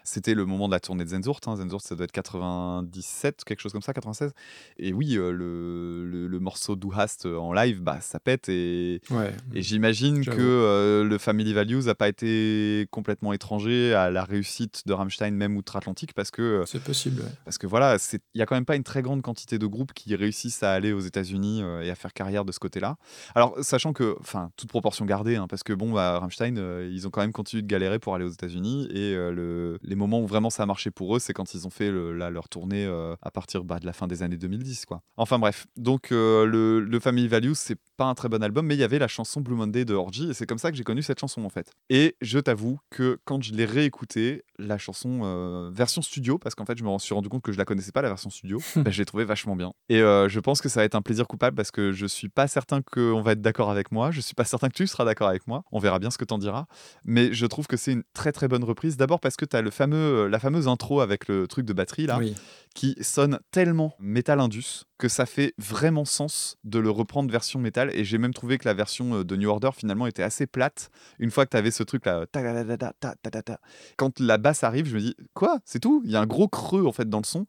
C'était le moment de la tournée de Zenzurt. Hein. Zenzurt, ça doit être 97, quelque chose comme ça, 96. Et oui, euh, le, le, le morceau Du Hast euh, en live, bah, ça pète et Ouais. et j'imagine J'avoue. que euh, le Family Values n'a pas été complètement étranger à la réussite de Rammstein, même outre-Atlantique, parce que, C'est possible. ouais. parce que voilà, il n'y a quand même pas une très grande quantité de groupes qui réussissent à aller aux États-Unis et à faire carrière de ce côté-là. Alors, sachant que, enfin, toute proportion gardée, hein, parce que bon, bah, Rammstein, ils ont quand même continué de galérer pour aller aux États-Unis, et euh, le- les moments où vraiment ça a marché pour eux, c'est quand ils ont fait le- là, leur tournée euh, à partir bah, de la fin des années 2010, quoi. Enfin bref, donc euh, le, le Family Values, c'est pas un très bon album, mais il y avait la chanson Blue Monday de Orgy, et c'est comme ça que j'ai connu cette chanson en fait. Et je t'avoue que quand je l'ai réécoutée, la chanson euh, version studio, parce qu'en fait je me suis rendu compte que je la connaissais pas la version studio, bah, je l'ai trouvée vachement bien. Et je pense que ça va être un plaisir coupable parce que je suis pas certain qu'on va être d'accord avec moi, je suis pas certain que tu seras d'accord avec moi, on verra bien ce que t'en diras, mais je trouve que c'est une très très bonne reprise. D'abord parce que tu as le la fameuse intro avec le truc de batterie là, qui sonne tellement Metal Indus que ça fait vraiment sens de le reprendre version métal. Et j'ai même trouvé que la version de New Order finalement était assez plate. Une fois que tu avais ce truc là, quand la basse arrive, je me dis quoi, c'est tout Il y a un gros creux en fait dans le son.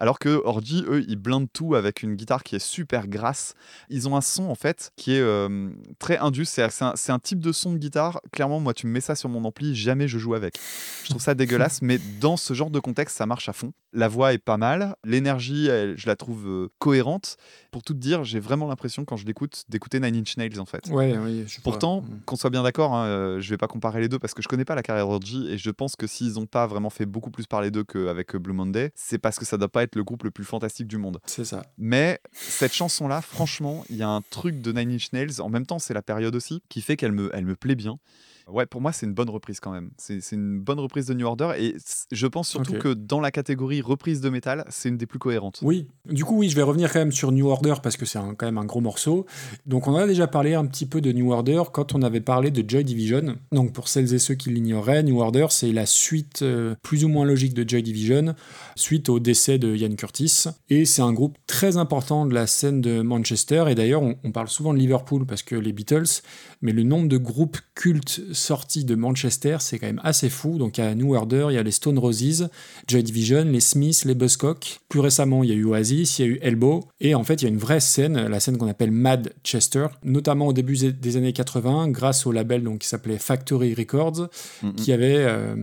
Alors que Orgy, eux, ils blindent tout avec une guitare qui est super grasse. Ils ont un son, en fait, qui est euh, très indus. C'est un, type de son de guitare. Clairement, moi, tu me mets ça sur mon ampli, jamais je joue avec. Je trouve ça dégueulasse, mais dans ce genre de contexte, ça marche à fond. La voix est pas mal. L'énergie, je la trouve euh, cohérente. Pour tout te dire, j'ai vraiment l'impression, quand je l'écoute, d'écouter Nine Inch Nails, en fait. Ouais, oui. je Pourtant, Mm. qu'on soit bien d'accord, hein, euh, je vais pas comparer les deux parce que je connais pas la carrière d'Orgy et je pense que s'ils ont pas vraiment fait beaucoup plus parler d'eux qu'avec euh, Blue Monday, c'est parce que ça doit pas être le groupe le plus fantastique du monde. C'est ça. Mais cette chanson-là, franchement, il y a un truc de Nine Inch Nails, en même temps c'est la période aussi, qui fait qu'elle me, elle me plaît bien. Ouais, pour moi, c'est une bonne reprise quand même. C'est une bonne reprise de New Order et je pense surtout que dans la catégorie reprise de métal, c'est une des plus cohérentes. Oui, du coup, oui, je vais revenir quand même sur New Order parce que c'est quand même un gros morceau. Donc, on a déjà parlé un petit peu de New Order quand on avait parlé de Joy Division. Donc, pour celles et ceux qui l'ignoraient, New Order, c'est la suite euh, plus ou moins logique de Joy Division, suite au décès de Ian Curtis. Et c'est un groupe très important de la scène de Manchester. Et d'ailleurs, on, on parle souvent de Liverpool parce que les Beatles, mais le nombre de groupes cultes sortis de Manchester, c'est quand même assez fou. Donc, il y a New Order, il y a les Stone Roses, Joy Division, les Smiths, les Buzzcocks. Plus récemment, il y a eu Oasis, il y a eu Elbow. Et en fait, il y a une vraie scène, la scène qu'on appelle Mad Chester, notamment au début des années 80, grâce au label donc, qui s'appelait Factory Records, Mhm. qui avait euh,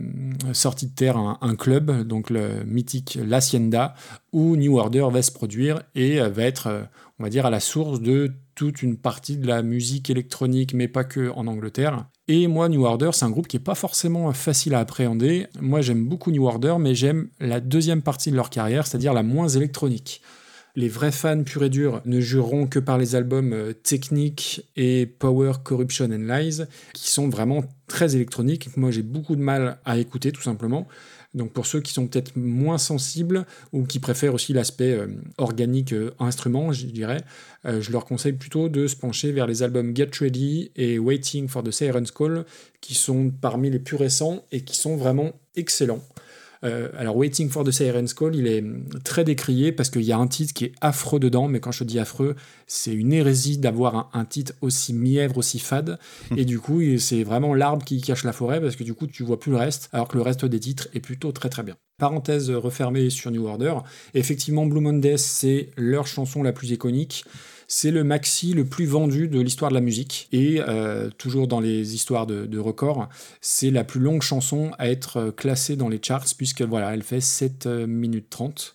sorti de terre un, un club, donc le mythique L'Hacienda, où New Order va se produire et euh, va être, euh, on va dire, à la source de toute une partie de la musique électronique, mais pas que en Angleterre. Et moi, New Order, c'est un groupe qui est pas forcément facile à appréhender. Moi, j'aime beaucoup New Order, mais j'aime la deuxième partie de leur carrière, c'est-à-dire la moins électronique. Les vrais fans purs et durs ne jureront que par les albums euh, Technique et Power, Corruption and Lies, qui sont vraiment très électroniques. Moi, j'ai beaucoup de mal à écouter, tout simplement. Donc pour ceux qui sont peut-être moins sensibles ou qui préfèrent aussi l'aspect euh, organique euh, instrument, je dirais, euh, je leur conseille plutôt de se pencher vers les albums Get Ready et Waiting for the Siren's Call, qui sont parmi les plus récents et qui sont vraiment excellents. Euh, alors, Waiting for the Siren's Call, il est très décrié parce qu'il y a un titre qui est affreux dedans, mais quand je dis affreux, c'est une hérésie d'avoir un, titre aussi mièvre, aussi fade. et du coup, c'est vraiment l'arbre qui cache la forêt parce que du coup, tu vois plus le reste, alors que le reste des titres est plutôt très très bien. Parenthèse refermée sur New Order. Effectivement, Blue Monday, c'est leur chanson la plus iconique. C'est le maxi le plus vendu de l'histoire de la musique. Et euh, toujours dans les histoires de, records, c'est la plus longue chanson à être euh, classée dans les charts, puisque voilà, elle fait 7 euh, minutes 30.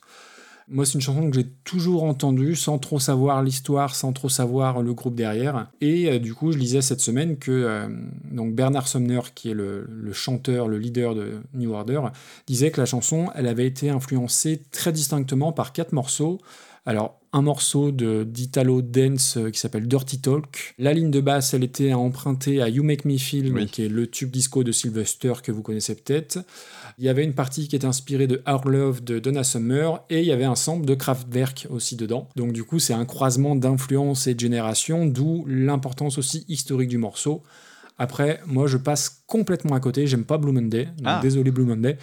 Moi, c'est une chanson que j'ai toujours entendue sans trop savoir l'histoire, sans trop savoir le groupe derrière. Et du coup, je lisais cette semaine que donc Bernard Sumner, qui est le, le chanteur, le leader de New Order, disait que la chanson, elle avait été influencée très distinctement par quatre morceaux. Alors, un morceau de d'Italo Dance euh, qui s'appelle Dirty Talk. La ligne de basse, elle était empruntée à You Make Me Feel, Oui. qui est le tube disco de Sylvester que vous connaissez peut-être. Il y avait une partie qui était inspirée de Our Love de Donna Summer et il y avait un sample de Kraftwerk aussi dedans. Donc du coup, c'est un croisement d'influences et de générations, d'où l'importance aussi historique du morceau. Après, moi, je passe complètement à côté. J'aime pas Blue Monday. Donc, Ah. Désolé Blue Monday.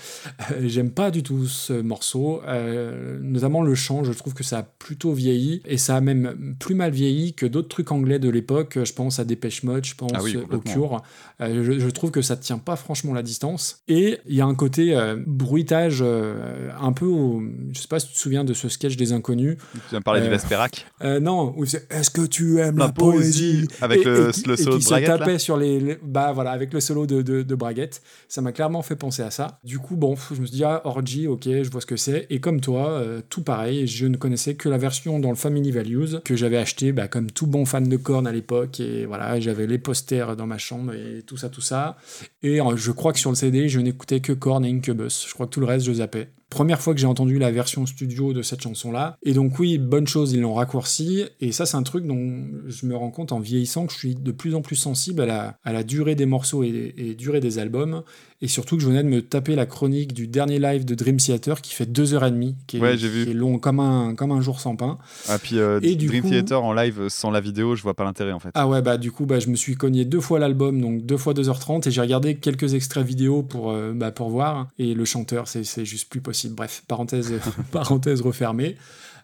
Euh, J'aime pas du tout ce morceau. Euh, notamment le chant, je trouve que ça a plutôt vieilli. Et ça a même plus mal vieilli que d'autres trucs anglais de l'époque. Je pense à Dépêche Mode, je pense Ah oui, au. Cure. Euh, je, je trouve que ça tient pas franchement la distance. Et il y a un côté bruitage un peu. au- je sais pas si tu te souviens de ce sketch des inconnus. Tu viens de parler du Vesperac. Non, Est-ce que tu aimes La la, poésie, poésie. Avec le- qui- le solo qui de se Braguette, tapait sur les, les- Bah voilà, avec le solo de, de, Braguette. Ça m'a clairement fait penser à ça. Du coup, bon, je me suis dit, ah, Orgy, ok, je vois ce que c'est. Et comme toi, euh, tout pareil, je ne connaissais que la version dans le Family Values que j'avais acheté bah, comme tout bon fan de Korn à l'époque. Et voilà, j'avais les posters dans ma chambre et tout ça, tout ça. Et euh, je crois que sur le CD, je n'écoutais que Korn et Incubus. Je crois que tout le reste, je zappais. Première fois que j'ai entendu la version studio de cette chanson-là. Et donc oui, bonne chose, ils l'ont raccourci. Et ça, c'est un truc dont je me rends compte en vieillissant que je suis de plus en plus sensible à la, durée des morceaux et durée des albums. Et surtout que je venais de me taper la chronique du dernier live de Dream Theater qui fait deux heures et demie, qui est, Ouais, j'ai vu. qui est long comme un, comme un jour sans pain. Ah, puis euh, et du Dream coup- Theater en live sans la vidéo, je vois pas l'intérêt en fait. Ah ouais, bah du coup, bah, je me suis cogné deux fois l'album, donc deux fois 2h30, et j'ai regardé quelques extraits vidéo pour, euh, bah, pour voir. Et le chanteur, c'est c'est juste plus possible. Bref, parenthèse, parenthèse refermée.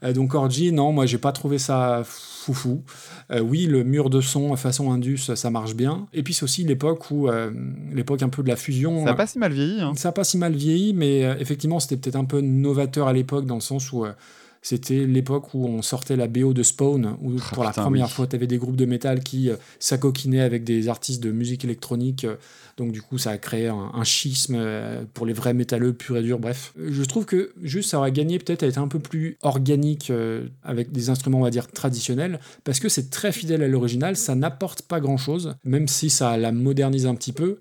Euh, donc Orgy, non, moi j'ai pas trouvé ça foufou. Euh, oui, le mur de son façon Indus, ça marche bien. Et puis c'est aussi l'époque où, euh, l'époque un peu de la fusion. Ça a pas si mal vieilli. Hein. Ça n'a pas si mal vieilli, mais effectivement, c'était peut-être un peu novateur à l'époque, dans le sens où c'était l'époque où on sortait la BO de Spawn, où Ah, pour la putain, première oui. fois, tu avais des groupes de métal qui euh, s'acoquinaient avec des artistes de musique électronique. euh, donc, du coup, ça a créé un, schisme euh, pour les vrais métalleux purs et durs. Bref, je trouve que juste ça aurait gagné peut-être à être un peu plus organique euh, avec des instruments, on va dire, traditionnels, parce que c'est très fidèle à l'original, ça n'apporte pas grand-chose, même si ça la modernise un petit peu.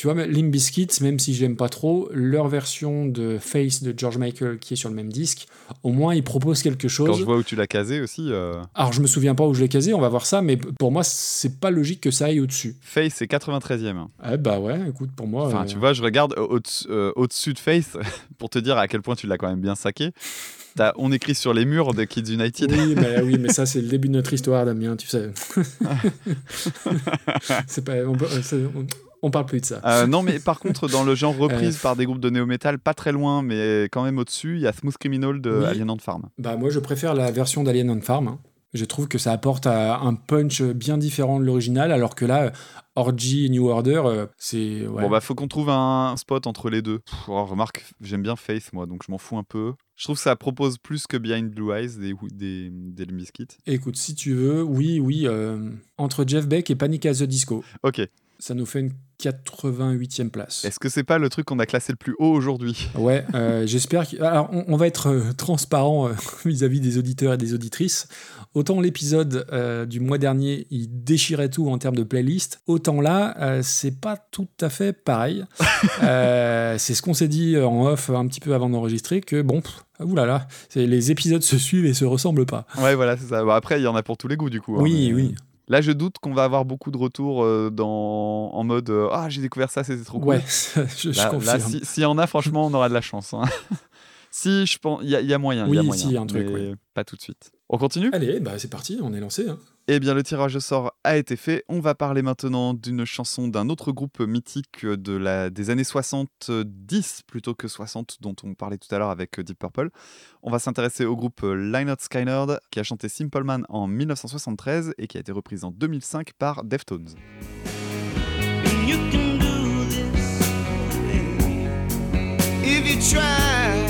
Tu vois, Limp Bizkit, même si j'aime pas trop, leur version de Face de George Michael qui est sur le même disque, au moins ils proposent quelque Quand chose. je vois où tu l'as casé aussi, euh, Alors je me souviens pas où je l'ai casé, on va voir ça, mais pour moi c'est pas logique que ça aille au-dessus. Face c'est 93e. Eh bah ouais, écoute, pour moi. Enfin, euh, tu vois, je regarde au-dessus euh, au-dessus de Face pour te dire à quel point tu l'as quand même bien saqué. On écrit sur les murs de Kids United. Oui, mais, oui, mais ça, c'est le début de notre histoire, Damien, tu sais. c'est pas, on, peut- c'est- on- on parle plus de ça. Euh, non, mais par contre, dans le genre reprise par des groupes de néo-metal, pas très loin, mais quand même au-dessus, il y a Smooth Criminal de Oui. Alien Ant Farm. Bah, moi, je préfère la version d'Alien on Farm. hein. Je trouve que ça apporte euh, un punch bien différent de l'original, alors que là, euh, Orgy et New Order, euh, c'est. ouais. Bon, bah, faut qu'on trouve un spot entre les deux. Pff, oh, remarque, j'aime bien Faith, moi, donc je m'en fous un peu. Je trouve que ça propose plus que Behind Blue Eyes des, des, des. Écoute, si tu veux, oui, oui, euh, entre Jeff Beck et Panic at the Disco, Ok. Ça nous fait une 88e place. Est-ce que c'est pas le truc qu'on a classé le plus haut aujourd'hui? Ouais, euh, j'espère. que- Alors, on, on va être euh, transparent euh, vis-à-vis des auditeurs et des auditrices. Autant l'épisode euh, du mois dernier, il déchirait tout en termes de playlist, autant là, c'est pas tout à fait pareil. C'est ce qu'on s'est dit en off un petit peu avant d'enregistrer que bon, pff, oulala, les épisodes se suivent et se ressemblent pas. Ouais, voilà, c'est ça. Bon, après, il y en a pour tous les goûts, du coup. hein, Oui, mais- oui. Là, je doute qu'on va avoir beaucoup de retours euh, dans... en mode euh, Ah, j'ai découvert ça, c'était trop cool. Ouais, je, je Là, confirme. là, si- s'il y en a, franchement, on aura de la chance. hein. Si, je pense, il y, a- il y a moyen. il y a Oui, moyen, si, il y a un truc, mais ouais. Pas tout de suite. On continue? Allez, bah c'est parti, on est lancé. hein. Eh bien, le tirage au sort a été fait. On va parler maintenant d'une chanson d'un autre groupe mythique de la, des années 70 plutôt que 60, dont on parlait tout à l'heure avec euh, Deep Purple. On va s'intéresser au groupe euh, Lynyrd Skynyrd, qui a chanté Simple Man en 1973 et qui a été reprise en 2005 par Deftones. You can do this if you try.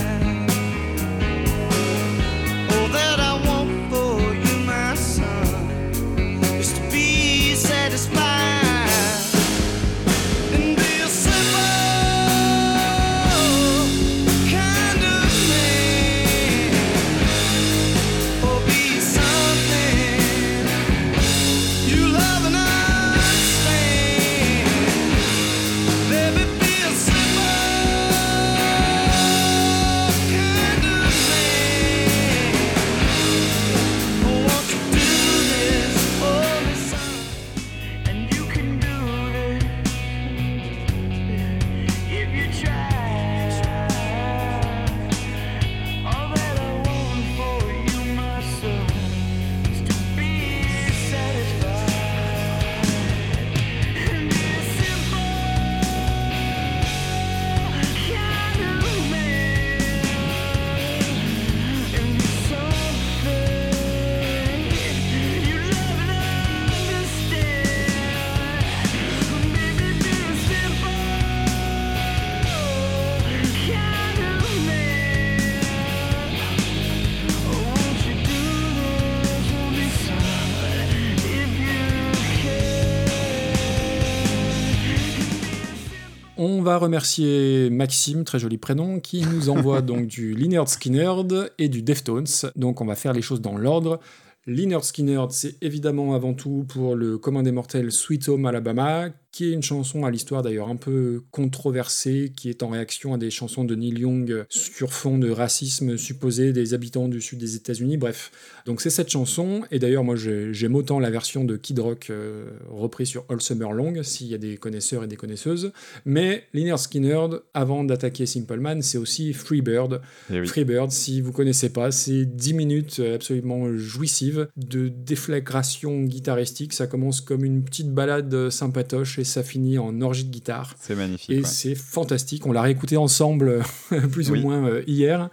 On va remercier Maxime, très joli prénom, qui nous envoie donc du Lynyrd Skynyrd et du Deftones. Donc on va faire les choses dans l'ordre. Lynyrd Skynyrd, c'est évidemment avant tout pour le commun des mortels Sweet Home Alabama, qui est une chanson à l'histoire d'ailleurs un peu controversée, qui est en réaction à des chansons de Neil Young sur fond de racisme supposé des habitants du sud des États-Unis. Bref, donc c'est cette chanson, et d'ailleurs moi j'ai- j'aime autant la version de Kid Rock euh, reprise sur All Summer Long, s'il y a des connaisseurs et des connaisseuses. Mais Lynyrd Skynyrd, avant d'attaquer Simple Man, c'est aussi Freebird. Eh oui. Freebird, si vous connaissez pas, c'est 10 minutes absolument jouissives de déflagration guitaristique. Ça commence comme une petite balade sympatoche et ça finit en orgie de guitare. C'est magnifique. Et ouais. c'est fantastique. On l'a réécouté ensemble plus Oui. ou moins euh, hier.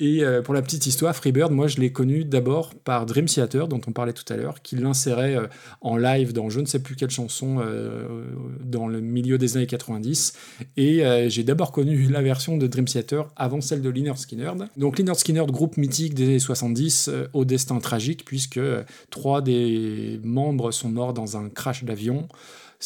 Et euh, pour la petite histoire, Freebird, moi je l'ai connu d'abord par Dream Theater, dont on parlait tout à l'heure, qui l'insérait euh, en live dans je ne sais plus quelle chanson dans le milieu des années 90. Et j'ai d'abord connu la version de Dream Theater avant celle de Lynyrd Skynyrd. Donc Lynyrd Skynyrd, groupe mythique des années 70, euh, au destin tragique, puisque trois des membres sont morts dans un crash d'avion.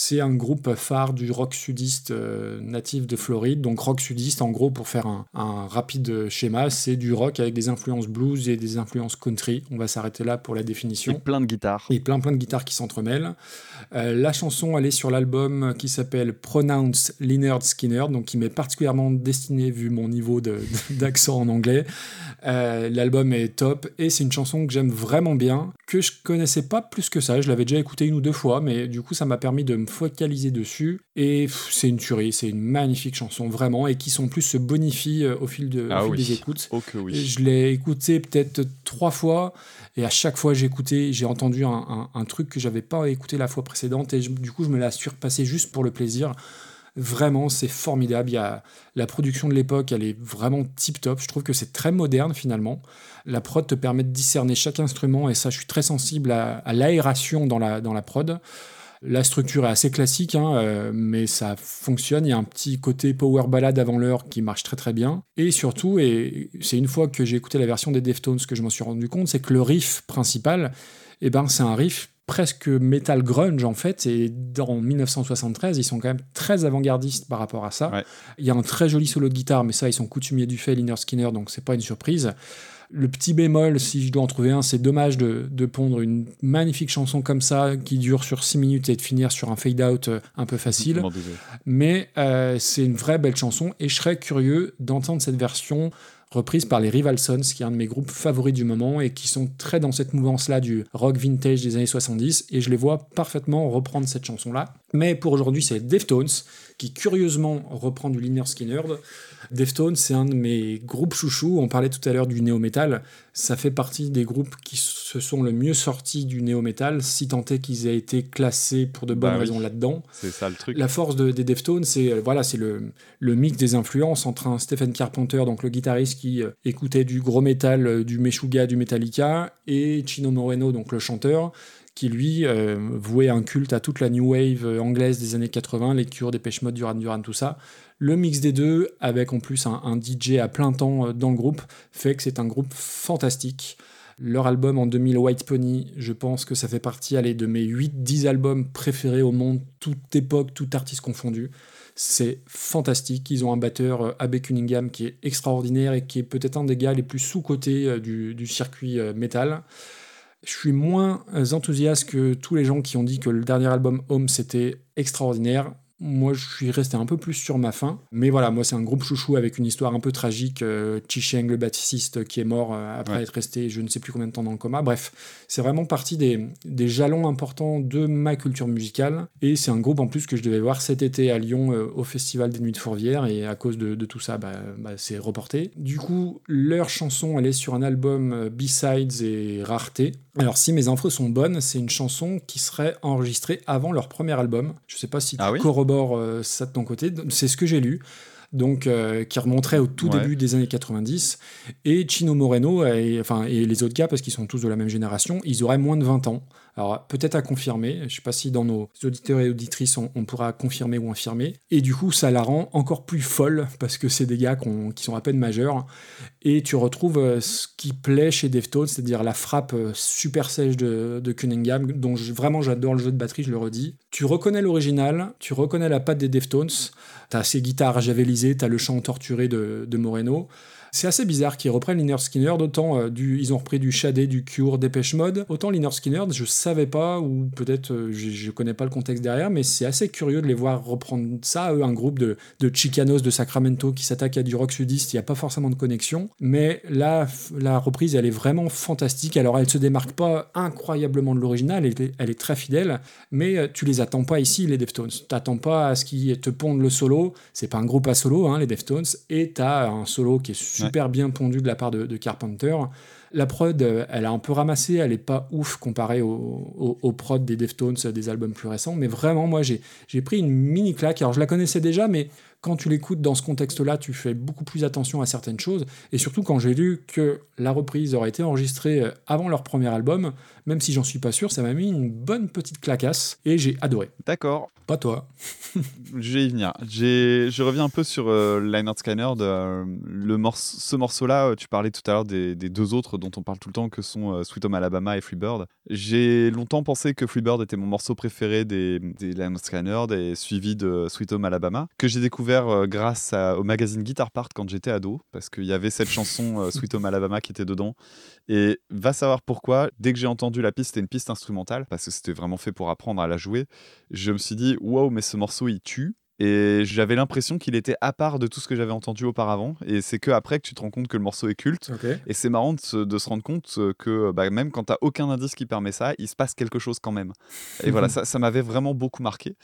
C'est un groupe phare du rock sudiste euh, natif de Floride. Donc rock sudiste, en gros, pour faire un, un rapide schéma, c'est du rock avec des influences blues et des influences country. On va s'arrêter là pour la Et définition. plein de guitares. Et plein plein de guitares qui s'entremêlent. Euh, la chanson, elle est sur l'album qui s'appelle Pronounce Leonard Skinner, donc qui m'est particulièrement destiné vu mon niveau d'accent en anglais. Euh, L'album est top et c'est une chanson que j'aime vraiment bien, que je connaissais pas plus que ça. Je l'avais déjà écouté une ou deux fois, mais du coup, ça m'a permis de me focaliser dessus. Et c'est une tuerie, c'est une magnifique chanson, vraiment, et qui son plus se bonifie euh, au fil, de, au Ah fil des écoutes. Oh que Et oui. Je l'ai écouté peut-être trois fois, et à chaque fois j'ai écouté, j'ai entendu un, un- un truc que j'avais pas écouté la fois précédente, et je- du coup je me l'ai surpassé juste pour le plaisir. Vraiment, c'est formidable. La production de l'époque, elle est vraiment tip top. Je trouve que c'est très moderne finalement. La prod te permet de discerner chaque instrument, et ça, je suis très sensible à, à l'aération dans la, dans la prod. La structure est assez classique, hein, euh, mais ça fonctionne. Il y a un petit côté power ballade avant l'heure qui marche très très bien. Et surtout, et c'est une fois que j'ai écouté la version des Deftones que je m'en suis rendu compte, c'est que le riff principal, eh ben, c'est un riff presque metal grunge en fait. Et dans 1973, ils sont quand même très avant-gardistes par rapport à ça. Ouais. Il y a un très joli solo de guitare, mais ça, ils sont coutumiers du fait, Liner Skinner, donc c'est pas une surprise. Le petit bémol, si je dois en trouver un, c'est dommage de, de pondre une magnifique chanson comme ça qui dure sur 6 minutes et de finir sur un fade-out euh, un peu facile. Mais euh, c'est une vraie belle chanson et je serais curieux d'entendre cette version reprise par les Rival Sons, qui est un de mes groupes favoris du moment et qui sont très dans cette mouvance-là du rock vintage des années 70 et je les vois parfaitement reprendre cette chanson-là. Mais pour aujourd'hui, c'est Deftones qui curieusement reprend du Liner Skinner. Deftones, c'est un de mes groupes chouchous. On parlait tout à l'heure du néo-metal. Ça fait partie des groupes qui se sont le mieux sortis du néo-metal, si tant est qu'ils aient été classés pour de bonnes Bah oui. raisons là-dedans. C'est ça le truc. La force de- des Deftones, c'est euh, voilà, c'est le, le mix des influences entre un Stephen Carpenter, donc le guitariste qui euh, écoutait du gros métal, euh, du Meshuggah, du Metallica, et Chino Moreno, donc le chanteur, qui lui euh, vouait un culte à toute la new wave anglaise des années 80, les Cure, des Mode, Duran Duran, tout ça. Le mix des deux, avec en plus un, DJ à plein temps euh, dans le groupe, fait que c'est un groupe fantastique. Leur album en 2000, White Pony, je pense que ça fait partie allez, de mes 8-10 albums préférés au monde, toute époque, tout artiste confondu. C'est fantastique. Ils ont un batteur, euh, Abe Cunningham, qui est extraordinaire et qui est peut-être un des gars les plus sous-cotés euh, du, du circuit métal. Je suis moins enthousiaste que tous les gens qui ont dit que le dernier album Home c'était extraordinaire. Moi, je suis resté un peu plus sur ma faim. Mais voilà, moi, c'est un groupe chouchou avec une histoire un peu tragique. Euh, Chicheng, le bassiste, qui est mort euh, après Ouais. être resté je ne sais plus combien de temps dans le coma. Bref, c'est vraiment partie des, des jalons importants de ma culture musicale. Et c'est un groupe en plus que je devais voir cet été à Lyon euh, au Festival des Nuits de Fourvière. Et à cause de, de tout ça, bah, bah, c'est reporté. Du coup, leur chanson, elle est sur un album euh, B-Sides et Rareté. Alors, si mes infos sont bonnes, c'est une chanson qui serait enregistrée avant leur premier album. Je sais pas si tu Ah oui corrobores euh, ça de ton côté. C'est ce que j'ai lu. Donc, euh, qui remonterait au tout Ouais. début des années 90. Et Chino Moreno, et, enfin, et les autres gars, parce qu'ils sont tous de la même génération, ils auraient moins de 20 ans. Alors, peut-être à confirmer. Je sais pas si dans nos auditeurs et auditrices, on, on pourra confirmer ou infirmer. Et du coup, ça la rend encore plus folle, parce que c'est des gars qui sont à peine majeurs. Et tu retrouves euh, ce qui plaît chez Deftones, c'est-à-dire la frappe euh, super sèche de, Cunningham, dont vraiment j'adore le jeu de batterie, je le redis. Tu reconnais l'original, tu reconnais la patte des Deftones, t'as ces guitares javelisées, t'as le chant torturé de Moreno. C'est assez bizarre qu'ils reprennent Liner Skinner, d'autant euh, ils ont repris du Shadé, du Cure, Dépêche Mode. Autant Liner Skinner, je savais pas, ou peut-être euh, je, je connais pas le contexte derrière, mais c'est assez curieux de les voir reprendre ça, eux, un groupe de, de Chicanos de Sacramento qui s'attaque à du rock sudiste, il n'y a pas forcément de connexion. Mais là, la reprise, elle est vraiment fantastique. Alors, elle se démarque pas incroyablement de l'original, elle, elle est très fidèle, mais euh, tu les attends pas ici, les Deftones. T'attends pas à ce qu'ils te pondent le solo. C'est pas un groupe à solo, hein, les Deftones, et t'as un solo qui est super bien pondu de la part de, de Carpenter. La prod, euh, elle a un peu ramassé, elle est pas ouf comparée au, au, au prod des Deftones euh, des albums plus récents, mais vraiment, moi, j'ai j'ai pris une mini claque. Alors, je la connaissais déjà, mais quand tu l'écoutes dans ce contexte-là, tu fais beaucoup plus attention à certaines choses. Et surtout quand j'ai lu que la reprise aurait été enregistrée euh, avant leur premier album, même si j'en suis pas sûr, ça m'a mis une bonne petite clacasse et j'ai adoré. D'accord. Pas toi. Je vais y venir. Je reviens un peu sur euh, Lynyrd Skynyrd. euh, le morce- ce morceau-là, euh, tu parlais tout à l'heure des, des deux autres dont on parle tout le temps, que sont euh, Sweet Home Alabama et Freebird. J'ai longtemps pensé que Freebird était mon morceau préféré des, des Skynyrd et suivi de Sweet Home Alabama, que j'ai découvert grâce à- au magazine Guitar Part quand j'étais ado, parce qu'il y avait cette chanson Sweet Home Alabama qui était dedans. Et va savoir pourquoi, dès que j'ai entendu la piste, c'était une piste instrumentale, parce que c'était vraiment fait pour apprendre à la jouer, je me suis dit, waouh, mais ce morceau, il tue. Et j'avais l'impression qu'il était à part de tout ce que j'avais entendu auparavant. Et c'est que après que tu te rends compte que le morceau est culte. Et c'est marrant de se, de se rendre compte euh, que bah, même quand tu aucun indice qui permet ça, il se passe quelque chose quand même. Et voilà, ça, ça m'avait vraiment beaucoup marqué.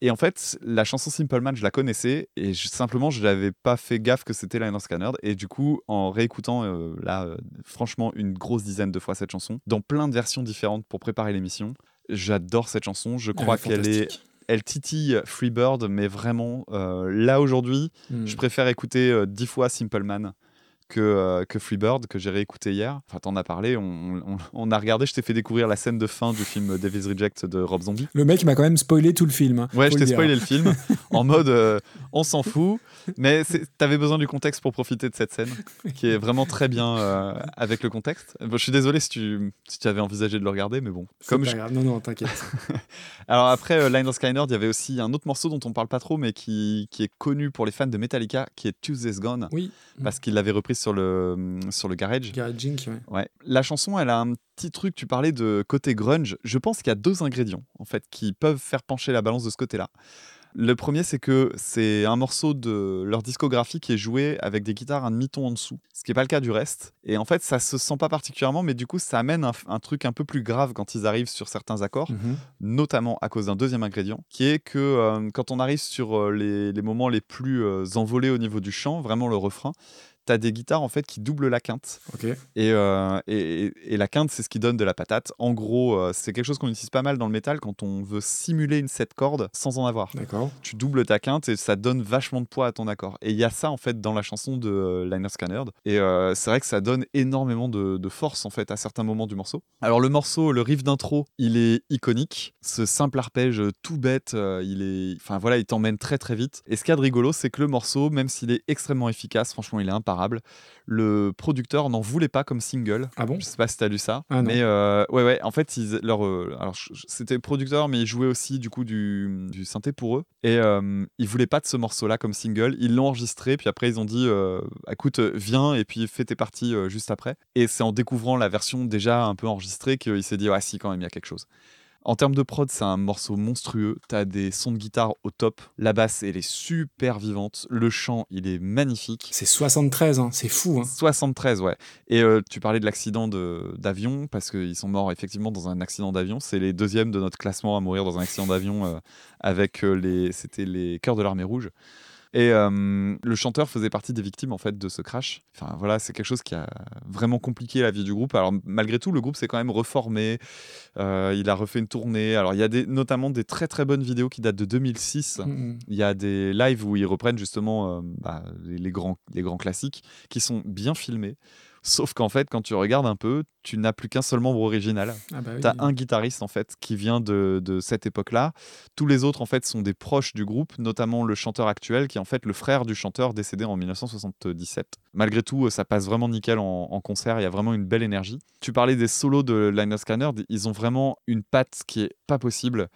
Et en fait, la chanson Simple Man, je la connaissais et je- simplement, je n'avais pas fait gaffe que c'était Lionel Scanner. Et du coup, en réécoutant, euh, là, euh, franchement, une grosse dizaine de fois cette chanson, dans plein de versions différentes pour préparer l'émission, j'adore cette chanson. Je crois Ouais, qu'elle est. elle titille Freebird, mais vraiment, euh, là aujourd'hui, Hmm. je préfère écouter euh, dix fois Simple Man que, euh, que Freebird, que j'ai réécouté hier. Enfin, t'en as parlé, on, on- on a regardé, je t'ai fait découvrir la scène de fin du film Devil's Reject de Rob Zombie. Le mec m'a quand même spoilé tout le film. hein, Ouais, je t'ai spoilé le film en mode euh, on s'en fout, mais t'avais besoin du contexte pour profiter de cette scène qui est vraiment très bien euh, avec le contexte. Bon, je suis désolé si tu, si tu avais envisagé de le regarder, mais bon, C'est comme pas je, grave. Non, non, t'inquiète. alors après euh, Liner Skynyrd, il y avait aussi un autre morceau dont on parle pas trop, mais qui, qui est connu pour les fans de Metallica, qui est Tuesday's Gone, Oui, parce qu'il l'avait repris sur le, sur le Garage. Jink, ouais. Ouais. La chanson, elle a un petit truc, tu parlais de côté grunge. Je pense qu'il y a deux ingrédients, en fait, qui peuvent faire pencher la balance de ce côté-là. Le premier, c'est que c'est un morceau de leur discographie qui est joué avec des guitares un demi-ton en dessous, ce qui n'est pas le cas du reste. Et en fait, ça se sent pas particulièrement, mais du coup, ça amène un, un truc un peu plus grave quand ils arrivent sur certains accords Mhm. notamment à cause d'un deuxième ingrédient, qui est que euh, quand on arrive sur euh, les, les moments les plus euh, envolés au niveau du chant, vraiment le refrain, tu as des guitares en fait qui doublent la quinte. Ok. Et, euh, et, et la quinte, c'est ce qui donne de la patate. En gros, euh, c'est quelque chose qu'on utilise pas mal dans le métal quand on veut simuler une 7 cordes sans en avoir. D'accord. Tu doubles ta quinte et ça donne vachement de poids à ton accord. Et il y a ça en fait dans la chanson de euh, Liner Skynyrd. Et c'est vrai que ça donne énormément de, de force en fait à certains moments du morceau. Alors le morceau, le riff d'intro, il est iconique. Ce simple arpège tout bête, il est, enfin voilà, il t'emmène très très vite. Et ce qu'il y a de rigolo, c'est que le morceau, même s'il est extrêmement efficace, franchement, il est imparable. Le producteur n'en voulait pas comme single. Ah bon? Je sais pas si t'as lu ça, Ah non. mais euh, ouais ouais. En fait, ils, leur, euh, alors c'était le producteur, mais ils jouaient aussi du coup du, du synthé pour eux. Et euh, ils voulaient pas de ce morceau-là comme single. Ils l'ont enregistré, puis après ils ont dit, euh, écoute, viens et puis fais tes parties juste après. Et c'est en découvrant la version déjà un peu enregistrée qu'il s'est dit, ah si quand même il y a quelque chose. En termes de prod, c'est un morceau monstrueux. T'as des sons de guitare au top. La basse, elle est super vivante. Le chant, il est magnifique. C'est 73, hein, c'est fou. Hein. 73, ouais. Et euh, tu parlais de l'accident de- d'avion, parce qu'ils sont morts effectivement dans un accident d'avion. C'est les deuxièmes de notre classement à mourir dans un accident d'avion euh, avec euh, les. C'était les Cœurs de l'Armée Rouge. Et euh, le chanteur faisait partie des victimes en fait de ce crash. Enfin voilà, c'est quelque chose qui a vraiment compliqué la vie du groupe. Alors malgré tout, le groupe s'est quand même reformé. Euh, il a refait une tournée. Alors il y a des, notamment des très très bonnes vidéos qui datent de 2006. Mhm. Il y a des lives où ils reprennent justement euh, bah, les grands, les grands classiques qui sont bien filmés. Sauf qu'en fait, quand tu regardes un peu, tu n'as plus qu'un seul membre original. Ah bah oui. Tu as un guitariste en fait qui vient de, de cette époque-là. Tous les autres en fait sont des proches du groupe, notamment le chanteur actuel qui est en fait le frère du chanteur décédé en 1977. Malgré tout, euh, ça passe vraiment nickel en, en concert. Il y a vraiment une belle énergie. Tu parlais des solos de Liner Scanner. Ils ont vraiment une patte qui est pas possible.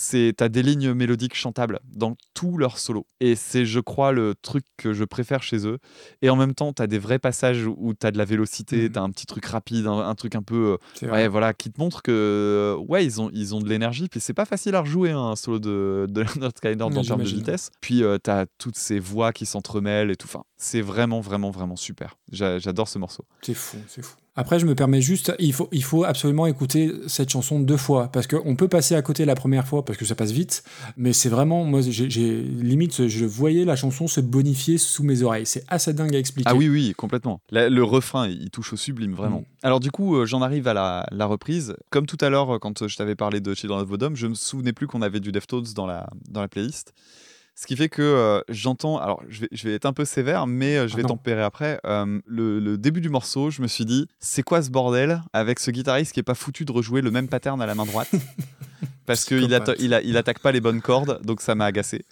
C'est t'as des lignes mélodiques chantables dans tous leurs solos. Et c'est, je crois, le truc que je préfère chez eux. Et en même temps, t'as des vrais passages où t'as de la vélocité, Mhm. t'as un petit truc rapide, un, un truc un peu euh. Ouais, voilà, qui te montre que euh, ouais, ils ont, ils ont de l'énergie. Puis c'est pas facile à rejouer hein, un solo de, de Leonard Ouais, en termes de vitesse. Puis euh, t'as toutes ces voix qui s'entremêlent et tout. Enfin, c'est vraiment, vraiment, vraiment super. J'a- J'adore ce morceau. C'est fou, c'est fou. Après, je me permets juste, il faut, il faut absolument écouter cette chanson deux fois, parce qu'on peut passer à côté la première fois, parce que ça passe vite, mais c'est vraiment, moi, j'ai limite, je voyais la chanson se bonifier sous mes oreilles. C'est assez dingue à expliquer. Ah oui, oui, complètement. La- le refrain, il touche au sublime, vraiment. Mm. Alors du coup, euh, j'en arrive à la, la reprise. Comme tout à l'heure, euh, quand euh, je t'avais parlé de Children of Bodom, je me souvenais plus qu'on avait du Deftones dans la, dans la playlist. Ce qui fait que euh, j'entends, alors je vais, je vais être un peu sévère, mais je Ah vais tempérer après. Euh, le, le début du morceau, je me suis dit, c'est quoi ce bordel avec ce guitariste qui est pas foutu de rejouer le même pattern à la main droite? Parce qu'il atta- il, a- il attaque pas les bonnes cordes, donc ça m'a agacé.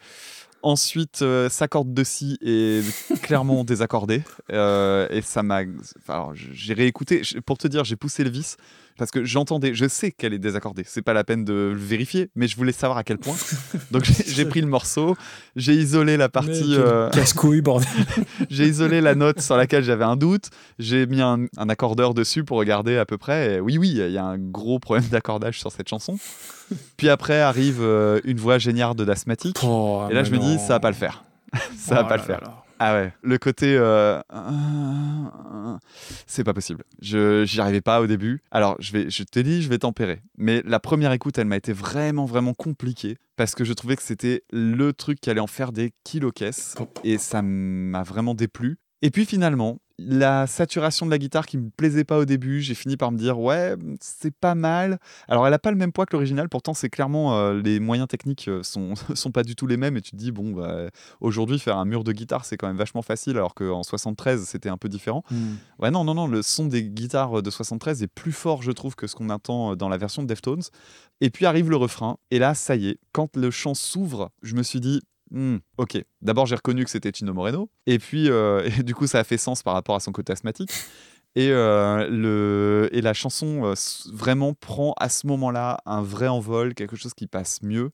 Ensuite, euh, sa corde de si est clairement désaccordée. euh, et ça m'a. enfin, alors, j'ai réécouté. Pour te dire, j'ai poussé le vis parce que j'entendais. Je sais qu'elle est désaccordée. C'est pas la peine de le vérifier, mais je voulais savoir à quel point. Donc j'ai- pris le morceau, j'ai isolé la partie. Euh, Casse-couille, bordel. j'ai isolé la note sur laquelle j'avais un doute. J'ai mis un, un accordeur dessus pour regarder à peu près. Et oui, oui, il y a un gros problème d'accordage sur cette chanson. Puis après arrive euh, une voix géniarde d'asthmatique. Oh, Et là, je me dis, ça va pas le faire. ça va Oh pas là le faire. là. Ah ouais, le côté. euh, c'est pas possible. Je J'y arrivais pas au début. Alors, je, vais, je te dis, je vais tempérer. Mais la première écoute, elle m'a été vraiment, vraiment compliquée. Parce que je trouvais que c'était le truc qui allait en faire des kilos-caisses. Et ça m'a vraiment déplu. Et puis finalement, la saturation de la guitare qui me plaisait pas au début, j'ai fini par me dire ouais, c'est pas mal. Alors elle a pas le même poids que l'original, pourtant c'est clairement euh, les moyens techniques euh, sont sont pas du tout les mêmes et tu te dis bon bah, aujourd'hui faire un mur de guitare c'est quand même vachement facile alors qu'en 73 c'était un peu différent. Hmm. Ouais non non non, le son des guitares de 73 est plus fort je trouve que ce qu'on entend euh, dans la version de Deftones. Et puis arrive le refrain et là ça y est, quand le chant s'ouvre, je me suis dit Hmm, ok. D'abord, j'ai reconnu que c'était Tino Moreno. Et puis, euh, et du coup, ça a fait sens par rapport à son côté asthmatique. Et, euh, le, et la chanson euh, vraiment prend à ce moment-là un vrai envol, quelque chose qui passe mieux.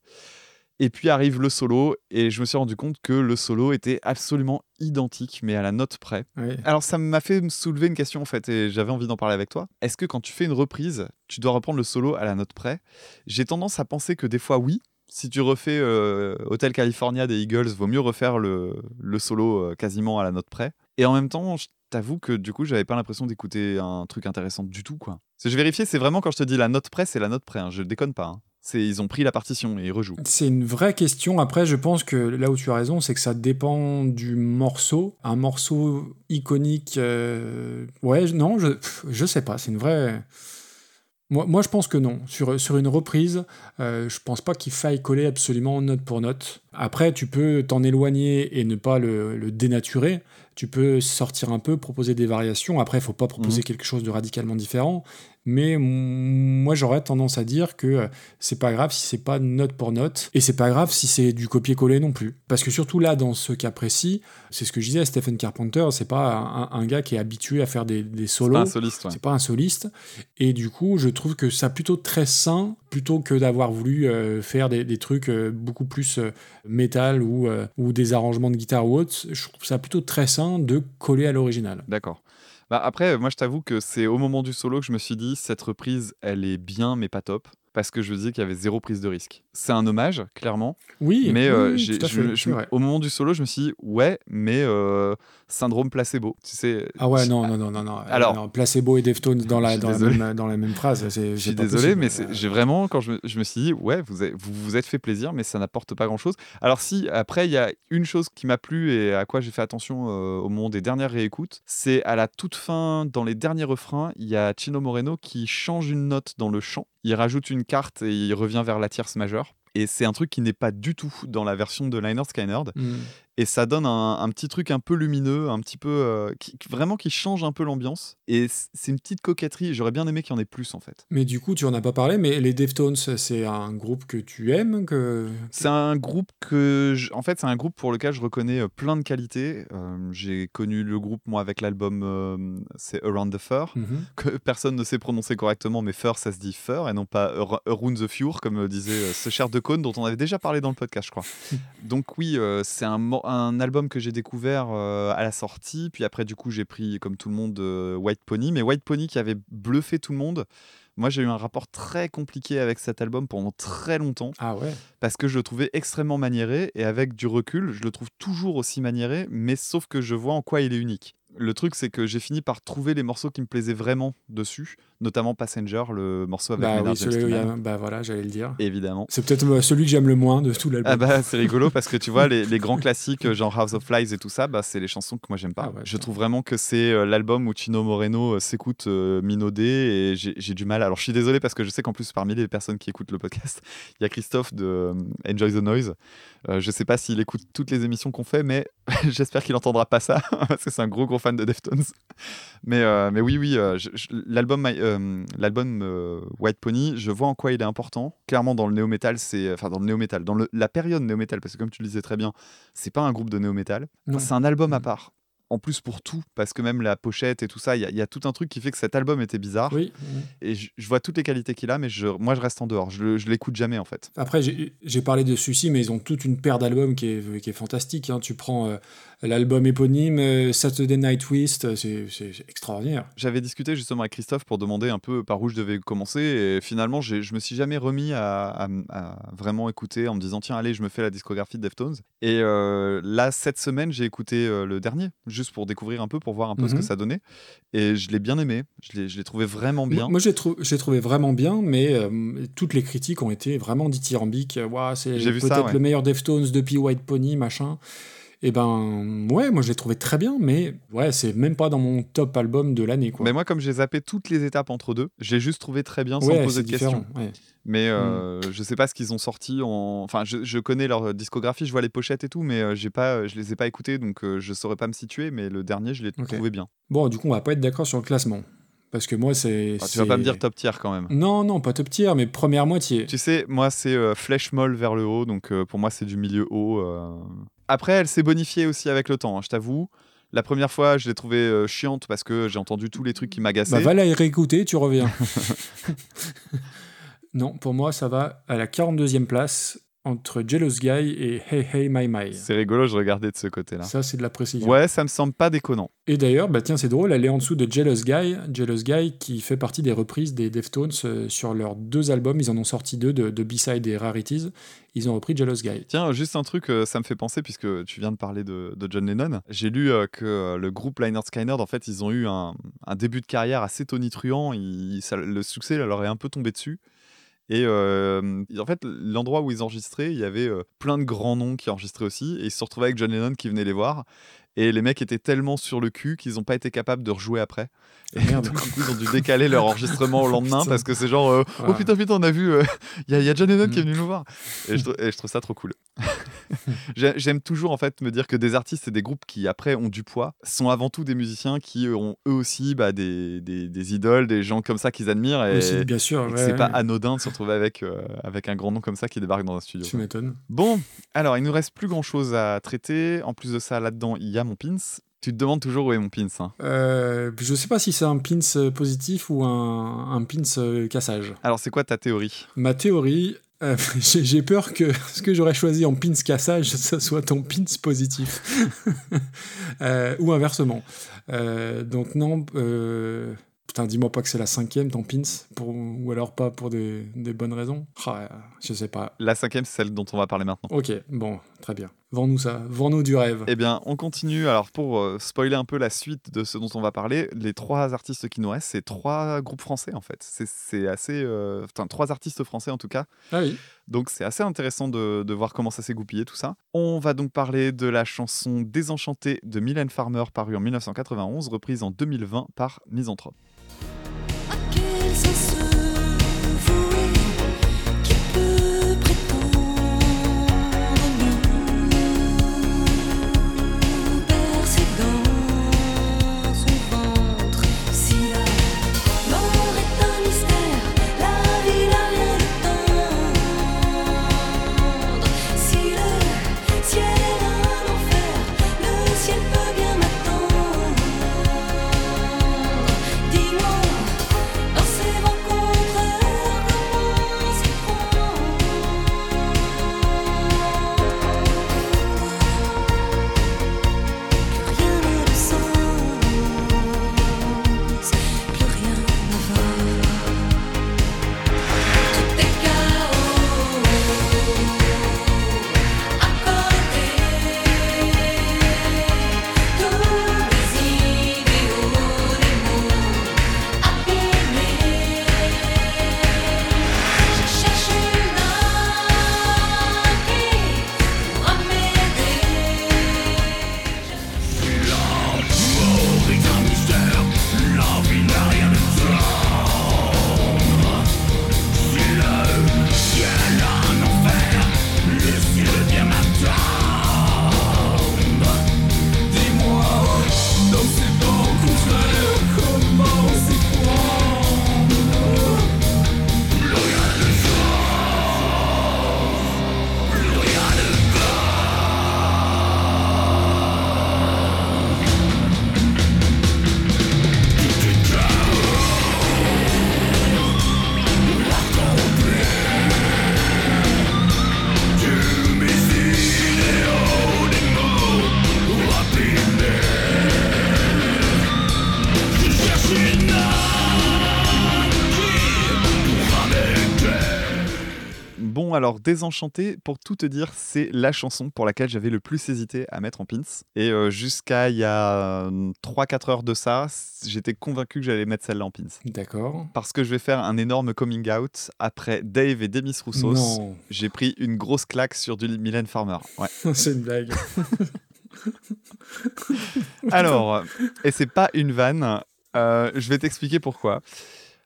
Et puis arrive le solo, et je me suis rendu compte que le solo était absolument identique, mais à la note près. Alors ça m'a fait me soulever une question en fait, et j'avais envie d'en parler avec toi. Est-ce que quand tu fais une reprise, tu dois reprendre le solo à la note près? J'ai tendance à penser que des fois oui. Si tu refais euh, Hotel California des Eagles, vaut mieux refaire le, le solo euh, quasiment à la note près. Et en même temps, je t'avoue que du coup, j'avais pas l'impression d'écouter un truc intéressant du tout. quoi. Que je vérifiais, c'est vraiment quand je te dis la note près, c'est la note près. hein, je déconne pas. hein. Ils ont pris la partition et ils rejouent. C'est une vraie question. Après, je pense que là où tu as raison, c'est que ça dépend du morceau. Un morceau iconique, euh, ouais, non, je, je sais pas. C'est une vraie. Moi, moi, je pense que non. Sur, sur une reprise, euh, je pense pas qu'il faille coller absolument note pour note. Après, tu peux t'en éloigner et ne pas le, le dénaturer. Tu peux sortir un peu, proposer des variations. Après, il faut pas proposer Mhm. quelque chose de radicalement différent. Mais moi, j'aurais tendance à dire que euh, c'est pas grave si c'est pas note pour note. Et c'est pas grave si c'est du copier-coller non plus. Parce que surtout là, dans ce cas précis, c'est ce que je disais, Stephen Carpenter, c'est pas un, un gars qui est habitué à faire des, des C'est solos. pas un soliste, ouais. C'est pas un soliste. Et du coup, je trouve que ça plutôt très sain, plutôt que d'avoir voulu euh, faire des, des trucs euh, beaucoup plus euh, métal ou, ou des arrangements de guitare ou autre. Je trouve ça plutôt très sain de coller à l'original. D'accord. Bah après, moi je t'avoue que c'est au moment du solo que je me suis dit cette reprise, elle est bien mais pas top parce que je disais qu'il y avait zéro prise de risque. C'est un hommage, clairement. Oui, mais oui, euh, oui, j'ai- tout à je- fait, je- c'est vrai. au moment du solo, je me suis dit ouais, mais euh, syndrome placebo. Tu sais. Ah ouais, non, non, non, non, non. Alors- Non, Placebo et Deftones dans la, dans la, même, dans la même phrase. c'est- Je suis désolé, possible. mais c'est- j'ai vraiment, quand je me, je me suis dit, ouais, vous avez- vous vous êtes fait plaisir, mais ça n'apporte pas grand-chose. Alors si, après, il y a une chose qui m'a plu et à quoi j'ai fait attention euh, au moment des dernières réécoutes, c'est à la toute fin, dans les derniers refrains, il y a Chino Moreno qui change une note dans le chant. Il rajoute une carte et il revient vers la tierce majeure. Et c'est un truc qui n'est pas du tout dans la version de Liner Skynyrd. Mm. Et ça donne un, un petit truc un peu lumineux, un petit peu. euh, qui, vraiment qui change un peu l'ambiance. Et c'est une petite coquetterie. J'aurais bien aimé qu'il y en ait plus, en fait. Mais du coup, tu en as pas parlé, mais les Deftones, c'est un groupe que tu aimes que... C'est un groupe que, je- en fait, c'est un groupe pour lequel je reconnais euh, plein de qualités. Euh, J'ai connu le groupe moi avec l'album, euh, c'est Around the Fur, Mhm. que personne ne sait prononcer correctement, mais Fur ça se dit Fur et non pas Ar- Around the Fur comme disait ce cher de Cône dont on avait déjà parlé dans le podcast, je crois. Donc oui, c'est un, un album que j'ai découvert euh, à la sortie, puis après du coup j'ai pris comme tout le monde euh, White Pony, mais White Pony qui avait bluffé tout le monde. Moi, j'ai eu un rapport très compliqué avec cet album pendant très longtemps. Ah ouais. Parce que je le trouvais extrêmement maniéré. Et avec du recul, je le trouve toujours aussi maniéré, mais sauf que je vois en quoi il est unique. Le truc, c'est que j'ai fini par trouver les morceaux qui me plaisaient vraiment dessus, notamment Passenger, le morceau avec Bah Maynard oui, celui a- bah voilà, j'allais le dire. évidemment. C'est peut-être euh, celui que j'aime le moins de tout l'album. Ah bah c'est rigolo parce que tu vois les, les grands classiques euh, genre House of Flies et tout ça bah c'est les chansons que moi j'aime pas. Ah ouais, je trouve vraiment que c'est euh, l'album où Chino Moreno s'écoute euh, minaudé et j'ai du mal. Alors je suis désolé parce que je sais qu'en plus parmi les personnes qui écoutent le podcast, il y a Christophe de Enjoy the Noise. Euh, je sais pas s'il écoute toutes les émissions qu'on fait mais j'espère qu'il entendra pas ça parce que c'est un gros gros fan de Deftones. Mais euh, mais oui oui euh, l'album euh, White Pony, je vois en quoi il est important. Clairement dans le néo metal c'est enfin dans le néo metal dans le- la période néo metal parce que comme tu le disais très bien c'est pas un groupe de néo metal Non. c'est un album à part en plus pour tout parce que même la pochette et tout ça il y, a- il y a tout un truc qui fait que cet album était bizarre Oui. et je, je vois toutes les qualités qu'il a mais je, moi je reste en dehors je, l'écoute jamais en fait Après, j'ai parlé de celui-ci, mais ils ont toute une paire d'albums qui est, qui est fantastique. hein. Tu prends euh, l'album éponyme, euh, Saturday Night Twist, euh, c'est extraordinaire. j'avais discuté justement avec Christophe pour demander un peu par où je devais commencer et finalement je me suis jamais remis à, à- à vraiment écouter en me disant tiens allez je me fais la discographie de Deftones et euh, là cette semaine j'ai écouté euh, le dernier juste pour découvrir un peu pour voir un peu ce Mhm. que ça donnait et je l'ai bien aimé je l'ai trouvé vraiment bien Moi, moi, j'ai trou- trouvé vraiment bien, mais euh, toutes les critiques ont été vraiment dithyrambiques. Ouah, c'est peut-être ouais. le meilleur Deftones depuis White Pony, machin. Et ben, ouais, moi je l'ai trouvé très bien, mais ouais, c'est même pas dans mon top album de l'année, quoi. Mais moi, comme j'ai zappé toutes les étapes entre deux, j'ai juste trouvé très bien sans ouais, poser de questions. ouais. Mais euh, je sais pas ce qu'ils ont sorti en. Enfin, je, je connais leur discographie, je vois les pochettes et tout, mais euh, j'ai pas, je les ai pas écoutés, donc euh, je saurais pas me situer. Mais le dernier, je l'ai trouvé bien. Bon, du coup, on va pas être d'accord sur le classement. Parce que moi, c'est. Enfin, tu vas pas me dire top tier quand même. Non, non, pas top tier, mais première moitié. Tu sais, moi, c'est euh, flèche molle vers le haut, donc euh, pour moi, c'est du milieu haut. euh. Après, elle s'est bonifiée aussi avec le temps, hein, je t'avoue. La première fois, je l'ai trouvée chiante parce que j'ai entendu tous les trucs qui m'agaçaient. Bah, va la réécouter, tu reviens. non, pour moi, ça va à la 42e place entre Jealous Guy et Hey Hey My My. c'est rigolo, je regardais de ce côté-là. Ça, c'est de la précision. Ouais, ça me semble pas déconnant. Et d'ailleurs, bah tiens, c'est drôle, elle est en dessous de Jealous Guy. Jealous Guy qui fait partie des reprises des Deftones euh, sur leurs deux albums. Ils en ont sorti deux de, de B-Side et Rarities. Ils ont repris Jealous Guy. Tiens, juste un truc, euh, ça me fait penser, puisque tu viens de parler de, de John Lennon. J'ai lu euh, que le groupe Lynyrd Skynyrd, en fait, ils ont eu un, un début de carrière assez tonitruant. Ça- le succès leur est un peu tombé dessus. Et en fait, l'endroit où ils enregistraient, il y avait plein de grands noms qui enregistraient aussi. Et ils se retrouvés avec John Lennon qui venait les voir. Et les mecs étaient tellement sur le cul qu'ils n'ont pas été capables de rejouer après. Et Merde. donc, du coup, ils ont dû décaler leur enregistrement au lendemain parce que c'est genre, euh, oh putain, putain, on a vu, euh, il y, a- il y a John Lennon qui est Mm. venu nous voir. Et je, trou- et je trouve ça trop cool. J'ai- J'aime toujours en fait me dire que des artistes et des groupes qui après ont du poids sont avant tout des musiciens qui euh, ont eux aussi bah, des, des, des idoles, des gens comme ça qu'ils admirent. Et, bien sûr. ouais, c'est pas anodin de se retrouver avec, euh, avec un grand nom comme ça qui débarque dans un studio. Tu m'étonnes. Bon, alors il nous reste plus grand chose à traiter. En plus de ça, là-dedans, il y a mon pins? Tu te demandes toujours où est mon pins. hein. Euh, je sais pas si c'est un pins euh, positif ou un, un pins euh, cassage. Alors c'est quoi ta théorie? Ma théorie, euh, j'ai peur que ce que j'aurais choisi en pins cassage, ça soit ton pins positif. Euh, ou inversement. Donc non, putain, dis-moi pas que c'est la cinquième, ton pins, pour, ou alors pas pour des, des bonnes raisons. Ah, je sais pas. La cinquième, c'est celle dont on va parler maintenant. Ok, bon, très bien. Vends-nous ça, vends-nous du rêve. Eh bien, on continue. Alors, pour euh, spoiler un peu la suite de ce dont on va parler, les trois artistes qui nous restent, c'est trois groupes français en fait. C'est- assez. euh, Enfin, trois artistes français en tout cas. Ah oui. Donc, c'est assez intéressant de, de voir comment ça s'est goupillé tout ça. On va donc parler de la chanson Désenchantée de Mylène Farmer, parue en 1991, reprise en 2020 par Misanthrope. Alors Désenchanté, pour tout te dire, c'est la chanson pour laquelle j'avais le plus hésité à mettre en pins. Et euh, jusqu'à il y a 3-4 heures de ça, j'étais convaincu que j'allais mettre celle-là en pins. D'accord. Parce que je vais faire un énorme coming out. Après Dave et Demis Roussos, Non, j'ai pris une grosse claque sur du Mylène Farmer. Ouais. c'est une blague. Alors, et c'est pas une vanne, euh, je vais t'expliquer pourquoi.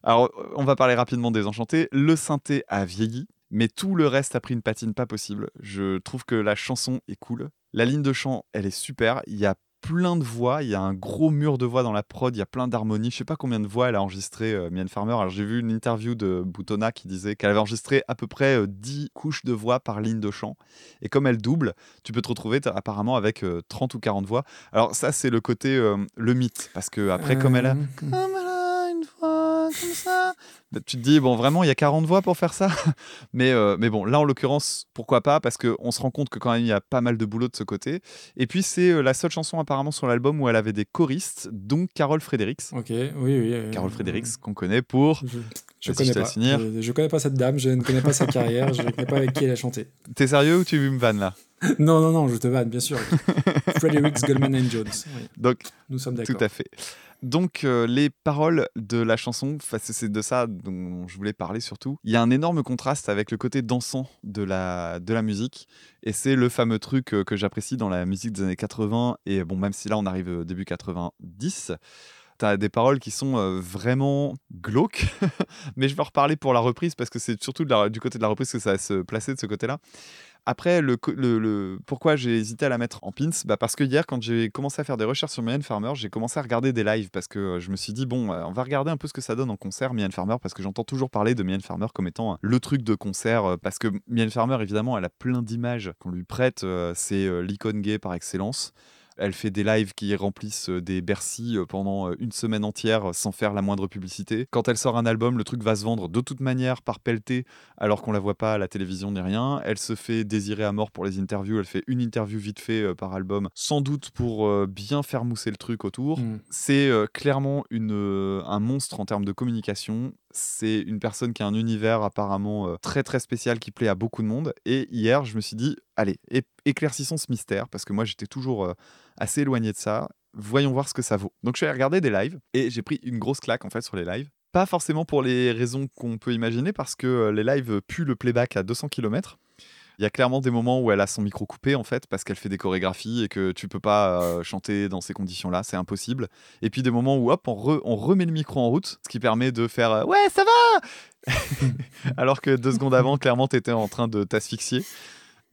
Alors, on va parler rapidement des Enchantés. Le synthé a vieilli, mais tout le reste a pris une patine pas possible. Je trouve que la chanson est cool. La ligne de chant, elle est super. Il y a plein de voix, il y a un gros mur de voix dans la prod, il y a plein d'harmonies. Je sais pas combien de voix elle a enregistré, euh, Mylène Farmer. Alors j'ai vu une interview de Boutonna qui disait qu'elle avait enregistré à peu près euh, 10 couches de voix par ligne de chant. Et comme elle double, tu peux te retrouver apparemment avec euh, 30 ou 40 voix. Alors ça c'est le côté euh, le mythe parce que après comme elle a Euh, comme elle a une voix comme ça, bah, tu te dis bon vraiment il y a 40 voix pour faire ça. mais euh, mais bon là en l'occurrence pourquoi pas? Parce que on se rend compte que quand même il y a pas mal de boulot de ce côté. Et puis c'est euh, la seule chanson apparemment sur l'album où elle avait des choristes, donc Carole Fredericks. Ok, oui, oui. euh, Carole Fredericks qu'on connaît pour. Je, je connais pas. Je, je connais pas cette dame, je ne connais pas sa carrière, je ne connais pas avec qui elle a chanté. T'es sérieux ou tu me vannes là? Non, non, non, je te vanne, bien sûr. Fredericks, Goldman and Jones. Oui, Donc nous sommes Tout d'accord. à fait. Donc, euh, les paroles de la chanson, c'est- de ça dont je voulais parler surtout. Il y a un énorme contraste avec le côté dansant de la, de la musique. Et c'est le fameux truc euh, que j'apprécie dans la musique des années 80. Et bon, même si là, on arrive au début 90, T'as des paroles qui sont vraiment glauques, mais je vais en reparler pour la reprise parce que c'est surtout du côté de la reprise que ça va se placer de ce côté-là. Après, pourquoi j'ai hésité à la mettre en pins? Bah Parce que hier, quand j'ai commencé à faire des recherches sur Mylène Farmer, j'ai commencé à regarder des lives parce que je me suis dit, bon, on va regarder un peu ce que ça donne en concert, Mylène Farmer, parce que j'entends toujours parler de Mylène Farmer comme étant euh, le truc de concert. Parce que Mylène Farmer, évidemment, elle a plein d'images qu'on lui prête. C'est l'icône gay par excellence. Elle fait des lives qui remplissent euh, des Bercy euh, pendant euh, une semaine entière sans faire la moindre publicité. Quand elle sort un album, le truc va se vendre de toute manière par pelleté alors qu'on la voit pas à la télévision ni rien. Elle se fait désirer à mort pour les interviews. Elle fait une interview vite fait par album, sans doute pour bien faire mousser le truc autour. Mm. C'est clairement une, un monstre en termes de communication. C'est une personne qui a un univers apparemment euh, très très spécial qui plaît à beaucoup de monde. Et hier, je me suis dit, allez, éclaircissons ce mystère parce que moi j'étais toujours euh, assez éloigné de ça. Voyons voir ce que ça vaut. Donc je suis allé regarder des lives et j'ai pris une grosse claque en fait sur les lives. Pas forcément pour les raisons qu'on peut imaginer parce que euh, les lives puent le playback à 200 km. Il y a clairement des moments où elle a son micro coupé en fait parce qu'elle fait des chorégraphies et que tu peux pas euh, chanter dans ces conditions-là, c'est impossible. Et puis des moments où hop, on, re- on remet le micro en route, ce qui permet de faire euh, ouais ça va, alors que deux secondes avant, clairement, t'étais en train de t'asphyxier.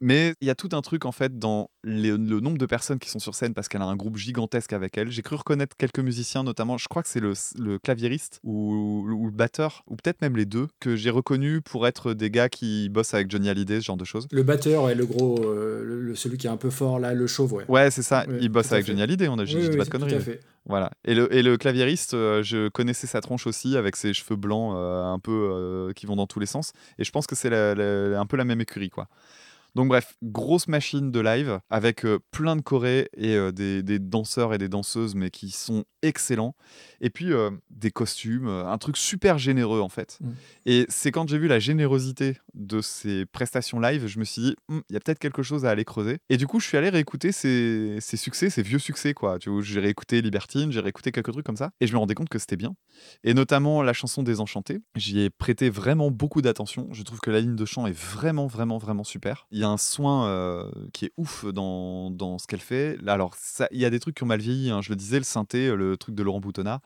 Mais il y a tout un truc en fait dans les- le nombre de personnes qui sont sur scène parce qu'elle a un groupe gigantesque avec elle. J'ai cru reconnaître quelques musiciens, notamment, je crois que c'est le, le claviériste ou, ou le batteur, ou peut-être même les deux, que j'ai reconnu pour être des gars qui bossent avec Johnny Hallyday, ce genre de choses. Le batteur, ouais, le gros, euh, le- celui qui est un peu fort là, le chauve, ouais. Ouais, c'est ça, Ouais, il bosse avec. Johnny Hallyday, on a, je Oui, oui, pas de tout conneries. Voilà. Et le, et le claviériste, euh, je connaissais sa tronche aussi, avec ses cheveux blancs euh, un peu qui vont dans tous les sens. Et je pense que c'est un peu la même écurie, quoi. Donc bref, grosse machine de live avec euh, plein de chorés et euh, des, des danseurs et des danseuses, mais qui sont excellents. Et puis euh, des costumes, un truc super généreux en fait. Mm. Et c'est quand j'ai vu la générosité de ces prestations live, je me suis dit, Hum, il y a peut-être quelque chose à aller creuser. Et du coup, je suis allé réécouter ces, ces succès, ces vieux succès, quoi. Tu vois, j'ai réécouté Libertine, j'ai réécouté quelques trucs comme ça, et je me rendais compte que c'était bien. Et notamment la chanson Désenchantée, j'y ai prêté vraiment beaucoup d'attention. Je trouve que la ligne de chant est vraiment, vraiment, vraiment super. Il y a un soin euh, qui est ouf dans, dans ce qu'elle fait. Alors, il y a des trucs qui ont mal vieilli. hein. Je le disais, le synthé, le truc de Laurent Boutonnat.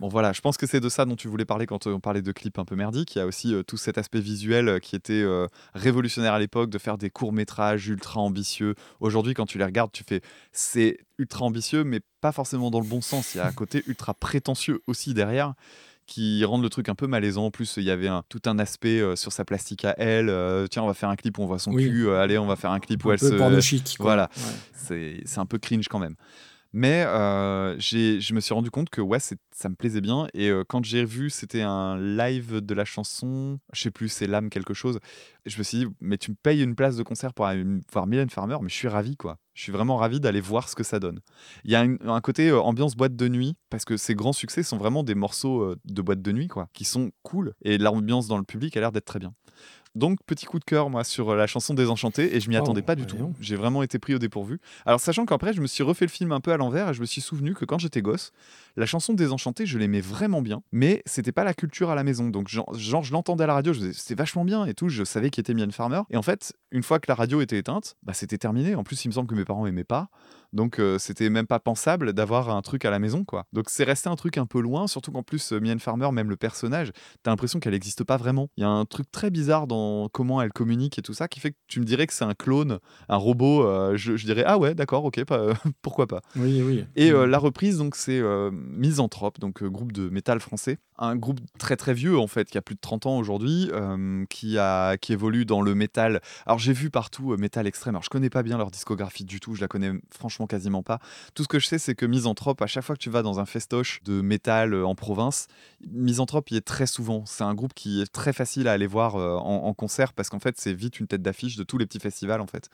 Bon voilà, je pense que c'est de ça dont tu voulais parler quand euh, on parlait de clips un peu merdiques. Il y a aussi euh, tout cet aspect visuel qui était euh, révolutionnaire à l'époque, de faire des courts-métrages ultra ambitieux. Aujourd'hui, quand tu les regardes, tu fais c'est ultra ambitieux, mais pas forcément dans le bon sens. Il y a un côté ultra prétentieux aussi derrière qui rendent le truc un peu malaisant. En plus, il y avait un, tout un aspect euh, sur sa plastique à elle. Euh, tiens, on va faire un clip où on voit son Oui. cul. Euh, allez, on va faire un clip où Un elle peu se... chic. quoi. Voilà Ouais. c'est un peu cringe quand même. Mais je me suis rendu compte que ouais, ça me plaisait bien. Et quand j'ai vu, c'était un live de la chanson, je sais plus, c'est l'âme quelque chose. Je me suis dit, mais tu me payes une place de concert pour aller voir Mylène Farmer, mais je suis ravi quoi. Je suis vraiment ravi d'aller voir ce que ça donne. Il y a un côté ambiance boîte de nuit, parce que ces grands succès sont vraiment des morceaux de boîte de nuit quoi, qui sont cool. Et l'ambiance dans le public a l'air d'être très bien. Donc, petit coup de cœur, moi, sur euh, la chanson Désenchanté, et je m'y Oh, attendais pas du voyons. tout. J'ai vraiment été pris au dépourvu. Alors, sachant qu'après, je me suis refait le film un peu à l'envers, et je me suis souvenu que quand j'étais gosse, la chanson Désenchanté, je l'aimais vraiment bien, mais c'était pas la culture à la maison. Donc, genre, genre, je l'entendais à la radio, je disais, c'était vachement bien et tout, je savais qui était Mylène Farmer. Et en fait, une fois que la radio était éteinte, bah, c'était terminé. En plus, il me semble que mes parents aimaient pas. Donc euh, c'était même pas pensable d'avoir un truc à la maison quoi. Donc c'est resté un truc un peu loin, surtout qu'en plus euh, Farmer, même le personnage, t'as l'impression qu'elle n'existe pas vraiment. Il y a un truc très bizarre dans comment elle communique et tout ça qui fait que tu me dirais que c'est un clone, un robot. euh, je, je dirais ah ouais d'accord ok pas- pourquoi pas. Oui, oui. Et euh, la reprise, donc, c'est Misanthrope, donc groupe de métal français. Un groupe très très vieux, en fait, qui a plus de 30 ans aujourd'hui, euh, qui, a, qui évolue dans le métal. Alors, j'ai vu partout euh, métal extrême. Alors, je connais pas bien leur discographie du tout, je la connais franchement quasiment pas. Tout ce que je sais, c'est que Misanthrope, à chaque fois que tu vas dans un festoche de métal euh, en province, Misanthrope y est très souvent. C'est un groupe qui est très facile à aller voir en, concert parce qu'en fait, c'est vite une tête d'affiche de tous les petits festivals, en fait.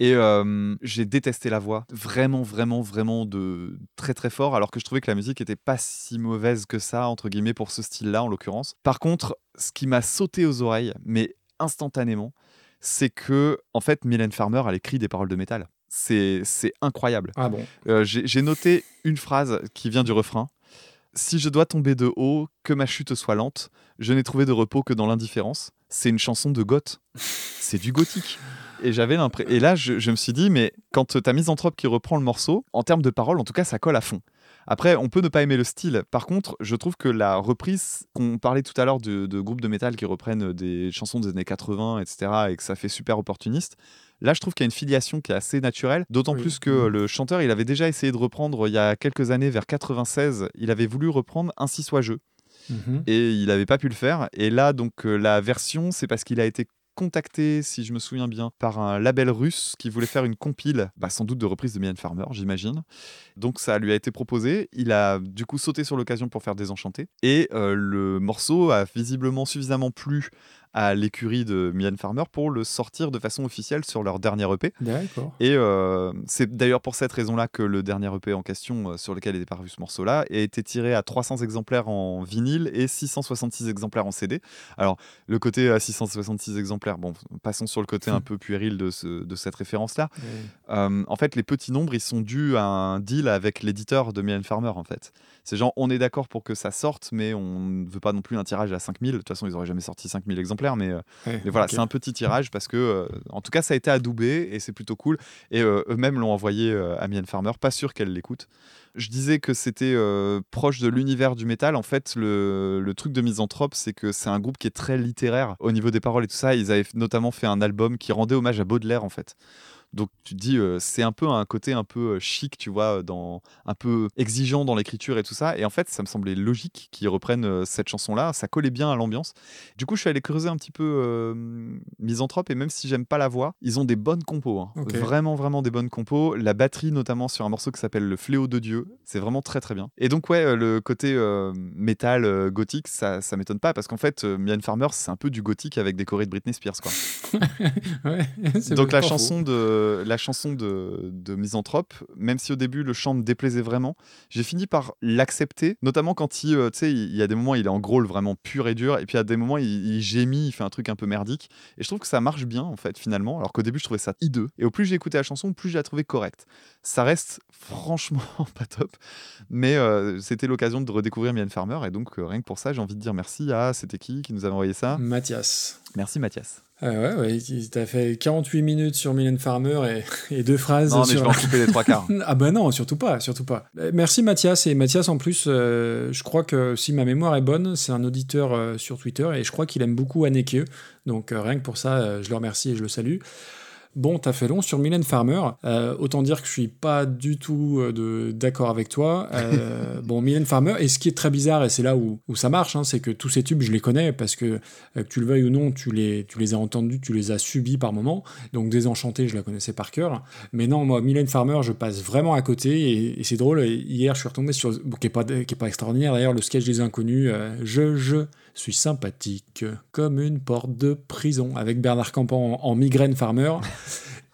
Et euh, j'ai détesté la voix, vraiment, vraiment, vraiment de très très fort, alors que je trouvais que la musique était pas si mauvaise que ça, entre guillemets, pour ce style-là en l'occurrence. Par contre, ce qui m'a sauté aux oreilles, mais instantanément, c'est que, en fait, Mylène Farmer, elle écrit des paroles de métal. C'est incroyable. Ah bon? Euh, j'ai noté une phrase qui vient du refrain. Si je dois tomber de haut, que ma chute soit lente, je n'ai trouvé de repos que dans l'indifférence. C'est une chanson de goth. C'est du gothique. Et j'avais l'impression. Et là, je, je me suis dit, mais quand t'as Misanthrope qui reprend le morceau, en termes de paroles, en tout cas, ça colle à fond. Après, on peut ne pas aimer le style. Par contre, je trouve que la reprise, qu'on parlait tout à l'heure de, de groupes de métal qui reprennent des chansons des années 80, etc., et que ça fait super opportuniste, là, je trouve qu'il y a une filiation qui est assez naturelle. D'autant Oui. plus que le chanteur, il avait déjà essayé de reprendre il y a quelques années, vers 96, il avait voulu reprendre Ainsi soit je et il n'avait pas pu le faire. Et là, donc, euh, la version, c'est parce qu'il a été contacté, si je me souviens bien, par un label russe qui voulait faire une compile, bah, sans doute de reprise de Mylène Farmer, j'imagine. Donc ça lui a été proposé. Il a du coup sauté sur l'occasion pour faire Désenchanté. Et euh, le morceau a visiblement suffisamment plu à l'écurie de Mylène Farmer pour le sortir de façon officielle sur leur dernier EP. D'accord. Et euh, c'est d'ailleurs pour cette raison-là que le dernier EP en question, euh, sur lequel est paru ce morceau-là, a été tiré à 300 exemplaires en vinyle et 666 exemplaires en CD. Alors, le côté à 666 exemplaires, bon, passons sur le côté un peu puéril de, ce- de cette référence-là. Euh, en fait, les petits nombres, ils sont dus à un deal avec l'éditeur de Mylène Farmer, en fait. C'est genre, on est d'accord pour que ça sorte, mais on ne veut pas non plus un tirage à 5000. De toute façon, ils auraient jamais sorti 5000 exemplaires, mais, euh, Ouais, mais voilà, c'est un petit tirage parce que, euh, en tout cas, ça a été adoubé et c'est plutôt cool. Et euh, eux-mêmes l'ont envoyé à Mylène Farmer, pas sûr qu'elle l'écoute. Je disais que c'était proche de l'univers du métal. En fait, le, le truc de Misanthrope, c'est que c'est un groupe qui est très littéraire au niveau des paroles et tout ça. Ils avaient notamment fait un album qui rendait hommage à Baudelaire, en fait. Donc tu te dis, euh, c'est un peu un côté un peu chic, tu vois, dans, un peu exigeant dans l'écriture et tout ça. Et en fait, ça me semblait logique qu'ils reprennent cette chanson-là. Ça collait bien à l'ambiance. Du coup, je suis allé creuser un petit peu euh, Misanthrope et même si j'aime pas la voix, ils ont des bonnes compos. hein. Vraiment, vraiment des bonnes compos. La batterie, notamment sur un morceau qui s'appelle Le Fléau de Dieu, c'est vraiment très très bien. Et donc, ouais, le côté euh, métal gothique, ça, ça m'étonne pas parce qu'en fait, Mylène Farmer, c'est un peu du gothique avec des chorés de Britney Spears, quoi. Ouais, Donc la faux. chanson, de, la chanson de, de Misanthrope, même si au début le chant me déplaisait vraiment, j'ai fini par l'accepter, notamment quand il, euh, tu sais, il y a des moments il est en growl vraiment pur et dur, et puis à des moments il, il gémit, il fait un truc un peu merdique, et je trouve que ça marche bien en fait finalement, alors qu'au début je trouvais ça hideux, et au plus j'ai écouté la chanson, plus je la trouvais correcte. Ça reste franchement pas top, mais euh, c'était l'occasion de redécouvrir Mylène Farmer, et donc euh, rien que pour ça j'ai envie de dire merci à, c'était qui qui nous avait envoyé ça Mathias. Merci Mathias. Ah ouais, ouais, il t'a fait 48 minutes sur Mylène Farmer et, et deux phrases Non mais sur... je vais en couper les trois quarts. Ah bah non, surtout pas, surtout pas. Euh, Merci Mathias, et Mathias en plus, euh, je crois que si ma mémoire est bonne, c'est un auditeur euh, sur Twitter, et je crois qu'il aime beaucoup Anneke, donc rien que pour ça, je le remercie et je le salue. Bon, t'as fait long sur Mylène Farmer. Euh, autant dire que je suis pas du tout euh, d'accord avec toi. Euh, bon, Mylène Farmer, et ce qui est très bizarre, et c'est là où, où ça marche, hein, c'est que tous ces tubes, je les connais parce que, que tu le veuilles ou non, tu les, tu les as entendus, tu les as subis par moment. Donc, Désenchanté, je la connaissais par cœur. Mais non, moi, Mylène Farmer, je passe vraiment à côté, et, et c'est drôle. hier, je suis retombé sur, bon, qui est pas, qui est pas extraordinaire d'ailleurs, le sketch des inconnus. euh, je, je suis sympathique comme une porte de prison avec Bernard Campan en, en migraine Farmer.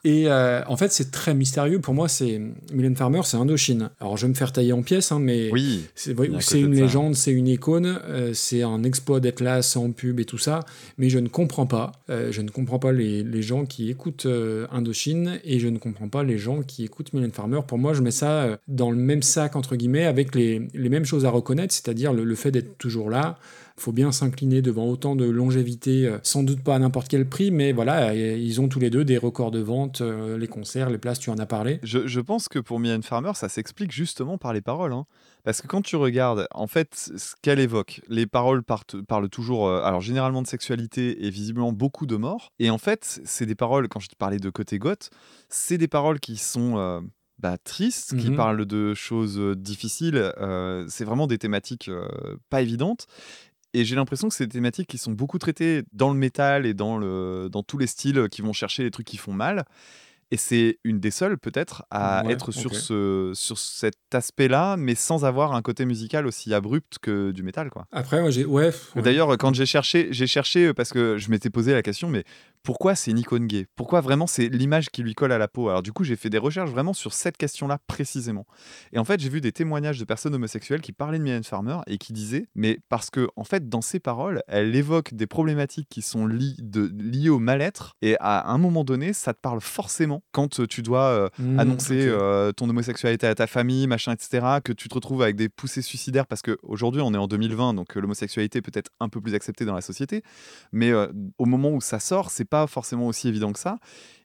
Et euh, en fait, c'est très mystérieux. Pour moi, c'est Mylène Farmer, c'est Indochine. Alors, je vais me faire tailler en pièces, hein, mais Oui. c'est une légende, c'est une icône, euh, c'est un exploit d'être là sans pub et tout ça. Mais je ne comprends pas. euh, je ne comprends pas les, les gens qui écoutent Indochine et je ne comprends pas les gens qui écoutent Mylène Farmer. Pour moi, je mets ça dans le même sac, entre guillemets, avec les, les mêmes choses à reconnaître, c'est-à-dire le, le fait d'être toujours là. Faut bien s'incliner devant autant de longévité, euh, sans doute pas à n'importe quel prix, mais voilà, ils ont tous les deux des records de vente, euh, les concerts, les places, tu en as parlé. Je, je pense que pour Mylène Farmer, ça s'explique justement par les paroles. hein. Parce que quand tu regardes, en fait, ce qu'elle évoque, les paroles partent- parlent toujours, euh, alors généralement de sexualité et visiblement beaucoup de mort. Et en fait, c'est des paroles, quand je te parlais de côté goth, c'est des paroles qui sont euh, bah, tristes, qui Mhm. parlent de choses difficiles. euh, c'est vraiment des thématiques pas évidentes. Et j'ai l'impression que c'est des thématiques qui sont beaucoup traitées dans le métal et dans, le, dans tous les styles qui vont chercher les trucs qui font mal. Et c'est une des seules, peut-être, à Ouais, être sur, ce, sur cet aspect-là, mais sans avoir un côté musical aussi abrupt que du métal. Quoi. Après, moi, j'ai. Ouais. ouais. D'ailleurs, quand j'ai cherché, j'ai cherché parce que je m'étais posé la question, mais pourquoi c'est une icône gay? Pourquoi vraiment c'est l'image qui lui colle à la peau? Alors du coup, j'ai fait des recherches vraiment sur cette question-là précisément. Et en fait, j'ai vu des témoignages de personnes homosexuelles qui parlaient de Mylène Farmer et qui disaient, mais parce que en fait, dans ses paroles, elle évoque des problématiques qui sont li- de- liées au mal-être, et à un moment donné, ça te parle forcément quand tu dois euh, Mmh, annoncer euh, ton homosexualité à ta famille, machin, etc., que tu te retrouves avec des poussées suicidaires, parce qu'aujourd'hui, on est en 2020, donc euh, l'homosexualité peut être un peu plus acceptée dans la société, mais euh, au moment où ça sort, c'est pas forcément aussi évident que ça.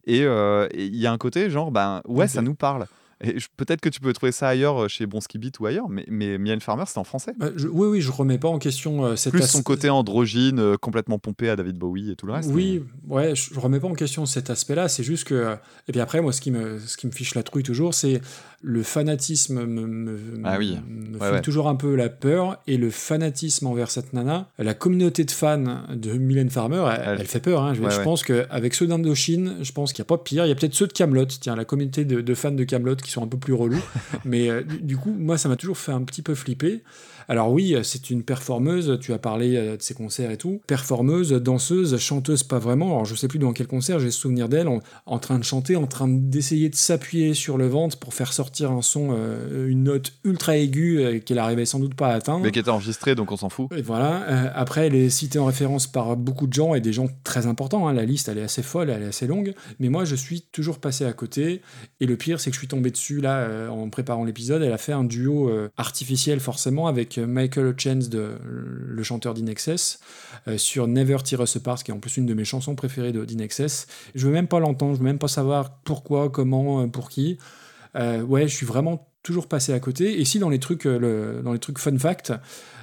Et euh, et il y a un côté genre, ben ouais, ça nous parle. Et peut-être que tu peux trouver ça ailleurs euh, chez Bronski Beat ou ailleurs, mais, mais Mylène Farmer, c'est en français. Bah, je- oui, oui, je remets pas en question euh, cette Plus son côté androgyne, euh, complètement pompé à David Bowie et tout le reste. Oui, ouais, je je remets pas en question cet aspect-là. C'est juste que. Et puis après, moi, ce qui me, ce qui me fiche la trouille toujours, c'est le fanatisme me, me, Ah oui. me Ouais, file ouais. toujours un peu la peur et le fanatisme envers cette nana. La communauté de fans de Mylène Farmer, elle, Elle- elle fait peur. hein. Je, Ouais, je pense qu'avec ceux d'Indochine, je pense qu'il n'y a pas pire. Il y a peut-être ceux de Camelot. Tiens, la communauté de, de fans de Camelot qui sont un peu plus relous. Mais euh, du coup, moi, ça m'a toujours fait un petit peu flipper. Alors oui, euh, c'est une performeuse, tu as parlé euh, de ses concerts et tout. Performeuse, danseuse, chanteuse, pas vraiment. Alors je sais plus dans quel concert j'ai souvenir d'elle en, en train de chanter, en train d'essayer de s'appuyer sur le ventre pour faire sortir un son, euh, une note ultra aiguë euh, qu'elle arrivait sans doute pas à atteindre. Mais qui était enregistré, donc on s'en fout. Et voilà. Euh, après, elle est citée en référence par beaucoup de gens et des gens très importants. hein. La liste, elle est assez folle, elle est assez longue. Mais moi, je suis toujours passé à côté. Et le pire, c'est que je suis tombé dessus là en préparant l'épisode. Elle a fait un duo artificiel forcément avec Michael Hutchence, de, le chanteur d'Inexcess, euh, sur Never Tear Us Apart, qui est en plus une de mes chansons préférées d'Inexcess. Je veux même pas l'entendre, je veux même pas savoir pourquoi, comment, euh, pour qui. Euh, ouais, je suis vraiment toujours passé à côté. Et si dans les trucs, dans les trucs fun fact,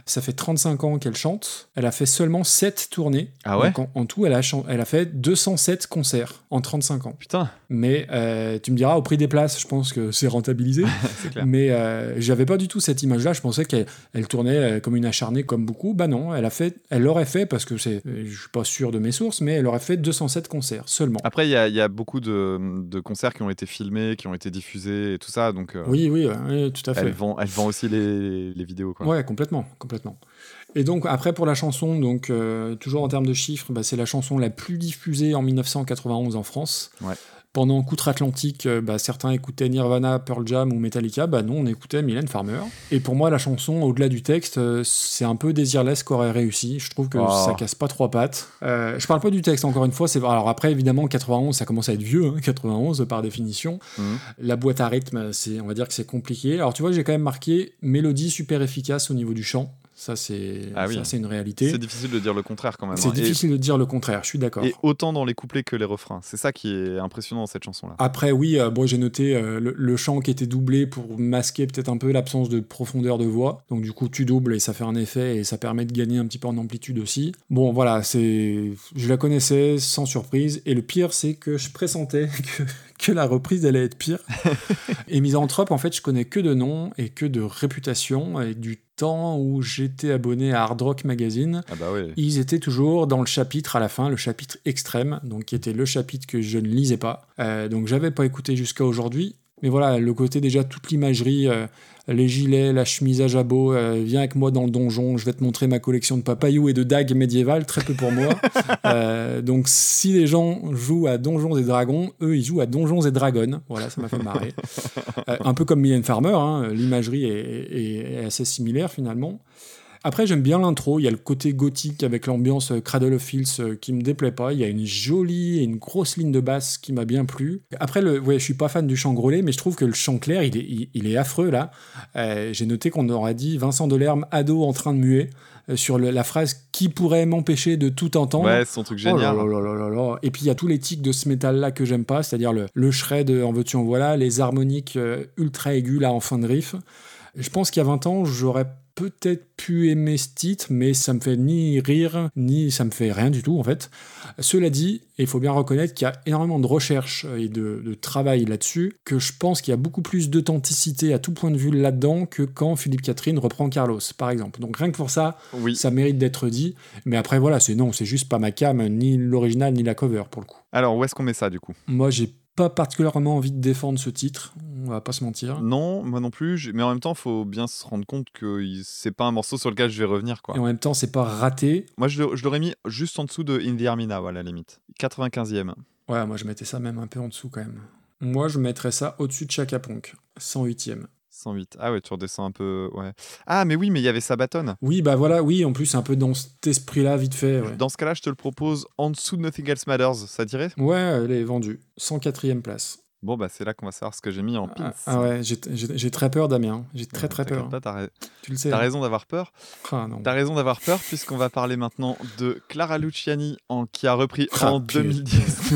ça fait 35 ans qu'elle chante. Elle a fait seulement 7 tournées. Ah ouais Donc en, en tout, elle a, elle a fait 207 concerts en 35 ans. Putain, Mais euh, tu me diras, au prix des places, je pense que c'est rentabilisé. c'est clair. Mais euh, j'avais pas du tout cette image-là. Je pensais qu'elle elle tournait euh, comme une acharnée, comme beaucoup. Bah non, elle a fait, elle l'aurait fait parce que c'est, euh, je suis pas sûr de mes sources, mais elle aurait fait 207 concerts seulement. Après, il y, a- il y a beaucoup de, de concerts qui ont été filmés, qui ont été diffusés et tout ça, donc euh, Oui, oui, tout à fait. elle, vend, elle vend aussi les, les vidéos. Quoi. Ouais, complètement, complètement. Et donc après pour la chanson, donc euh, toujours en termes de chiffres, bah, c'est la chanson la plus diffusée en 1991 en France. Ouais. Pendant Outre-Atlantique, euh, bah, certains écoutaient Nirvana, Pearl Jam ou Metallica, bah non, on écoutait Mylène Farmer. Et pour moi, la chanson, au-delà du texte, euh, c'est un peu Désirless qu'aurait réussi. Je trouve que Oh. ça casse pas trois pattes. Je parle pas du texte, encore une fois. C'est Alors après, évidemment, 91, ça commence à être vieux, hein, 91 par définition. Mhm. La boîte à rythme, on va dire que c'est compliqué. Alors tu vois, j'ai quand même marqué mélodie super efficace au niveau du chant. Ça, c'est, Ah oui. une réalité. C'est difficile de dire le contraire quand même. C'est hein. Et- difficile de dire le contraire, je suis d'accord. Et, autant dans les couplets que les refrains. C'est ça qui est impressionnant dans cette chanson-là. Après, oui, euh, bon, j'ai noté euh, le, le chant qui était doublé pour masquer peut-être un peu l'absence de profondeur de voix. Donc, du coup, tu doubles et ça fait un effet et ça permet de gagner un petit peu en amplitude aussi. Bon, voilà, c'est, je la connaissais sans surprise. Et le pire, c'est que je pressentais que, que la reprise allait être pire. et Misanthrope, en fait, je connais que de nom et que de réputation et du temps où j'étais abonné à Hard Rock Magazine. Ah bah oui. Ils étaient toujours dans le chapitre à la fin, le chapitre extrême, donc qui était le chapitre que je ne lisais pas. Euh, donc j'avais pas écouté jusqu'à aujourd'hui. Mais voilà, le côté déjà, toute l'imagerie, euh, les gilets, la chemise à jabot, euh, viens avec moi dans le donjon, je vais te montrer ma collection de papayous et de dagues médiévales, très peu pour moi. Euh, donc si les gens jouent à Donjons et Dragons, eux, ils jouent à Donjons et Dragons. Voilà, ça m'a fait marrer. Un peu comme Million Farmer, hein, l'imagerie est, est- est assez similaire finalement. Après, j'aime bien l'intro. Il y a le côté gothique avec l'ambiance euh, Cradle of Filth euh, qui me déplaît pas. Il y a une jolie et une grosse ligne de basse qui m'a bien plu. Après, le, ouais, je suis pas fan du chant grelé, mais je trouve que le chant clair, il est, il, il est affreux là. Euh, J'ai noté qu'on aurait dit Vincent Delerme, ado en train de muer, sur le- la phrase qui pourrait m'empêcher de tout entendre. Ouais, c'est son truc Oh génial. là là là là là. Et puis il y a tous les tics de ce métal là que j'aime pas, c'est-à-dire le, le shred en veux-tu en voilà, les harmoniques ultra aigus là en fin de riff. Je pense qu'il y a 20 ans, j'aurais peut-être pu aimer ce titre, mais ça me fait ni rire, ni ça me fait rien du tout en fait. Cela dit, il faut bien reconnaître qu'il y a énormément de recherche et de, de travail là-dessus, que je pense qu'il y a beaucoup plus d'authenticité à tout point de vue là-dedans que quand Philippe Catherine reprend Carlos, par exemple. Donc rien que pour ça, Oui. ça mérite d'être dit. Mais après, voilà, c'est non, c'est juste pas ma cam, ni l'original, ni la cover, pour le coup. Alors, où est-ce qu'on met ça du coup? Moi, j'ai pas particulièrement envie de défendre ce titre, on va pas se mentir. Non, moi non plus. Mais en même temps, faut bien se rendre compte que c'est pas un morceau sur lequel je vais revenir. Quoi. Et en même temps, c'est pas raté. Moi, je l'aurais mis juste en dessous de In the Army Now, à la limite. 95e. Ouais, moi, je mettais ça même un peu en dessous quand même. Moi, je mettrais ça au-dessus de Chaka Ponk, 108e. 108. Ah ouais, tu redescends un peu. Ouais. Ah, mais oui, mais il y avait Sabaton. Oui, bah voilà, oui, en plus, un peu dans cet esprit-là, vite fait. Ouais, Dans ce cas-là, je te le propose en dessous de Nothing Else Matters. Ça dirait? Ouais elle est vendue. 104e place. Bon, bah c'est là qu'on va savoir ce que j'ai mis en pins. Ah, ah ouais, j'ai- très peur, Damien. J'ai très très peur. pas, Tu le sais. t'as hein. raison d'avoir peur. Ah, non. T'as raison d'avoir peur, puisqu'on va parler maintenant de Clara Luciani, en, qui a repris Ah, en putain. 2010.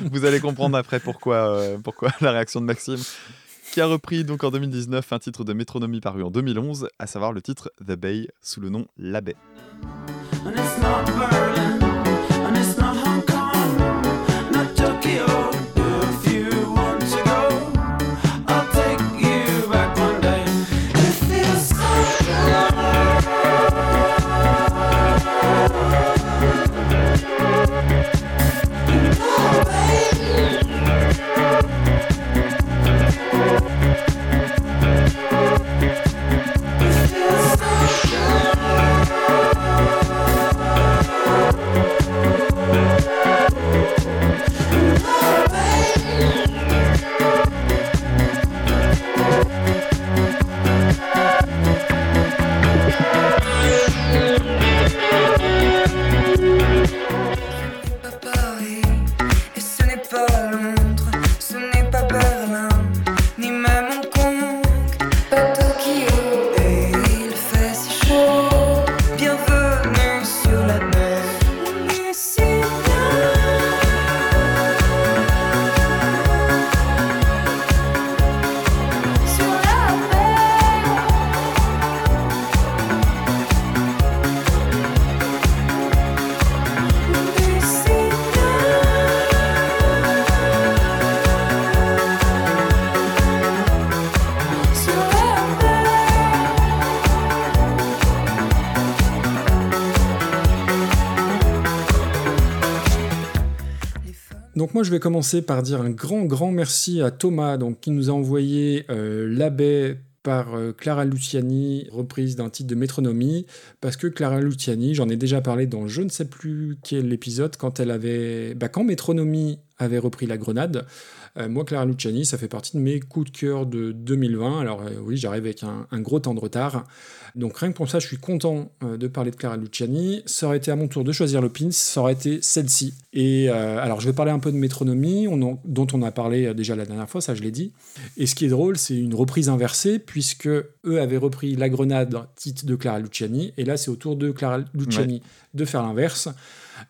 Vous allez comprendre après pourquoi, euh, pourquoi la réaction de Maxime. Qui a repris donc en 2019 un titre de métronomie paru en 2011, à savoir le titre The Bay, sous le nom La. Moi je vais commencer par dire un grand grand merci à Thomas donc, qui nous a envoyé euh, l'abbé par euh, Clara Luciani, reprise d'un titre de métronomie, parce que Clara Luciani, j'en ai déjà parlé dans je ne sais plus quel épisode, quand elle avait, bah, quand Métronomie avait repris la Grenade, euh, moi Clara Luciani, ça fait partie de mes coups de cœur de 2020, alors oui j'arrive avec un gros temps de retard, donc rien que pour ça je suis content euh, de parler de Clara Luciani, ça aurait été à mon tour de choisir le pins, ça aurait été celle-ci, et euh, alors je vais parler un peu de Métronomie, on en- dont on a parlé euh, déjà la dernière fois, ça je l'ai dit, et ce qui est drôle, c'est une reprise inversée, puisque eux avaient repris La Grenade, titre de Clara Luciani, et là c'est au tour de Clara Luciani de faire l'inverse.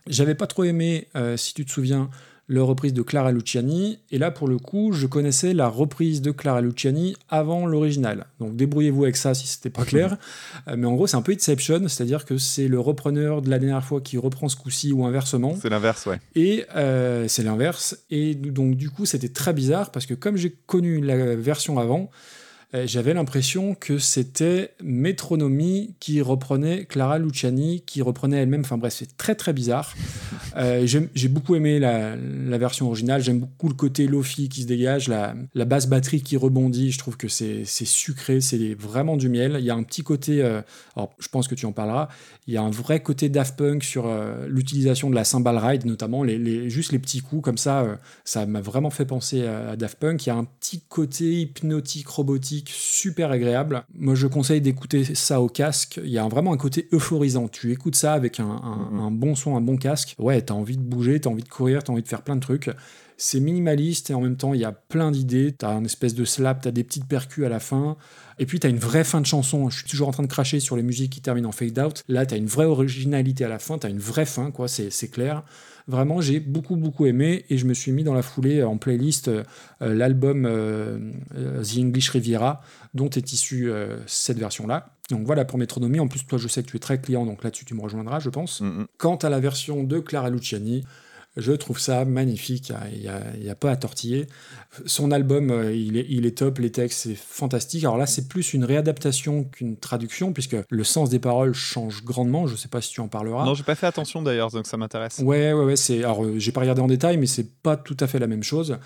J'avais pas trop aimé, euh, si tu te souviens, leur reprise de Clara Luciani, et là pour le coup, je connaissais la reprise de Clara Luciani avant l'original. Donc débrouillez-vous avec ça si c'était pas clair. Euh, mais en gros, c'est un peu Inception, c'est-à-dire que c'est le repreneur de la dernière fois qui reprend ce coup-ci ou inversement. C'est l'inverse, ouais. Et euh, c'est l'inverse. Et donc, du coup, c'était très bizarre parce que comme j'ai connu la version avant, j'avais l'impression que c'était Métronomie qui reprenait Clara Luciani, qui reprenait elle-même. Enfin bref, c'est très très bizarre. Euh, J'ai beaucoup aimé la, version originale. J'aime beaucoup le côté lofi qui se dégage, la, basse batterie qui rebondit. Je trouve que c'est sucré, c'est vraiment du miel. Il y a un petit côté, euh, alors je pense que tu en parleras, il y a un vrai côté Daft Punk sur euh, l'utilisation de la cymbal ride, notamment juste les petits coups comme ça. euh, ça m'a vraiment fait penser à Daft Punk. Il y a un petit côté hypnotique, robotique, super agréable. Moi, je conseille d'écouter ça au casque. Il y a vraiment un côté euphorisant. Tu écoutes ça avec un, un- Mhm. un bon son, un bon casque. Ouais, t'as envie de bouger, t'as envie de courir, t'as envie de faire plein de trucs. C'est minimaliste et en même temps, il y a plein d'idées. T'as un espèce de slap, t'as des petites percus à la fin. Et puis, t'as une vraie fin de chanson. Je suis toujours en train de cracher sur les musiques qui terminent en fade out. Là, t'as une vraie originalité à la fin. T'as une vraie fin, quoi. C'est clair. Vraiment, j'ai beaucoup, beaucoup aimé et je me suis mis dans la foulée en playlist euh, l'album euh, euh, The English Riviera dont est issue euh, cette version-là. Donc voilà pour Métronomie. En plus, toi, je sais que tu es très client, donc là-dessus, tu me rejoindras, je pense. Mm. Quant à la version de Clara Luciani, je trouve ça magnifique, il n'y a, a pas à tortiller. Son album, euh, il est, il est top, les textes, c'est fantastique. Alors là, c'est plus une réadaptation qu'une traduction, puisque le sens des paroles change grandement, je ne sais pas si tu en parleras. Non, j'ai pas fait attention d'ailleurs, donc ça m'intéresse. Ouais, ouais, ouais. C'est... Alors, euh, j'ai pas regardé en détail, mais c'est pas tout à fait la même chose.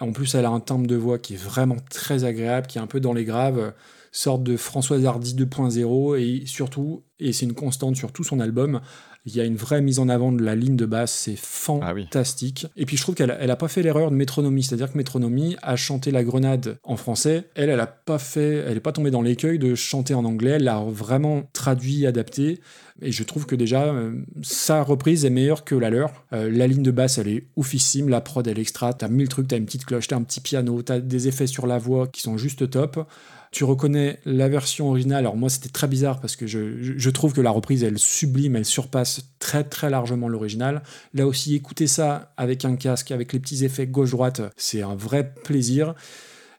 En plus, elle a un timbre de voix qui est vraiment très agréable, qui est un peu dans les graves, sorte de Françoise Hardy 2.0, et surtout, et c'est une constante sur tout son album, il y a une vraie mise en avant de la ligne de basse, c'est Ah fantastique. Et puis je trouve qu'elle elle a pas fait l'erreur de Métronomie, c'est-à-dire que Métronomie a chanté La Grenade en français, elle, elle a pas fait, elle est pas tombée dans l'écueil de chanter en anglais, elle l'a vraiment traduit, adapté. Et je trouve que déjà, euh, sa reprise est meilleure que la leur. Euh, la ligne de basse, elle est oufissime. La prod, elle est extra. T'as mille trucs, t'as une petite cloche, t'as un petit piano, t'as des effets sur la voix qui sont juste top. Tu reconnais la version originale. Alors moi, c'était très bizarre parce que je, trouve que la reprise, elle sublime, elle surpasse très très largement l'original. Là aussi, écouter ça avec un casque, avec les petits effets gauche-droite, c'est un vrai plaisir.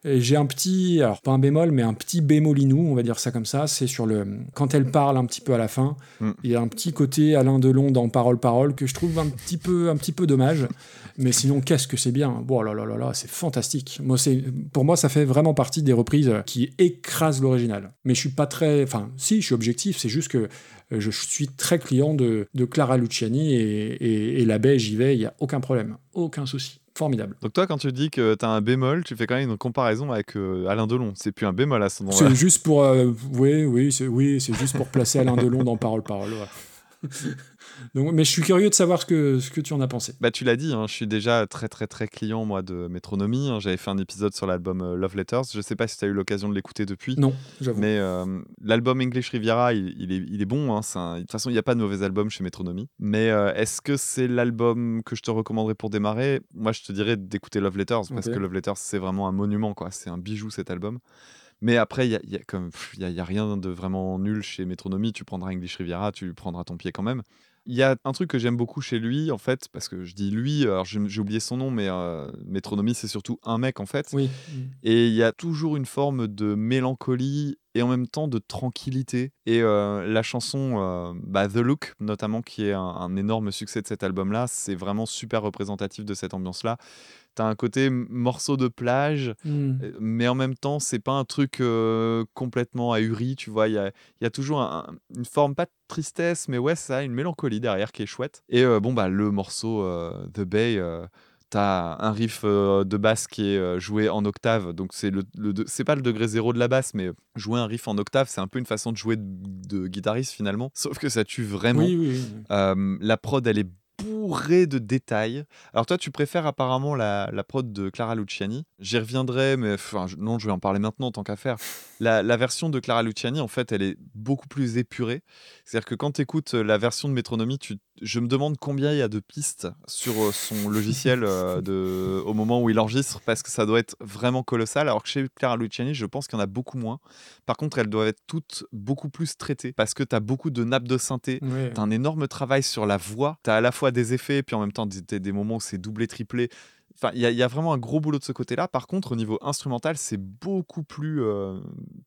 J'ai un petit, alors pas un bémol, mais un petit bémolinou, on va dire ça comme ça. C'est sur le. Quand elle parle un petit peu à la fin, Mm. il y a un petit côté Alain Delon dans Parole Parole que je trouve un petit peu, un petit peu dommage. Mais sinon, qu'est-ce que c'est bien Bon, là là là là, c'est fantastique. Moi, c'est, pour moi, ça fait vraiment partie des reprises qui écrasent l'original. Mais je suis pas très, enfin, si, je suis objectif. C'est juste que euh, je suis très client de, de Clara Luciani et, et, et j'y vais, il y a aucun problème, aucun souci. Formidable. Donc toi, quand tu dis que t'as un bémol, tu fais quand même une comparaison avec euh, Alain Delon. C'est plus un bémol à ce moment-là. C'est juste pour, euh, oui, oui, c'est, oui, juste pour placer Alain Delon dans Parole Parole. Donc, mais je suis curieux de savoir ce que, ce que tu en as pensé. Bah tu l'as dit, hein, je suis déjà très très très client moi de Métronomie. hein. J'avais fait un épisode sur l'album euh, Love Letters. Je sais pas si tu as eu l'occasion de l'écouter depuis. Non, j'avoue. Mais euh, l'album English Riviera, il, il est, il est bon. hein, un- De toute façon, il n'y a pas de mauvais album chez Métronomie. Mais euh, est-ce que c'est l'album que je te recommanderais pour démarrer? Moi, je te dirais d'écouter Love Letters parce que Love Letters, c'est vraiment un monument. quoi. C'est un bijou cet album. Mais après, il y a, y a y a, y a rien de vraiment nul chez Métronomie. Tu prendras English Riviera, tu prendras ton pied quand même. Il y a un truc que j'aime beaucoup chez lui, en fait, parce que je dis lui, alors j'ai oublié son nom, mais euh, Métronomie, c'est surtout un mec, en fait. Oui. Et il y a toujours une forme de mélancolie et en même temps de tranquillité. Et euh, la chanson euh, bah, The Look, notamment, qui est un, un énorme succès de cet album-là, c'est vraiment super représentatif de cette ambiance-là. T'as un côté morceau de plage, Mm. euh, mais en même temps, c'est pas un truc euh, complètement ahuri, tu vois. Il y a, il y a toujours un- une forme, pas de tristesse, mais ouais, ça, une mélancolie derrière qui est chouette. Et euh, bon, bah, le morceau euh, The Bay. T'as un riff de basse qui est joué en octave, donc c'est le, le c'est pas le degré zéro de la basse, mais jouer un riff en octave, c'est un peu une façon de jouer de, de guitariste finalement. Sauf que ça tue vraiment. Oui, oui, oui. La prod, elle est bourrée de détails. Alors toi, tu préfères apparemment la, la prod de Clara Luciani. J'y reviendrai, mais enfin, je- non, je vais en parler maintenant tant qu'à faire. La, version de Clara Luciani, en fait, elle est beaucoup plus épurée. C'est-à-dire que quand tu écoutes la version de Métronomie, tu, je me demande combien il y a de pistes sur euh, son logiciel euh, de, au moment où il enregistre, parce que ça doit être vraiment colossal. Alors que chez Clara Luciani, je pense qu'il y en a beaucoup moins. Par contre, elles doivent être toutes beaucoup plus traitées, parce que tu as beaucoup de nappes de synthé, Ouais. T'as un énorme travail sur la voix. T'as à la fois des effets, puis en même temps des moments où c'est doublé, triplé. Enfin, il y, a- il y a vraiment un gros boulot de ce côté-là. Par contre, au niveau instrumental, c'est beaucoup plus euh,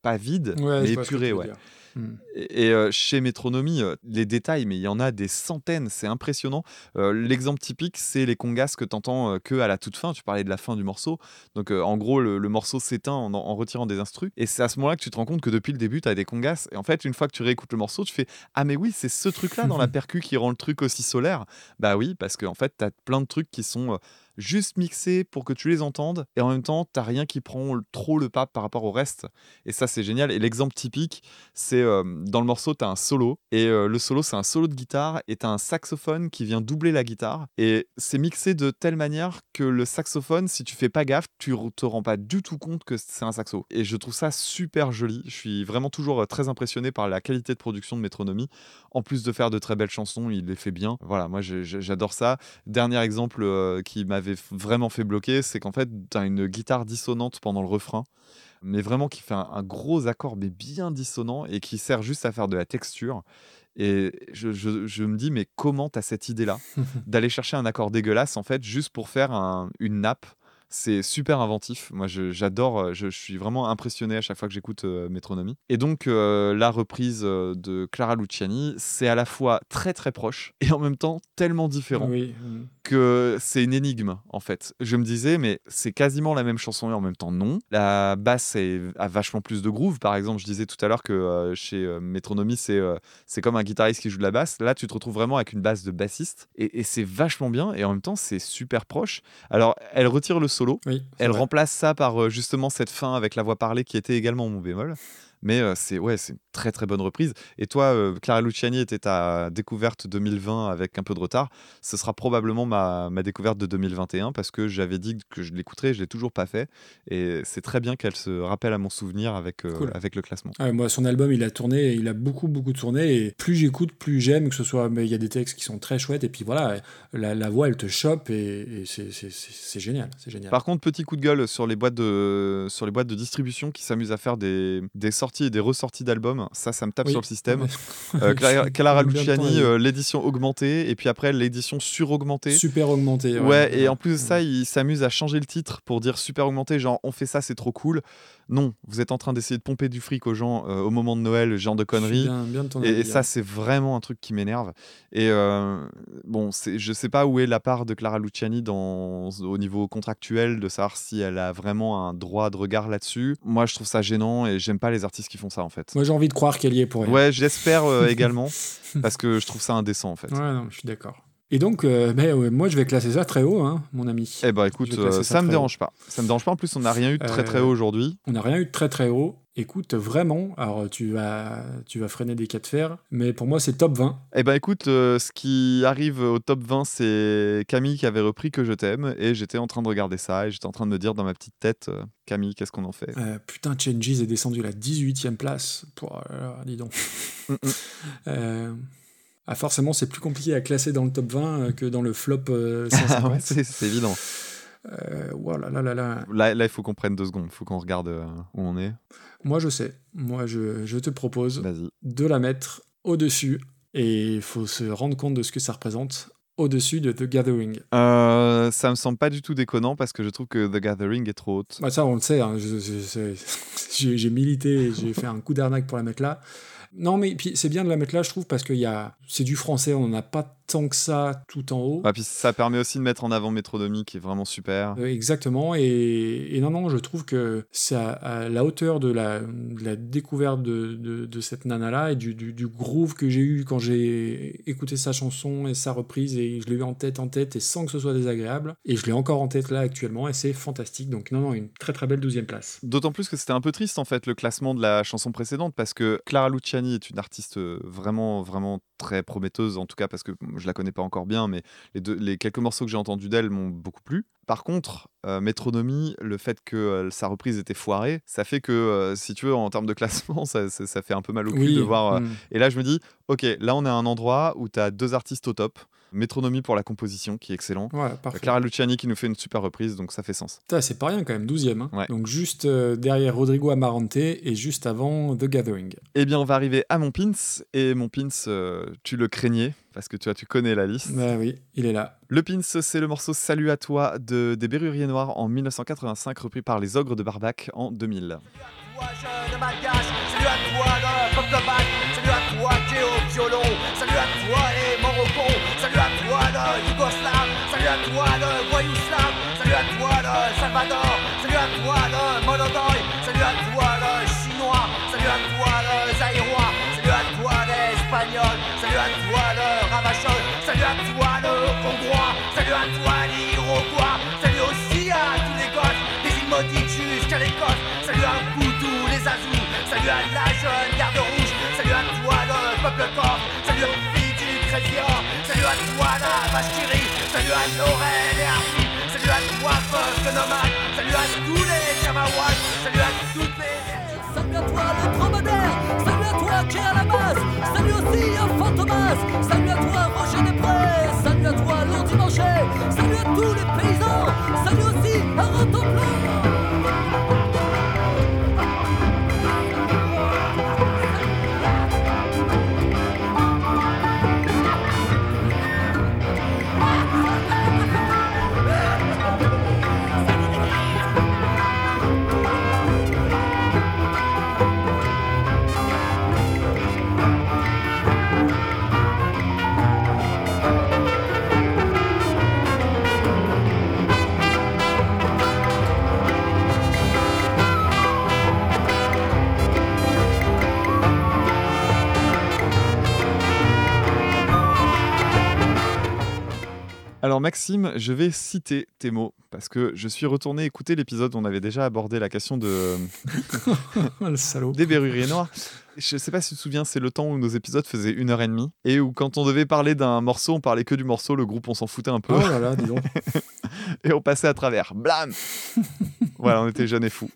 pas vide, Ouais, mais épuré, ouais. Hmm. Et, et, euh, chez Métronomie, euh, les détails, mais il y en a des centaines, c'est impressionnant. Euh, L'exemple typique, c'est les congas que tu entends que à la toute fin. Tu parlais de la fin du morceau. Donc, en gros, le, le morceau s'éteint en, en retirant des instrus. Et c'est à ce moment-là que tu te rends compte que depuis le début, tu as des congas. Et en fait, une fois que tu réécoutes le morceau, tu fais Ah, mais oui, c'est ce truc-là dans la percu qui rend le truc aussi solaire. Bah oui, parce qu'en fait, tu as plein de trucs qui sont. Juste mixés pour que tu les entendes et en même temps t'as rien qui prend trop le pas par rapport au reste et ça c'est génial. Et l'exemple typique c'est euh, dans le morceau t'as un solo et euh, le solo c'est un solo de guitare et t'as un saxophone qui vient doubler la guitare et c'est mixé de telle manière que le saxophone si tu fais pas gaffe tu te rends pas du tout compte que c'est un saxo et je trouve ça super joli. Je suis vraiment toujours euh, très impressionné par la qualité de production de Métronomie en plus de faire de très belles chansons il les fait bien. Voilà moi j'adore ça. Dernier exemple qui m'avait f- vraiment fait bloquer c'est qu'en fait t'as une guitare dissonante pendant le refrain mais vraiment qui fait un, un gros accord mais bien dissonant et qui sert juste à faire de la texture. Et je, je- je me dis, mais comment t'as cette idée-là d'aller chercher un accord dégueulasse en fait juste pour faire un- une nappe c'est super inventif. Moi, j'adore. euh, Je, je suis vraiment impressionné à chaque fois que j'écoute euh, Métronomie. Et donc, euh, la reprise euh, de Clara Luciani, c'est à la fois très très proche et en même temps tellement différent Oui. que c'est une énigme en fait. Je me disais, mais c'est quasiment la même chanson et en même temps non. La basse est- a vachement plus de groove. Par exemple, je disais tout à l'heure que euh, chez Métronomie, c'est c'est comme un guitariste qui joue de la basse. Là, tu te retrouves vraiment avec une basse de bassiste et, et c'est vachement bien et en même temps, c'est super proche. Alors, elle retire le solo. Oui, c'est Elle vrai. remplace ça par euh, justement cette fin avec la voix parlée qui était également mon bémol. Mais euh, c'est ouais, c'est une très très bonne reprise. Et toi, euh, Clara Luciani était ta découverte 2020 avec un peu de retard. Ce sera probablement ma, ma découverte de 2021 parce que j'avais dit que je l'écouterais, je l'ai toujours pas fait. Et c'est très bien qu'elle se rappelle à mon souvenir avec, euh, Cool. avec le classement. Moi, son album, il a tourné, il a beaucoup, beaucoup tourné, et plus j'écoute, plus j'aime, que ce soit, mais il y a des textes qui sont très chouettes, et puis voilà, la, la voix, elle te chope, et, et c'est génial, c'est génial. Par contre, petit coup de gueule sur les boîtes de, sur les boîtes de distribution qui s'amusent à faire des, des sorties et des ressorties d'albums. Ça, ça me tape Oui. sur le système. Ouais. Euh, Clara, Clara Luciani, euh, l'édition augmentée, et puis après l'édition suraugmentée. Super augmenté. Ouais, et en plus de ça, il s'amuse à changer le titre pour dire super augmenté, genre on fait ça, c'est trop cool. Non, vous êtes en train d'essayer de pomper du fric aux gens euh, au moment de Noël, genre de conneries. bien- bien de ton Et, ça, ouais. c'est vraiment un truc qui m'énerve. Et euh, bon, je sais pas où est la part de Clara Luciani dans, au niveau contractuel, de savoir si elle a vraiment un droit de regard là-dessus. Moi, je trouve ça gênant et j'aime pas les artistes qui font ça en fait. Moi, j'ai envie de croire qu'elle y est pour elle. Ouais, je l'espère euh, également parce que je trouve ça indécent en fait. Ouais, non, je suis d'accord. Et donc, euh, ben, ouais, moi, je vais classer ça très haut, hein, mon ami. Eh ben écoute, euh, ça ça me dérange pas. Ça me dérange pas. En plus, on n'a rien eu de très très Euh, haut aujourd'hui. On n'a rien eu de très très haut. Écoute, vraiment, alors tu vas, tu vas freiner des cas de fer, mais pour moi, c'est top 20. Eh ben écoute, euh, ce qui arrive au top 20, c'est Camille qui avait repris Que je t'aime, et j'étais en train de regarder ça, et j'étais en train de me dire dans ma petite tête, euh, Camille, qu'est-ce qu'on en fait? Euh, putain, Changes est descendu à la 18e place. Pouah, alors, dis donc. Ah, forcément, c'est plus compliqué à classer dans le top 20 euh, que dans le flop euh, Ah 150. ouais, c'est évident. Euh, voilà, là, là, là. Là, là, il faut qu'on prenne deux secondes, il faut qu'on regarde euh, où on est. Moi, je sais. Moi, je, je te propose de la mettre au-dessus. Et il faut se rendre compte de ce que ça représente au-dessus de The Gathering. Euh, ça me semble pas du tout déconnant parce que je trouve que The Gathering est trop haute. Bah, ça, on le sait. hein, J'ai milité, j'ai fait un coup d'arnaque pour la mettre là. Non, mais c'est bien de la mettre là, je trouve, parce que c'est du français, on n'en a pas tant que ça tout en haut. Ah, puis ça permet aussi de mettre en avant Métronomie qui est vraiment super. Euh, Exactement, et, et non, non, je trouve que c'est à, à la hauteur de la, de la découverte de, de, de cette nana-là et du, du, du groove que j'ai eu quand j'ai écouté sa chanson et sa reprise, et je l'ai eu en tête, en tête, et sans que ce soit désagréable. Et je l'ai encore en tête là actuellement, et c'est fantastique. Donc, non, non, une très très belle douzième place. D'autant plus que c'était un peu triste en fait le classement de la chanson précédente parce que Clara Luciani est une artiste vraiment vraiment très prometteuse en tout cas parce que je la connais pas encore bien mais les, deux, les quelques morceaux que j'ai entendus d'elle m'ont beaucoup plu. Par contre, euh, Métronomie, le fait que euh, sa reprise était foirée, ça fait que euh, si tu veux en termes de classement, ça, ça- ça fait un peu mal au cul Oui, de voir. euh, mm. Et là je me dis, Ok, là on est à un endroit où tu as deux artistes au top. Métronomie pour la composition, qui est excellent. Parfait. Clara Luciani qui nous fait une super reprise, donc ça fait sens. C'est pas rien quand même, 12ème. hein. Ouais. Donc juste derrière Rodrigo Amarante et juste avant The Gathering. Eh bien, on va arriver à mon pins. Et mon pins, tu le craignais, parce que tu, vois, tu connais la liste. Bah oui, il est là. Le pins, c'est le morceau Salut à toi de, des Berruriers Noirs en 1985, repris par les Ogres de Barbac en 2000. Toi, jeune malgache, salut à toi le peuple bac, salut à toi qui est au violon, salut à toi les Marocains, salut à toi le Yougoslave, salut à toi le voyou slave, salut à toi le Salvador, à la jeune garde rouge, salut à toi le peuple corse, salut aux filles du Crédit-Or, salut à toi la vache qui salut à Laurel et Arthur, salut à toi peuple nomade, salut à tous les Kamawats, salut à toutes les... Salut à toi le dromadaire, salut à toi qui est la salut aussi à Fantomas, salut à toi Roger Alors Maxime, je vais citer tes mots parce que je suis retourné écouter l'épisode où on avait déjà abordé la question de le salaud. des Berruriers Noirs. Je sais pas si tu te souviens, c'est le temps où nos épisodes faisaient une heure et demie et où quand on devait parler d'un morceau, on parlait que du morceau, le groupe on s'en foutait un peu Oh là là, dis donc. et on passait à travers. Blam Voilà, on était jeunes et fous.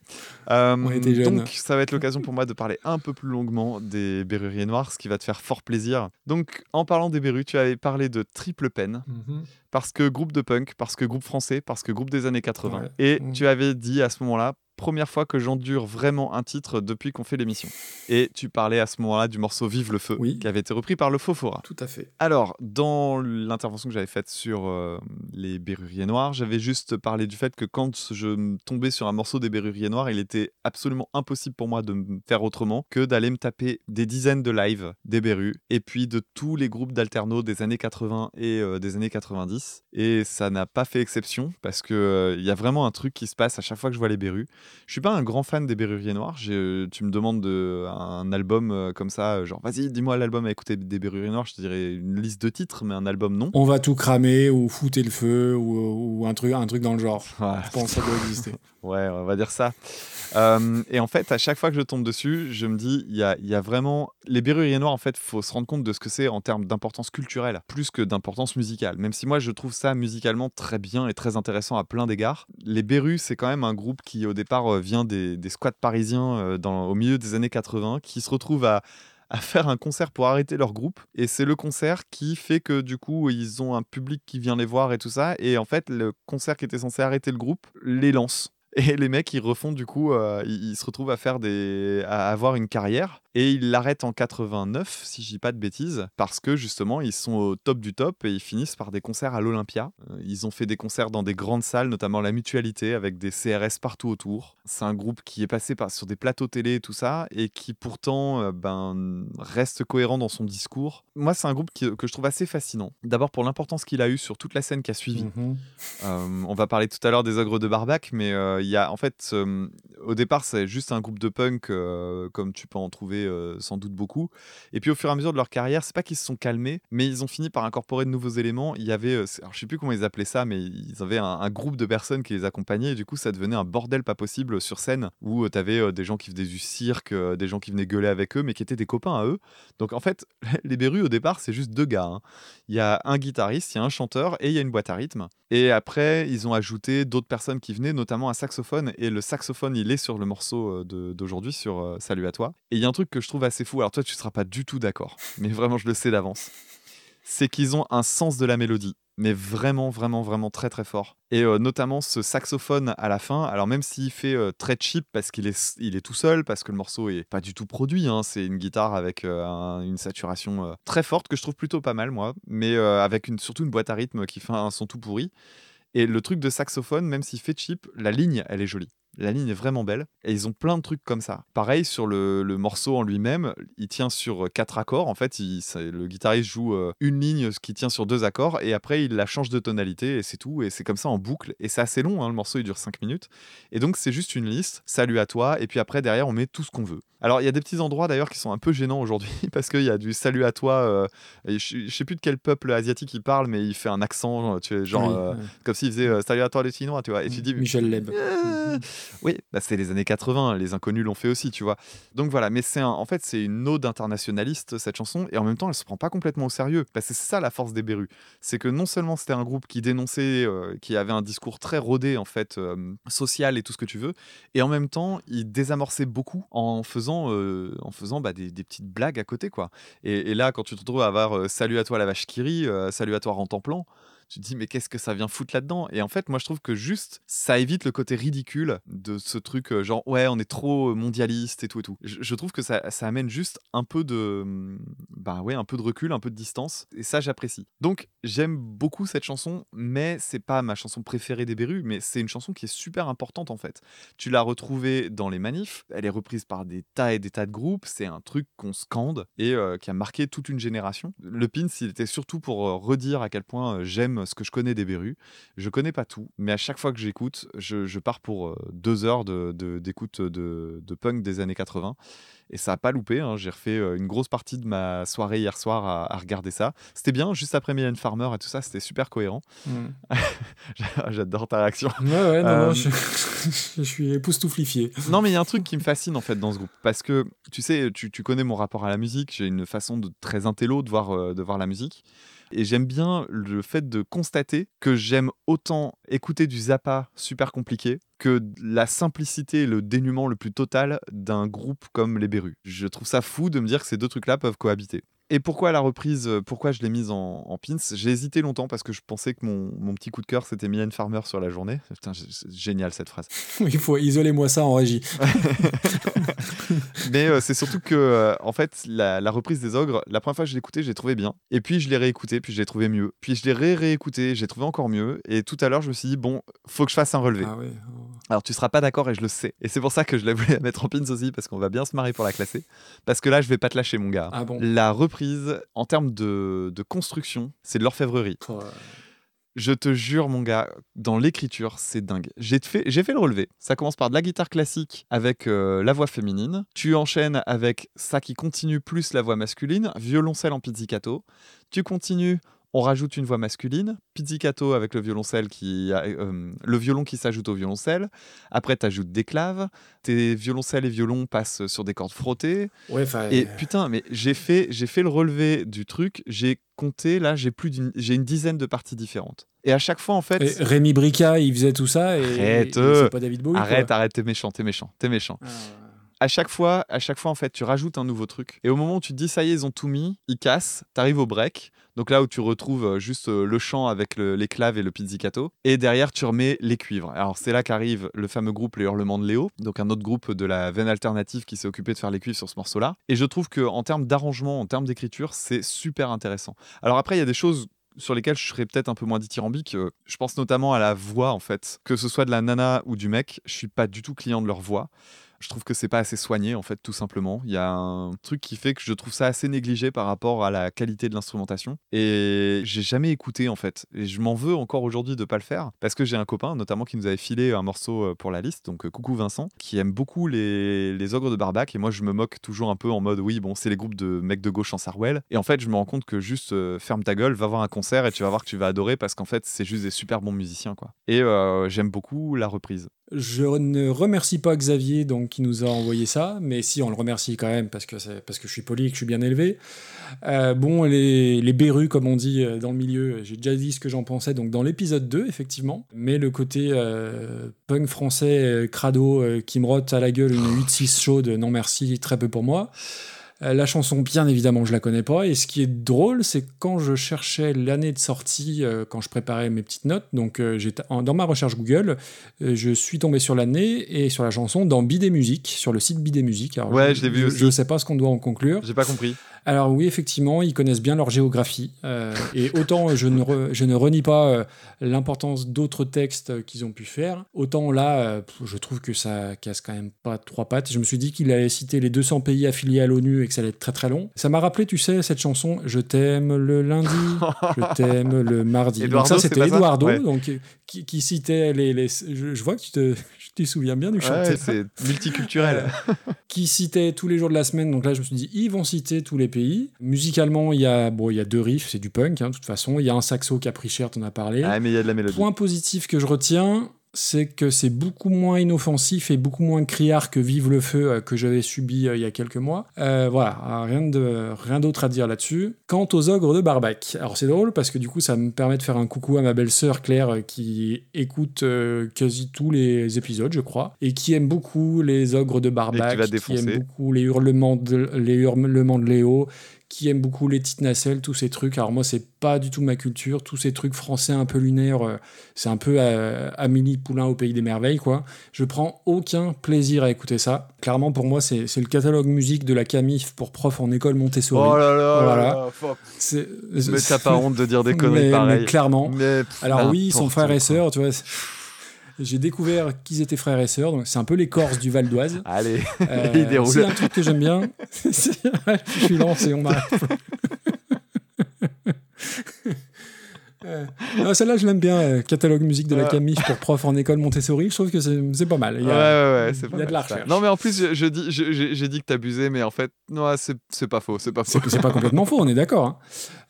Euh, On était jeunes. Donc ça va être l'occasion pour moi de parler un peu plus longuement des Berruriers Noirs, ce qui va te faire fort plaisir. Donc en parlant des Berrus, tu avais parlé de Triple Peine. Mhm. parce que groupe de punk, parce que groupe français, parce que groupe des années 80. Ouais. Et Mm. tu avais dit à ce moment-là, première fois que j'endure vraiment un titre depuis qu'on fait l'émission. Et tu parlais à ce moment-là du morceau Vive le feu, Oui. qui avait été repris par le Fofora. Tout à fait. Alors, dans l'intervention que j'avais faite sur euh, les Berruriers Noirs, j'avais juste parlé du fait que quand je tombais sur un morceau des Berruriers Noirs, il était absolument impossible pour moi de me faire autrement que d'aller me taper des dizaines de lives des Berrus et puis de tous les groupes d'alterno des années 80 et euh, des années 90. Et ça n'a pas fait exception parce que euh, y a vraiment un truc qui se passe à chaque fois que je vois les Berrus. Je suis pas un grand fan des Berruriers Noirs. J'ai- Tu me demandes de, un album euh, comme ça, euh, genre vas-y, dis-moi l'album à écouter des Berruriers Noirs. Je te dirais une liste de titres, mais un album non. On va tout cramer ou foutre le feu ou, ou un, truc, un truc dans le genre. Je pense que ça doit exister. Ouais, on va dire ça. Et en fait, à chaque fois que je tombe dessus, je me dis, il y a, y a vraiment. Les Berruriers Noirs, en fait, faut se rendre compte de ce que c'est en termes d'importance culturelle, plus que d'importance musicale. Même si moi, je trouve ça musicalement très bien et très intéressant à plein d'égards. Les Berrus, c'est quand même un groupe qui, au départ, euh, vient des, squats parisiens euh, au milieu des années 80, qui se retrouve à faire un concert pour arrêter leur groupe et c'est le concert qui fait que du coup ils ont un public qui vient les voir et tout ça et en fait le concert qui était censé arrêter le groupe les lance et les mecs ils refont du coup euh, ils, ils se retrouvent à faire des à avoir une carrière. Et ils l'arrêtent en 89 si je dis pas de bêtises parce que justement ils sont au top du top et ils finissent par des concerts à l'Olympia. Euh, ils ont fait des concerts dans des grandes salles notamment la Mutualité avec des CRS partout autour. C'est un groupe qui est passé par, sur des plateaux télé et tout ça et qui pourtant euh, ben reste cohérent dans son discours. Moi c'est un groupe qui- que je trouve assez fascinant. D'abord pour l'importance qu'il a eu sur toute la scène qui a suivi. Mhm. euh, on va parler tout à l'heure des ogres de Barbac, mais il y a en fait, au départ, c'est juste un groupe de punk, comme tu peux en trouver sans doute beaucoup. Et puis au fur et à mesure de leur carrière, c'est pas qu'ils se sont calmés, mais ils ont fini par incorporer de nouveaux éléments. Il y avait, alors, je sais plus comment ils appelaient ça, mais ils avaient un, groupe de personnes qui les accompagnaient. Et du coup, ça devenait un bordel pas possible sur scène, où tu avais des gens qui faisaient du cirque, des gens qui venaient gueuler avec eux, mais qui étaient des copains à eux. Donc en fait, les Berus au départ, c'est juste deux gars. hein. Il y a un guitariste, il y a un chanteur et il y a une boîte à rythme. Et après, ils ont ajouté d'autres personnes qui venaient, notamment un et le saxophone il est sur le morceau euh, d'aujourd'hui sur euh, Salut à toi. Et il y a un truc que je trouve assez fou. Alors toi tu seras pas du tout d'accord, mais vraiment je le sais d'avance. C'est qu'ils ont un sens de la mélodie, mais vraiment vraiment vraiment très très fort. Et euh, notamment ce saxophone à la fin. Alors même s'il fait très cheap parce qu'il est il est tout seul parce que le morceau est pas du tout produit. hein, c'est une guitare avec un- une saturation très forte que je trouve plutôt pas mal moi, mais avec une, surtout une boîte à rythme qui fait un son tout pourri. Et le truc de saxophone, même s'il fait cheap, la ligne, elle est jolie. La ligne est vraiment belle. Et ils ont plein de trucs comme ça. Pareil, sur le, le morceau en lui-même, il tient sur euh, quatre accords. En fait, il- le guitariste joue euh, une ligne qui tient sur deux accords. Et après, il la change de tonalité. Et c'est tout. Et c'est comme ça en boucle. Et c'est assez long. hein, le morceau, il dure cinq minutes. Et donc, c'est juste une liste. Salut à toi. Et puis après, derrière, on met tout ce qu'on veut. Alors, il y a des petits endroits d'ailleurs qui sont un peu gênants aujourd'hui. Parce qu'il y a du salut à toi. euh, et je, je sais plus de quel peuple asiatique il parle, mais il fait un accent. Tu sais, genre. Oui, euh, comme s'il faisait euh, salut à toi les Chinois, tu vois. Et tu dis, Michel Leb. Oui, bah, c'est les années 80, les inconnus l'ont fait aussi, tu vois. Donc voilà, mais c'est en fait c'est une ode internationaliste cette chanson et en même temps elle se prend pas complètement au sérieux que c'est ça la force des Berus, c'est que non seulement c'était un groupe qui dénonçait, euh, qui avait un discours très rodé en fait euh, social et tout ce que tu veux, et en même temps il désamorçait beaucoup en faisant, euh, en faisant bah, des, petites blagues à côté quoi. Et, là quand tu te retrouves à avoir salut à toi la vache euh, salut à toi Rentemplant tu te dis mais qu'est-ce que ça vient foutre là-dedans? Et en fait, moi je trouve que juste ça évite le côté ridicule de ce truc euh, genre ouais on est trop mondialiste et tout et tout. Je, trouve que ça, ça amène juste un peu de hum, bah ouais un peu de recul, un peu de distance et ça j'apprécie. Donc j'aime beaucoup cette chanson, mais c'est pas ma chanson préférée des Berus, mais c'est une chanson qui est super importante en fait. Tu l'as retrouvée dans les manifs, elle est reprise par des tas et des tas de groupes, c'est un truc qu'on scande et euh, qui a marqué toute une génération. Le pins, il était surtout pour euh, redire à quel point euh, j'aime ce que je connais des Berus. Je connais pas tout, mais à chaque fois que j'écoute, je, je pars pour euh, deux heures de- de- d'écoute de, de punk des années 80. Et ça a pas loupé, hein. j'ai refait euh, une grosse partie de ma soirée hier soir à, à regarder ça. C'était bien, juste après Mylène Farmer et tout ça, c'était super cohérent. Mm. J'adore ta réaction. Ouais, ouais, non, Euh, non, je, je suis époustouflifié. Non, mais il y a un truc qui me fascine en fait dans ce groupe. Parce que tu sais, tu, tu connais mon rapport à la musique. J'ai une façon de, très intello de voir, euh, de voir la musique. Et j'aime bien le fait de constater que j'aime autant écouter du Zappa super compliqué que la simplicité et le dénuement le plus total d'un groupe comme les Berus. Je trouve ça fou de me dire que ces deux trucs-là peuvent cohabiter. Et pourquoi la reprise, euh, pourquoi je l'ai mise en, en pins? J'ai hésité longtemps parce que je pensais que mon, mon petit coup de cœur c'était Mylène Farmer sur la journée. Putain, génial cette phrase. Il faut isoler moi ça en régie. Mais euh, c'est surtout que, euh, en fait, la, la reprise des ogres, la première fois que je l'ai écouté, j'ai trouvé bien. Et puis je l'ai réécouté, puis je l'ai trouvé mieux. Puis je l'ai ré-réécouté, j'ai trouvé encore mieux. Et tout à l'heure, je me suis dit, bon, faut que je fasse un relevé. Ah ouais. Alors tu seras pas d'accord et je le sais. Et c'est pour ça que je la voulais mettre en pins aussi, parce qu'on va bien se marrer pour la classer. Parce que là, je vais pas te lâcher, mon gars. Ah bon La reprise, en termes de, de construction, c'est de l'orfèvrerie. Je te jure, mon gars, dans l'écriture, c'est dingue. J'ai fait, j'ai fait le relevé. Ça commence par de la guitare classique avec euh, la voix féminine. Tu enchaînes avec ça qui continue plus la voix masculine, violoncelle en pizzicato. Tu continues, on rajoute une voix masculine, pizzicato avec le violoncelle qui, a- euh, le violon qui s'ajoute au violoncelle. Après, tu ajoutes des claves. Tes violoncelles et violons passent sur des cordes frottées. Ouais. Et putain, mais j'ai fait, j'ai fait le relevé du truc. J'ai compté là, j'ai plus d'une, j'ai une dizaine de parties différentes. Et à chaque fois, en fait, Et Rémi Brica, il faisait tout ça et, Arrête, et euh, c'est pas David Bowie. arrête, quoi. arrête, t'es méchant, t'es méchant, t'es méchant. Ah, À chaque fois, à chaque fois, en fait, tu rajoutes un nouveau truc. Et au moment où tu te dis ça y est, ils ont tout mis, ils cassent, t'arrives au break. Donc là où tu retrouves euh, juste euh, le chant avec le- les claves et le pizzicato. Et derrière, tu remets les cuivres. Alors c'est là qu'arrive le fameux groupe Les Hurlements de Léo, donc un autre groupe de la veine alternative qui s'est occupé de faire les cuivres sur ce morceau-là. Et je trouve que en termes d'arrangement, en termes d'écriture, c'est super intéressant. Alors après, il y a des choses sur lesquelles je serais peut-être un peu moins dithyrambique. Euh, Je pense notamment à la voix, en fait. Que ce soit de la nana ou du mec, je suis pas du tout client de leur voix. Je trouve que c'est pas assez soigné, en fait, tout simplement. Il y a un truc qui fait que je trouve ça assez négligé par rapport à la qualité de l'instrumentation. Et j'ai jamais écouté, en fait. Et je m'en veux encore aujourd'hui de pas le faire. Parce que j'ai un copain, notamment, qui nous avait filé un morceau euh, pour la liste. Donc, euh, coucou Vincent, qui aime beaucoup les, les ogres de Barbac. Et moi, je me moque toujours un peu en mode, oui, bon, c'est les groupes de mecs de gauche en Sarwell. Et en fait, je me rends compte que juste euh, ferme ta gueule, va voir un concert et tu vas voir que tu vas adorer parce qu'en fait, c'est juste des super bons musiciens, quoi. Et j'aime beaucoup la reprise. Je ne remercie pas Xavier donc, qui nous a envoyé ça, mais si on le remercie quand même parce que, parce que je suis poli et que je suis bien élevé. Euh, bon, les, les berrues, comme on dit euh, dans le milieu, j'ai déjà dit ce que j'en pensais donc dans l'épisode 2, effectivement. Mais le côté euh, punk français, crado, qui me rote à la gueule une 8-6 chaude, non merci, très peu pour moi. Euh, La chanson, bien évidemment, je la connais pas. Et ce qui est drôle, c'est que quand je cherchais l'année de sortie, euh, quand je préparais mes petites notes, donc euh, j'étais dans ma recherche Google, euh, je suis tombé sur l'année et sur la chanson dans Bidet Musique, sur le site Bidet Musique. Alors, Ouais, je l'ai vu aussi. Je sais pas ce qu'on doit en conclure. J'ai pas compris. Alors oui, effectivement, ils connaissent bien leur géographie. euh, et autant je ne, re- je ne renie pas euh, l'importance d'autres textes qu'ils ont pu faire, autant là, euh, je trouve que ça casse quand même pas trois pattes. Je me suis dit qu'il allait citer les 200 pays affiliés à l'ONU et que ça allait être très très long. Ça m'a rappelé, tu sais, cette chanson « Je t'aime le lundi, je t'aime le mardi ». Donc ça, c'était Eduardo, Ouais. donc, qui, qui citait les... les- je, je vois que tu te, te souviens bien du Ouais, chanteur c'est multiculturel. qui citait tous les jours de la semaine. Donc là, je me suis dit, ils vont citer tous les pays. Musicalement, il y a, bon, il y a deux riffs, c'est du punk, hein, de toute façon. Il y a un saxo qui a pris cher, t'en as parlé. Ah, mais il y a de la mélodie. Point positif que je retiens, c'est que c'est beaucoup moins inoffensif et beaucoup moins criard que Vive le feu euh, que j'avais subi euh, il y a quelques mois. Euh, voilà, euh, rien de rien d'autre à dire là-dessus. Quant aux ogres de Barbac, alors c'est drôle parce que du coup ça me permet de faire un coucou à ma belle-sœur Claire qui écoute euh, quasi tous les épisodes, je crois, et qui aime beaucoup les ogres de Barbac, qui aime beaucoup les hurlements de les hurlements de Léo, qui aime beaucoup les petites nacelles, tous ces trucs. Alors moi, c'est pas du tout ma culture. Tous ces trucs français un peu lunaires, euh, c'est un peu euh, Amélie Poulain au pays des merveilles, quoi. Je prends aucun plaisir à écouter ça. Clairement, pour moi, c'est le catalogue musique de la Camif pour prof en école Montessori. Oh là là, Voilà. Mais t'as pas honte de dire des conneries mais, clairement. Mais, pff, Alors oui, ils sont n'importe frères et sœurs, tu vois. J'ai découvert qu'ils étaient frères et sœurs, donc c'est un peu les Corses du Val d'Oise. Allez, Euh, il déroule. C'est un truc que j'aime bien. Je suis lancé, on m'arrête. Euh, Celle-là, je l'aime bien. euh, catalogue musique de la Ouais. Camif pour prof en école Montessori. Je trouve que c'est pas mal. Il y a, ouais, ouais, c'est il pas y a de la ça. Non, mais en plus, je, je dis, je- j'ai dit que t'abusais, mais en fait, non, c'est c'est pas faux, c'est pas faux. C'est pas complètement faux, on est d'accord. hein.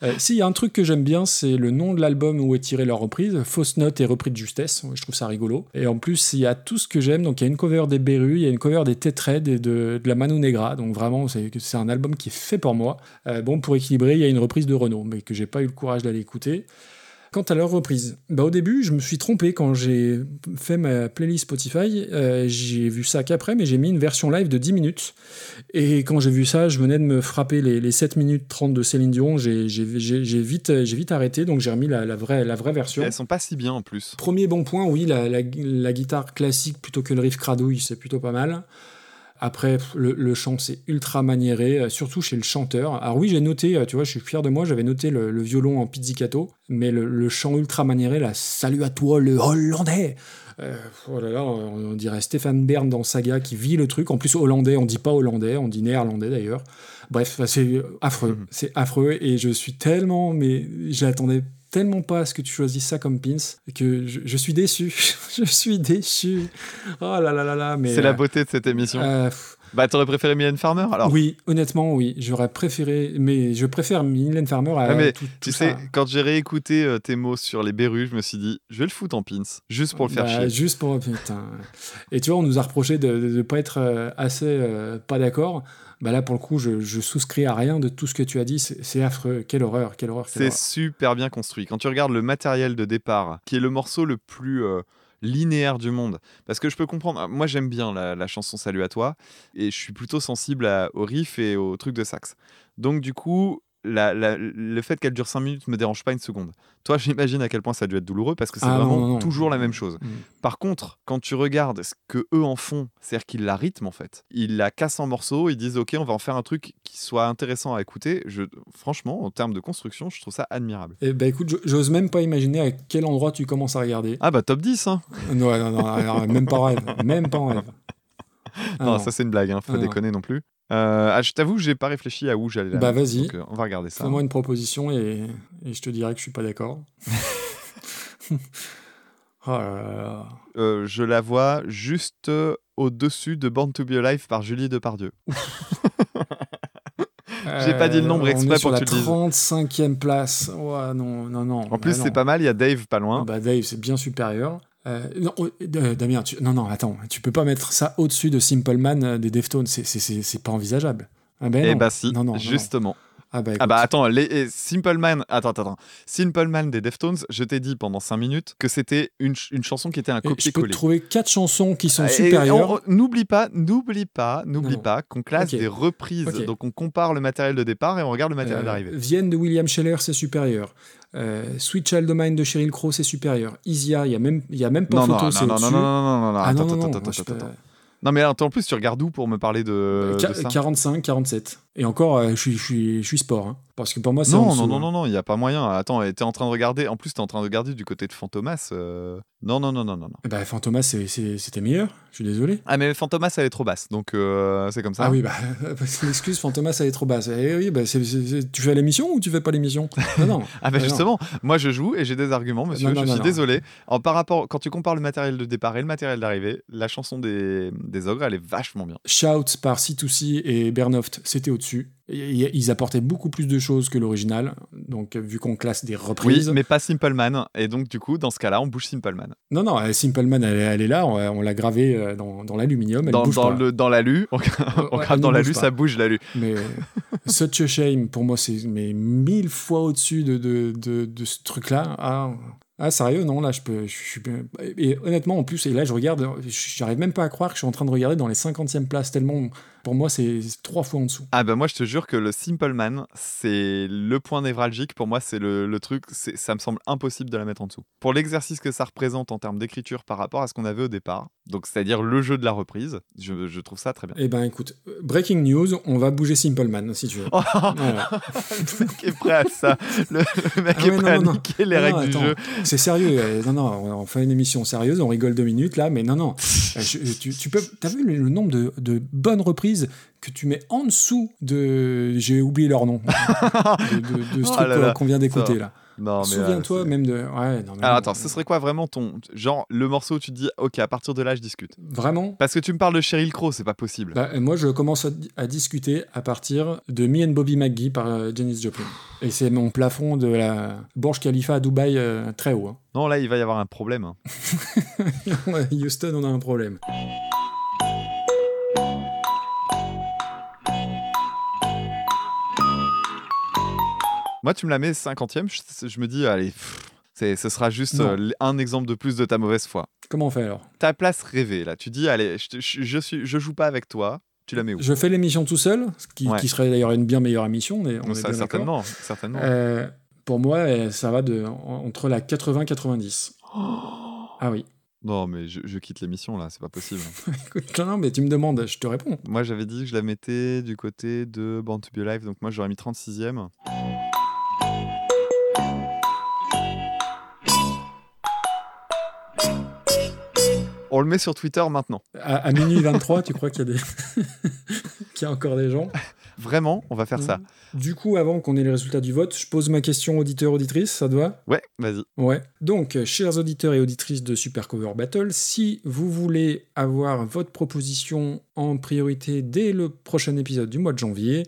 Euh, si, il y a un truc que j'aime bien, c'est le nom de l'album où est tirée leur reprise, Fausse Note et reprise de justesse. Je trouve ça rigolo. Et en plus, il y a tout ce que j'aime. Donc, il y a une cover des Berus, il y a une cover des Tetred et de, la Manu Negra. Donc, vraiment, c'est un album qui est fait pour moi. Euh, bon, pour équilibrer, il y a une reprise de Renault, mais que j'ai pas eu le courage d'aller écouter. Quant à leur reprise, bah au début, je me suis trompé quand j'ai fait ma playlist Spotify. euh, j'ai vu ça qu'après, mais j'ai mis une version live de 10 minutes. Et quand j'ai vu ça, je venais de me frapper les, les 7 minutes 30 de Céline Dion. J'ai vite, vite arrêté, donc j'ai remis la, la vraie, la vraie version. Elles sont pas si bien en plus. Premier bon point, oui, la, la- la guitare classique plutôt que le riff cradouille, c'est plutôt pas mal. Après, le, le chant, c'est ultra maniéré, euh, surtout chez le chanteur. Alors oui, j'ai noté, euh, tu vois, je suis fier de moi, j'avais noté le, le violon en pizzicato, mais le, le chant ultra maniéré, là, salut à toi le Hollandais Euh, Oh là là, on, dirait Stéphane Bern dans Saga qui vit le truc. En plus, hollandais, on dit pas hollandais, on dit néerlandais d'ailleurs. Bref, bah, c'est affreux, c'est affreux, et je suis tellement, mais j'attendais tellement pas à ce que tu choisisses ça comme pins que je, je suis déçu. je suis déçu. Oh là là là là, mais... C'est la euh, beauté de cette émission. euh, Bah, t'aurais préféré Mylène Farmer alors? Oui, honnêtement, oui. J'aurais préféré, mais je préfère Mylène Farmer à Ouais, mais tout, Tu sais, quand j'ai réécouté euh, tes mots sur les berrues, je me suis dit, je vais le foutre en pins, juste pour le faire Bah, chier. Juste pour. Putain. Et tu vois, on nous a reproché de ne pas être euh, assez euh, pas d'accord. Bah là, pour le coup, je, je souscris à rien de tout ce que tu as dit. C'est affreux. Quelle horreur, quelle horreur. C'est super bien construit. Quand tu regardes le matériel de départ, qui est le morceau le plus euh, linéaire du monde, parce que je peux comprendre, moi j'aime bien la, la chanson Salut à toi, et je suis plutôt sensible à- au riff et au truc de sax. Donc du coup, la- la- le fait qu'elle dure 5 minutes me dérange pas une seconde. Toi, j'imagine à quel point ça a dû être douloureux, parce que c'est Ah, vraiment non, non. toujours la même chose. Mm. Par contre, quand tu regardes ce que eux en font, c'est-à-dire qu'ils la rythment en fait, ils la cassent en morceaux, ils disent ok, on va en faire un truc qui soit intéressant à écouter. Je, franchement, en termes de construction, je trouve ça admirable. Eh bah écoute, je- j'ose même pas imaginer à quel endroit tu commences à regarder. Ah bah top 10 hein Non, non, non, même pas en rêve. Même pas en rêve. Ah, Non, non. ça c'est une blague, hein, faut Ah, déconner non plus. Euh, ah, je t'avoue, j'ai pas réfléchi à où j'allais là. Bah, vas-y. Donc, euh, on va regarder ça. Fais-moi une proposition et, et je te dirai que je suis pas d'accord. oh là là. Euh, je la vois juste euh, au-dessus de Born to Be Alive par Julie Depardieu. J'ai pas dit le nombre exprès pour que tu le dises. 35e place. Ouais, non, non, non. En plus, c'est non. pas mal, il y a Dave pas loin. Bah Dave, c'est bien supérieur. Euh, non, oh, euh, Damien, tu- non, non, attends, tu peux pas mettre ça au-dessus de Simple Man euh, des Deftones, c'est- pas envisageable. Ah ben Eh bah si, Non, non, non. Ah bah, Ah bah attends, les, et Simple Man, attends, attends. Simple Man des Deftones, je t'ai dit pendant 5 minutes que c'était une, ch- une chanson qui était un Et je peux copier-coller. trouver quatre chansons qui sont Et supérieures. N'oublie pas, n'oublie pas, n'oublie pas qu'on classe Ok. des reprises. Ok. Donc on compare le matériel de départ et on regarde le matériel Euh, d'arrivée. Vienne de William Scheller, c'est supérieur. Euh, Sweet Child of Mine de Sheryl Crow, c'est supérieur. Isia, il y a même, y a même pas Non, non, photo, non, c'est non, non, non, non, non, non, non, Ah attends, non, attends, attends, attends, attends. Non mais attends, en plus tu regardes où pour me parler de, Qua- de ça? 45, 47. Et encore, euh, je suis, je suis, je suis sport. hein. Parce que pour moi, c'est Non, non, non, hein. non, non, il n'y a pas moyen. Attends, t'es en train de regarder. En plus, t'es en train de regarder du côté de Fantomas. euh, Non, non, non, non, non, non. Eh ben, Fantomas, c'était meilleur. Je suis désolé. Ah, mais Fantomas, elle est trop basse. Donc, euh, c'est comme ça. Ah oui, bah, l'excuse, Fantomas, elle est trop basse. Eh oui, bah, tu fais l'émission ou tu fais pas l'émission? Non, non. Ah bah justement, moi je joue et j'ai des arguments, monsieur. Non, je suis désolé. En, par rapport, quand tu compares le matériel de départ et le matériel d'arrivée, la chanson des, des ogres, elle est vachement bien. Shout par C2C et Bernoft, c'était au-dessus. Ils apportaient beaucoup plus de choses que l'original. Donc, vu qu'on classe des Oui, reprises. mais pas Simple Man. Et donc du coup, dans ce cas-là, on bouge Simple Man. Non, non, euh, Simple Man, elle, est- elle est là. On, on l'a gravée euh, dans, dans l'aluminium. Dans, bouge dans pas. le, dans l'alu, on, on Ouais, grave dans l'alu, ça bouge l'alu. Mais Such a Shame, pour moi, c'est mais mille fois au-dessus de, de, de, de ce truc-là. Ah, ah, sérieux, non, là, je peux. Je, suis- et honnêtement, en plus, et là, je regarde, j'arrive même pas à croire que je suis en train de regarder dans les 50e places, tellement, pour moi, c'est trois fois en dessous. Ah bah moi je te jure que le Simple Man, c'est le point névralgique. Pour moi, c'est le, le truc, ça me semble impossible de la mettre en dessous. Pour l'exercice que ça représente en termes d'écriture par rapport à ce qu'on avait au départ, donc c'est-à-dire le jeu de la reprise, je, je trouve ça très bien. Eh ben, écoute, breaking news, on va bouger Simple Man, si tu veux. Voilà. le mec est prêt à ça. Le, le mec Ah est prêt non, à non. niquer les règles du jeu. C'est sérieux. euh, Non, non, on fait une émission sérieuse, on rigole deux minutes là, mais non, non. Euh, je- tu, tu peux. T'as vu le, le nombre de, de bonnes reprises que tu mets en dessous de. J'ai oublié leur nom. de, de- de ce Oh truc qu'on- vient d'écouter là. Euh, Souviens-toi même de. Ouais, non, mais Alors non, attends, ce serait quoi vraiment ton genre le morceau où tu te dis ok à partir de là je discute. Vraiment Parce que tu me parles de Sheryl Crow, c'est pas possible. Bah, moi, je commence à, di- à discuter à partir de Me and Bobby McGee par euh, Janis Joplin. Et c'est mon plafond de la Burj Khalifa à Dubaï euh, très haut. hein. Non là il va y avoir un problème. hein. Houston, on a un problème. Moi tu me la mets 50ème, je, je me dis allez, pff, c'est, ce sera juste euh, un exemple de plus de ta mauvaise foi. Comment on fait alors? Ta place rêvée là, tu dis allez, je, je, je suis, je joue pas avec toi, tu la mets où? Je fais l'émission tout seul, ce qui, Ouais. qui serait d'ailleurs une bien meilleure émission, mais on Donc est ça, bien certainement, certainement. Euh, pour moi, euh, ça va de, en- entre la 80-90. Ah oui. Non mais je, je quitte l'émission là, c'est pas possible. Écoute, non, non, mais tu me demandes, je te réponds. moi j'avais dit que je la mettais du côté de Born to Be Alive, donc moi j'aurais mis 36ème. On le met sur Twitter maintenant. À, à minuit 23, tu crois qu'il y, a des... qu'il y a encore des gens? Vraiment, on va faire ça. Du coup, avant qu'on ait les résultats du vote, je pose ma question auditeur-auditrice, ça te va? Ouais, vas-y. Ouais. Donc, euh, chers auditeurs et auditrices de Super Cover Battle, si vous voulez avoir votre proposition en priorité dès le prochain épisode du mois de janvier,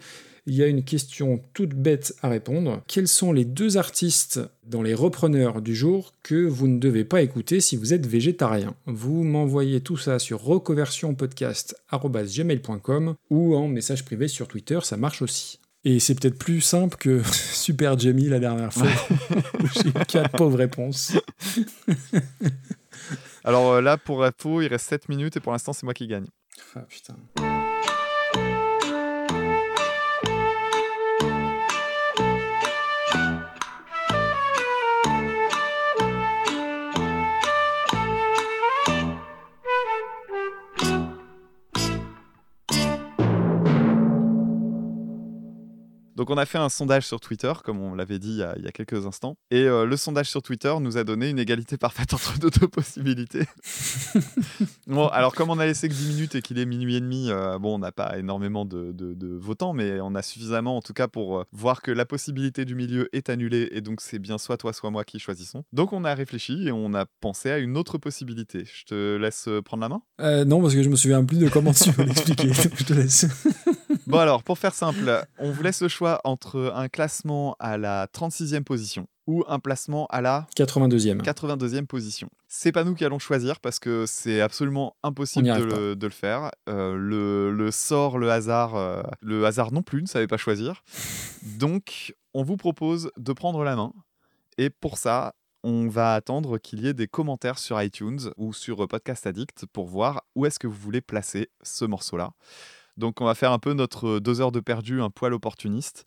il y a une question toute bête à répondre. Quels sont les deux artistes dans les repreneurs du jour que vous ne devez pas écouter si vous êtes végétarien? Vous m'envoyez tout ça sur reconversionpodcast.gmail.com ou en message privé sur Twitter, ça marche aussi. Et c'est peut-être plus simple que Super Jamie la dernière fois. J'ai quatre pauvres réponses. Alors euh, là, pour info, il reste 7 minutes et pour l'instant, c'est moi qui gagne. Ah putain. Donc on a fait un sondage sur Twitter, comme on l'avait dit il y, a, il y a quelques instants. Et euh, le sondage sur Twitter nous a donné une égalité parfaite entre nos deux possibilités. bon, alors comme on a laissé que 10 minutes et qu'il est minuit et demi, euh, bon, on n'a pas énormément de, de- de votants, mais on a suffisamment en tout cas pour euh, voir que la possibilité du milieu est annulée et donc c'est bien soit toi, soit moi qui choisissons. Donc on a réfléchi et on a pensé à une autre possibilité. Je te laisse prendre la main? Non, parce que je me souviens plus de comment tu veux l'expliquer. je te laisse. Bon alors, pour faire simple, on vous laisse le choix entre un classement à la 36e position ou un placement à la 82e. 82e position. C'est pas nous qui allons choisir parce que c'est absolument impossible de le, de le faire. Euh, le, le sort, le hasard, euh, le hasard non plus ne savait pas choisir. Donc, on vous propose de prendre la main. Et pour ça, on va attendre qu'il y ait des commentaires sur iTunes ou sur Podcast Addict pour voir où est-ce que vous voulez placer ce morceau-là. Donc on va faire un peu notre deux heures de perdu, un poil opportuniste,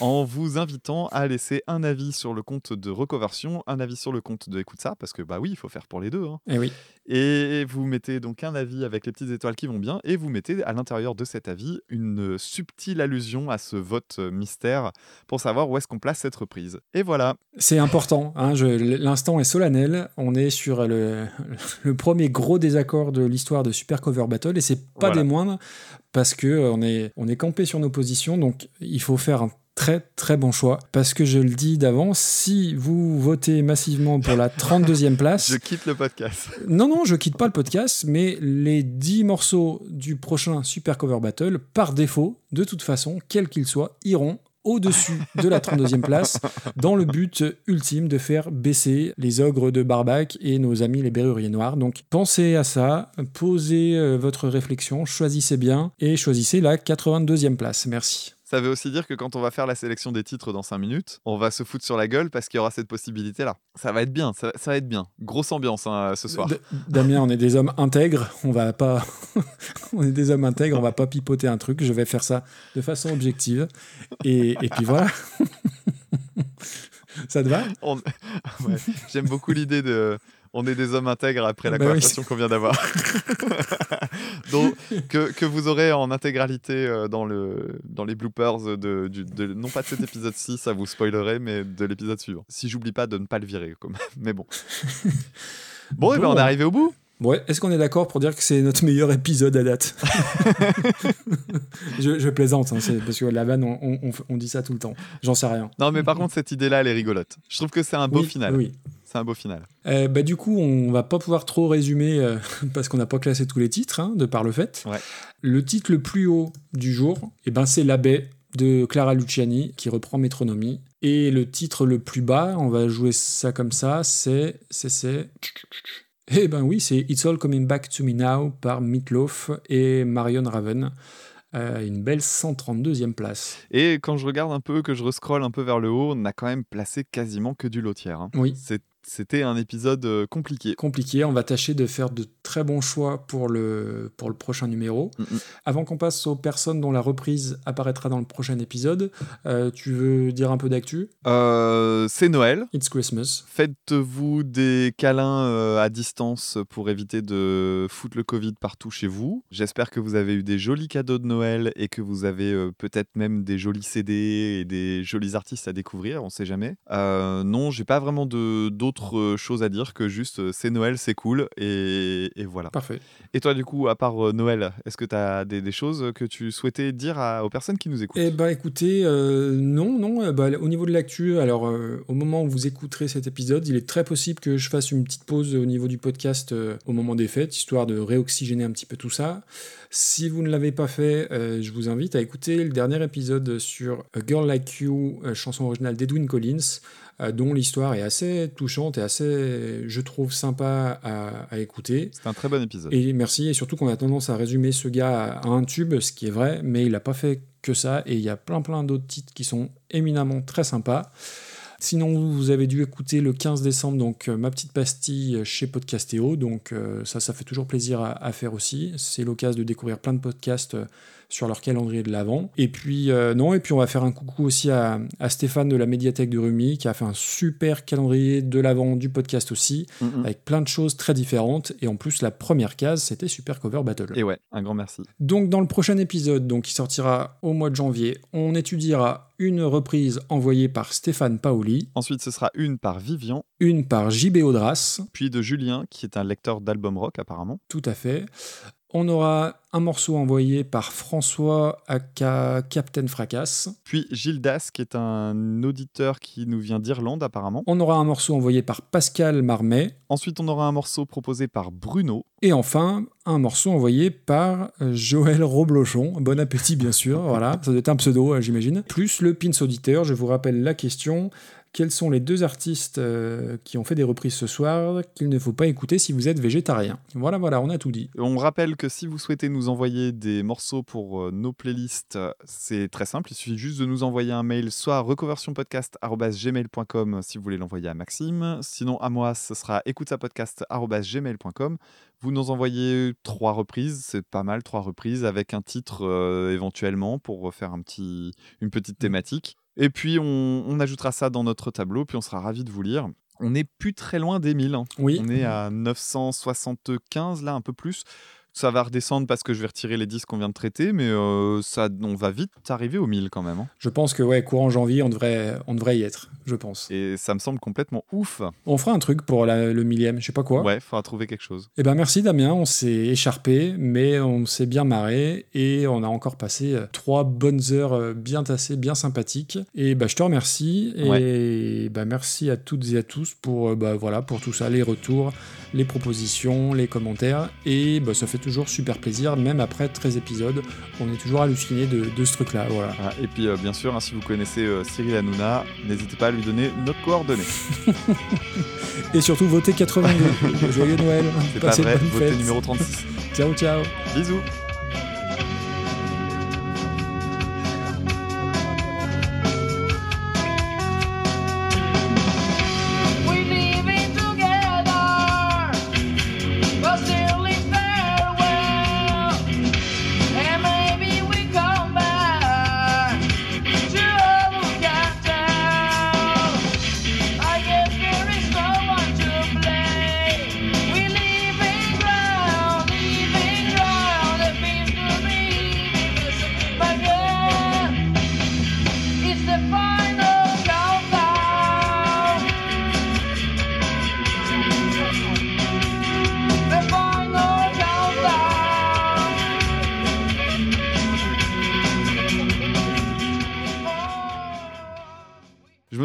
en vous invitant à laisser un avis sur le compte de Recoversion, un avis sur le compte de Écoute ça, parce que bah oui, il faut faire pour les deux. hein. Eh oui. Et vous mettez donc un avis avec les petites étoiles qui vont bien, et vous mettez à l'intérieur de cet avis une subtile allusion à ce vote euh, mystère pour savoir où est-ce qu'on place cette reprise. Et voilà, C'est important. hein, L'instant est solennel. On est sur le, le premier gros désaccord de l'histoire de Super Cover Battle et c'est pas Voilà. des moindres parce que euh, on est, on est campé sur nos positions. Donc il faut faire un très très bon choix parce que je le dis d'avance, si vous votez massivement pour la 32e place, je quitte le podcast. non, non, je quitte pas le podcast, mais les 10 morceaux du prochain Super Cover Battle, par défaut, de toute façon, quels qu'ils soient, iront au-dessus de la 32e place, dans le but ultime de faire baisser les ogres de Barbac et nos amis les berruriers noirs. Donc pensez à ça, posez euh, votre réflexion, choisissez bien et choisissez la 82e place. Merci. Ça veut aussi dire que quand on va faire la sélection des titres dans 5 minutes, on va se foutre sur la gueule parce qu'il y aura cette possibilité-là. Ça va être bien, ça, ça va être bien. Grosse ambiance hein, ce soir. D- Damien, on est des hommes intègres, on va pas. on est des hommes intègres, on va pas pipoter un truc. Je vais faire ça de façon objective. Et, et puis voilà. ça te va? On- Ouais, J'aime beaucoup l'idée de. On est des hommes intègres après la Bah oui, conversation qu'on vient d'avoir. Donc, que, que vous aurez en intégralité euh, dans, le, dans les bloopers, de, du- de- non pas de cet épisode-ci, ça vous spoilerait, mais de l'épisode suivant. Si j'oublie pas de ne pas le virer, quand même. Mais bon. Bon, et ben Bon. on est arrivé au bout. Ouais, est-ce qu'on est d'accord pour dire que c'est notre meilleur épisode à date? Je, je plaisante, hein, parce que la vanne, on, on- on- on dit ça tout le temps. J'en sais rien. Non, mais par contre, cette idée-là, elle est rigolote. Je trouve que c'est un beau Oui, final. Oui. C'est un beau final. Euh, bah, du coup, on va pas pouvoir trop résumer euh, parce qu'on n'a pas classé tous les titres, hein, de par le fait. Ouais. Le titre le plus haut du jour, eh ben, c'est La baie de Clara Luciani qui reprend Métronomie. Et le titre le plus bas, on va jouer ça comme ça, c'est. c'est. Eh ben oui, c'est It's All Coming Back to Me Now par Meatloaf et Marion Raven. Euh, une belle 132e place. Et quand je regarde un peu, que je rescrolle un peu vers le haut, on a quand même placé quasiment que du lotière. hein. Oui. C'est- C'était un épisode euh, compliqué. compliqué. On va tâcher de faire de très bons choix pour le, pour le prochain numéro. Mm, mm. Avant qu'on passe aux personnes dont la reprise apparaîtra dans le prochain épisode, euh, tu veux dire un peu d'actu? Euh, c'est Noël. It's Christmas. Faites-vous des câlins euh, à distance pour éviter de foutre le Covid partout chez vous. J'espère que vous avez eu des jolis cadeaux de Noël et que vous avez peut-être même des jolis CD et des jolis artistes à découvrir, on sait jamais. Euh, non, j'ai pas vraiment d'autres choses à dire que juste c'est Noël, c'est cool et, et voilà. Parfait. Et toi, du coup, à part euh, Noël, est-ce que tu as des, des choses que tu souhaitais dire à- aux personnes qui nous écoutent? Eh ben écoutez, euh, non, non. euh, bah, au niveau de l'actu, alors euh, au moment où vous écouterez cet épisode, il est très possible que je fasse une petite pause au niveau du podcast au moment des fêtes, histoire de réoxygéner un petit peu tout ça. Si vous ne l'avez pas fait, je vous invite à écouter le dernier épisode sur A Girl Like You, chanson originale d'Edwin Collins, dont l'histoire est assez touchante et assez, je trouve, sympa à, à écouter. C'est un très bon épisode. Et merci, et surtout qu'on a tendance à résumer ce gars à un tube, ce qui est vrai, mais il n'a pas fait que ça, et il y a plein plein d'autres titres qui sont éminemment très sympas. Sinon, vous avez dû écouter le 15 décembre donc euh, ma petite pastille chez Podcastéo, donc euh, ça, ça fait toujours plaisir à, à faire aussi. C'est l'occasion de découvrir plein de podcasts euh, sur leur calendrier de l'avant. Et puis euh, non, et puis on va faire un coucou aussi à, à Stéphane de la médiathèque de Rumi qui a fait un super calendrier de l'avant du podcast aussi, Mhm. avec plein de choses très différentes. Et en plus, la première case, c'était Super Cover Battle. Et ouais, un grand merci. Donc dans le prochain épisode, donc qui sortira au mois de janvier, on étudiera une reprise envoyée par Stéphane Paoli, Ensuite, ce sera une par Vivian, une par JB Audras, puis de Julien, qui est un lecteur d'album rock apparemment. tout à fait, On aura un morceau envoyé par François aka Captain Fracas. Puis Gildas, qui est un auditeur qui nous vient d'Irlande apparemment. On aura un morceau envoyé par Pascal Marmet. Ensuite, on aura un morceau proposé par Bruno. Et enfin, un morceau envoyé par euh, Joël Roblochon. Bon appétit, bien sûr. voilà, ça doit être un pseudo, euh, j'imagine. Plus le pins auditeur. Je vous rappelle la question. Quels sont les deux artistes euh, qui ont fait des reprises ce soir qu'il ne faut pas écouter si vous êtes végétarien Voilà, voilà, on a tout dit. On rappelle que si vous souhaitez nous envoyer des morceaux pour euh, nos playlists, c'est très simple. Il suffit juste de nous envoyer un mail, soit reconversionpodcast.gmail.com si vous voulez l'envoyer à Maxime. Sinon, à moi, ce sera écoutesapodcast.gmail.com. Vous nous envoyez trois reprises, c'est pas mal, trois reprises, avec un titre euh, éventuellement pour faire un petit, une petite thématique. Et puis, on, on ajoutera ça dans notre tableau, puis on sera ravis de vous lire. On n'est plus très loin des 1000. hein. Oui. On est à 975, là, un peu plus. Ça va redescendre parce que je vais retirer les 10 qu'on vient de traiter, mais euh, ça, on va vite arriver aux 1000 quand même. hein. Je pense que, ouais, courant janvier, on devrait, on devrait y être, je pense. Et ça me semble complètement ouf. On fera un truc pour la- le millième, je sais pas quoi. Ouais, faudra trouver quelque chose. Eh ben merci Damien, on s'est écharpé, mais on s'est bien marré et on a encore passé euh, trois bonnes heures euh, bien tassées, bien sympathiques. Et bah, je te remercie et bah, merci à toutes et à tous pour bah, voilà pour tout ça, les retours, les propositions, les commentaires et bah, ça fait toujours super plaisir, même après 13 épisodes, on est toujours halluciné de, de ce truc-là. Voilà. Voilà. Et puis, euh, bien sûr, hein, si vous connaissez euh, Cyril Hanouna, n'hésitez pas à lui donner nos coordonnées. Et surtout votez 82. Joyeux Noël. C'est pas vrai, votez numéro 36. Ciao ciao. Bisous.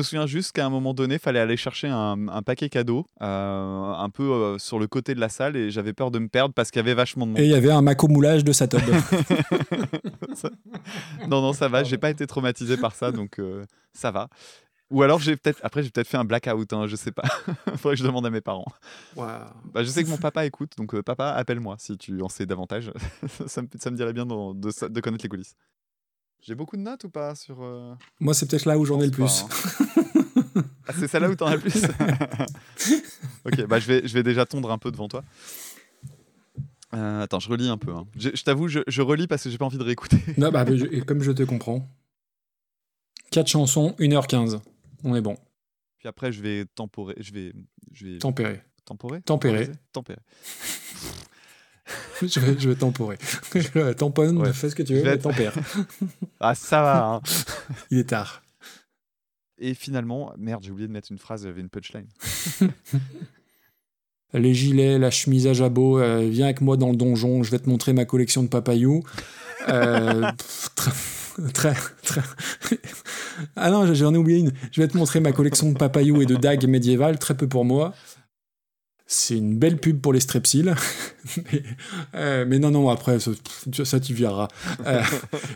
Souviens juste qu'à un moment donné, fallait aller chercher un, un paquet cadeau, euh, un peu euh, sur le côté de la salle, et j'avais peur de me perdre parce qu'il y avait vachement de monde. Et il y avait un maco moulage de. Ça- non, non, ça va. J'ai pas été traumatisé par ça, donc euh, ça va. Ou alors j'ai peut-être après j'ai peut-être fait un blackout, hein, je sais pas. Faudrait que je demande à mes parents. Bah, je sais que mon papa écoute, donc euh, papa appelle-moi si tu en sais davantage. ça, me, ça me dirait bien sa- de connaître les coulisses. J'ai beaucoup de notes ou pas sur euh, Moi, c'est peut-être là où j'en ai le plus. pas, Ah, c'est celle-là où t'en as le plus Ok, bah je vais, je vais déjà tondre un peu devant toi. Euh, attends, je relis un peu. hein. Je, je t'avoue, je, je relis parce que j'ai pas envie de réécouter. Non, bah, je- et comme je te comprends. 4 chansons, 1h15. On est bon. Puis après, je vais temporer. Je vais, je vais Tempéré. temporer? Tempérer. Temporiser Tempérer. je, vais, je vais temporer. Je tamponne, Ouais. fais ce que tu Je veux, vais mais tempère. Ah, ça va. hein. Il est tard. Et finalement, merde, j'ai oublié de mettre une phrase. J'avais une punchline. Les gilets, la chemise à jabot, euh, viens avec moi dans le donjon, je vais te montrer ma collection de papayou. Euh, très, très, très- Ah non, j'en ai oublié une. Je vais te montrer ma collection de papayou et de dagues médiévales, très peu pour moi. C'est une belle pub pour les strepsils. mais, euh, mais non, non, après, ça, ça tu verras. Euh,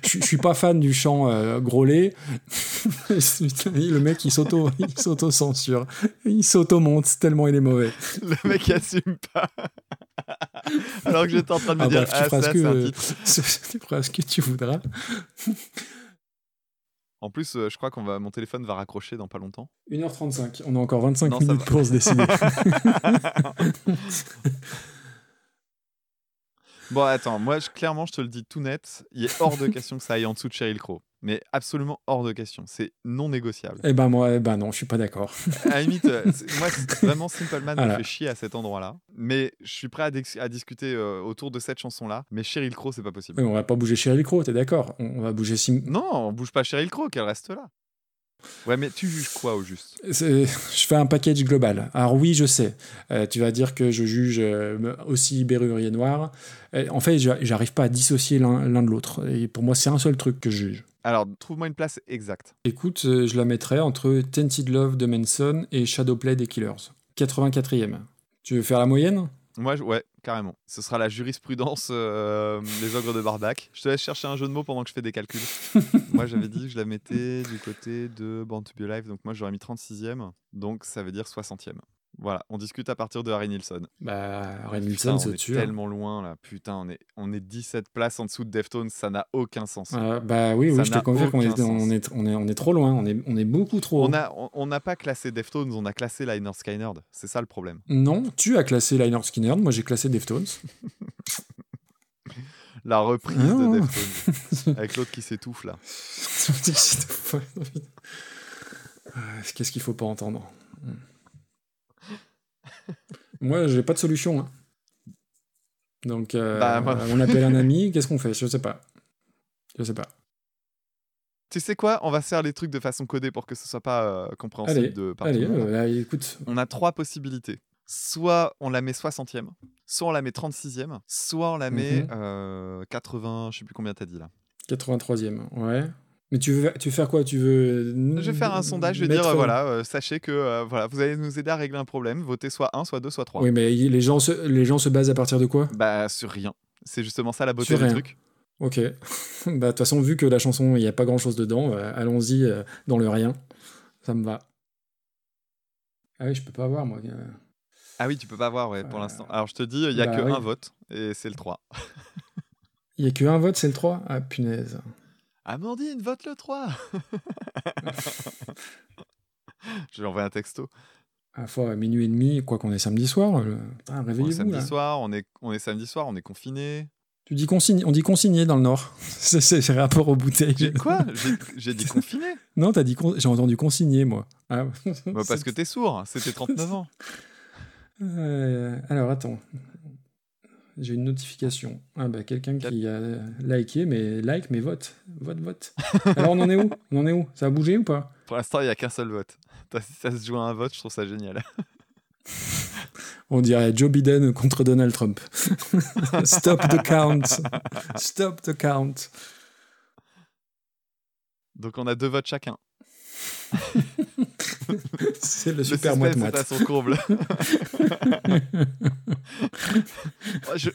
Je suis pas fan du chant euh, le mec, il s'auto- il s'auto-censure. Il s'auto-monte tellement il est mauvais. Le mec assume pas. Alors que j'étais en train de me Ah, dire, bref, tu ah, ça, c'est un titre. tu feras ce que tu voudras. En plus, euh, je crois qu'on va, mon téléphone va raccrocher dans pas longtemps. 1h35, on a encore 25 Non, minutes pour se décider. Bon, attends, moi, je- clairement, je te le dis tout net, il est hors de question que ça aille en dessous de Cheryl Crow. Mais absolument hors de question. C'est non négociable. eh ben moi, eh ben non, je suis pas d'accord. À la limite, euh, moi, vraiment, Simple Man me fait chier à cet endroit-là. Mais je suis prêt à, dis- à discuter euh, autour de cette chanson-là. Mais Cheryl Crow, c'est pas possible. Mais on va pas bouger Cheryl Crow, t'es d'accord? On, on va bouger Sim... Non, on bouge pas Cheryl Crow, qu'elle reste là. Ouais, mais tu juges quoi au juste? Je fais un package global. Alors oui, je sais. Euh, tu vas dire que je juge euh, aussi Berrurier Noir. Euh, en fait, j'a- j'arrive pas à dissocier l'un de l'autre. Et pour moi, c'est un seul truc que je juge. Alors, trouve-moi une place exacte. Écoute, je la mettrais entre Tented Love de Manson et Shadowplay des Killers. 84e. Tu veux faire la moyenne? Moi, je- ouais, carrément. Ce sera la jurisprudence euh, des ogres de Barbac. Je te laisse chercher un jeu de mots pendant que je fais des calculs. moi, j'avais dit que je la mettais du côté de Born to Be Alive, donc moi, j'aurais mis 36e, donc ça veut dire 60e. Voilà, on discute à partir de Harry Nilsson. Bah, Harry Nilsson, on c'est est dessus. hein. tellement loin là. Putain, on est, on est 17 places en dessous de Deftones, ça n'a aucun sens. Euh, bah oui, oui, je te confirme qu'on est, on est, on est, on est trop loin. On est, on est beaucoup trop. On a- on- on n'a pas classé Deftones, on a classé Liner Skynerd. C'est ça le problème. Non, tu as classé Liner Skinner, moi j'ai classé Deftones. La reprise Ah. de Deftones. avec l'autre qui s'étouffe là. Qu'est-ce qu'il faut pas entendre? Moi, j'ai pas de solution. hein. Donc, euh, Bah, on appelle un ami, qu'est-ce qu'on fait? Je sais pas. Je sais pas. Tu sais quoi? On va faire les trucs de façon codée pour que ce soit pas euh, compréhensible Allez, de par allez, euh, là, écoute. On a trois possibilités. Soit on la met 60e, soit on la met 36e, soit on la met Mhm. euh, 80, je sais plus combien t'as dit là. 83e, ouais. Mais tu veux, tu veux faire quoi? Tu veux. Je vais faire un sondage, je vais dire, euh, voilà, euh, sachez que euh, voilà, vous allez nous aider à régler un problème, votez soit 1, soit 2, soit 3. Oui, mais les gens, se, les gens se basent à partir de quoi? Bah sur rien. C'est justement ça la beauté Sur du rien. truc. Ok. bah, de toute façon, vu que la chanson, il n'y a pas grand chose dedans, euh, allons-y euh, dans le rien. Ça me va. Ah oui, je peux pas voir, moi. euh. Ah oui, tu peux pas voir, ouais, pour l'instant. Alors je te dis, il y a bah que oui. un vote, et c'est le 3. Il n'y a que un vote, c'est le 3 Ah, punaise. Amandine, vote le 3 Je lui envoie un texto. À la fois à minuit et demi, quoi qu'on est samedi soir, le... Putain, On est réveillez-vous samedi là. soir, on est, on est samedi soir, on est confiné. Tu dis consigne, on dit consigné dans le Nord. c'est c'est rapport aux bouteilles. Quoi? J'ai- J'ai dit confiné Non, t'as dit con- j'ai entendu consigné moi. Ah. Bah, Parce que t'es sourd, c'était 39 ans. Euh, alors attends, j'ai une notification. Ah bah quelqu'un qui a liké, mais like, mais vote, vote, vote. Alors on en est où? On en est où? Ça a bougé ou pas? Pour l'instant, il n'y a qu'un seul vote. Si ça se joue à un vote, je trouve ça génial. On dirait Joe Biden contre Donald Trump. Stop the count. Stop the count. Donc on a deux votes chacun. C'est le Le super suspense moite-moite. est à son comble.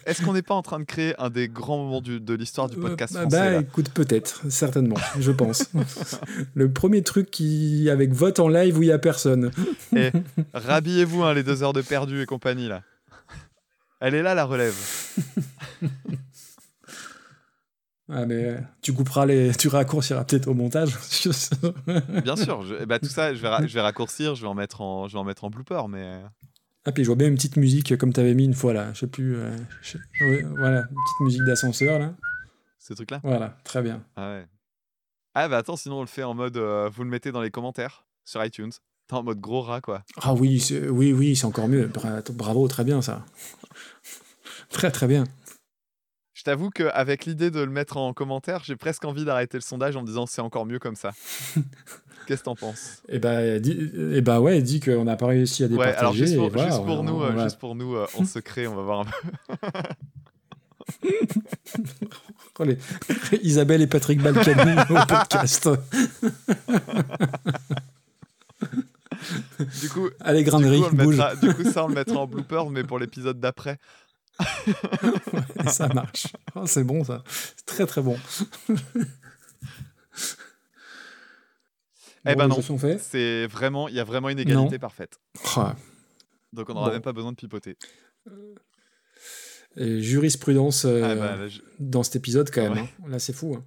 Est-ce qu'on n'est pas en train de créer un des grands moments du- de l'histoire du podcast Euh, français bah là écoute, peut-être, certainement, je pense. le premier truc qui avec vote en live où il y a personne. Et rhabillez-vous hein, les deux heures de perdu et compagnie là. Elle est là la relève. Ah mais euh, tu couperas les, tu raccourciras peut-être au montage. Bien sûr, je- eh ben, tout ça je vais, ra- je vais raccourcir, je vais en mettre en, je vais en mettre en blooper, mais euh, Ah puis je vois bien une petite musique comme t'avais mis une fois là. Je sais plus. euh, je- ouais, voilà, une petite musique d'ascenseur là. ce truc là. Voilà, très bien. Ah ouais. Ah bah attends, sinon on le fait en mode, euh, vous le mettez dans les commentaires sur iTunes. T'es en mode gros rat quoi. Ah oui, c'est- oui, oui, c'est encore mieux. Bra- Bravo, très bien ça. Très très bien. T'avoue qu'avec l'idée de le mettre en commentaire, j'ai presque envie d'arrêter le sondage en me disant c'est encore mieux comme ça. Qu'est-ce que t'en penses? Et bah, dis, eh bah ouais, dis qu'on n'a pas réussi à Ouais, départager. alors juste pour, et voilà, juste on- pour nous, on juste pour nous euh, en secret, on va voir un peu. Oh, les- Isabelle et Patrick Balkany au podcast. Du coup, Allez, du coup, on mettra- du coup, ça on le mettra en blooper, mais pour l'épisode d'après. Ça marche. Oh, c'est bon ça. C'est très très bon. Eh ben non, c'est vraiment, il y a vraiment une égalité Non. parfaite. Donc on n'aura Bon. même pas besoin de pipoter. Et jurisprudence euh, Ah bah, là, je- dans cet épisode quand même. Ouais. hein. Là, c'est fou. hein.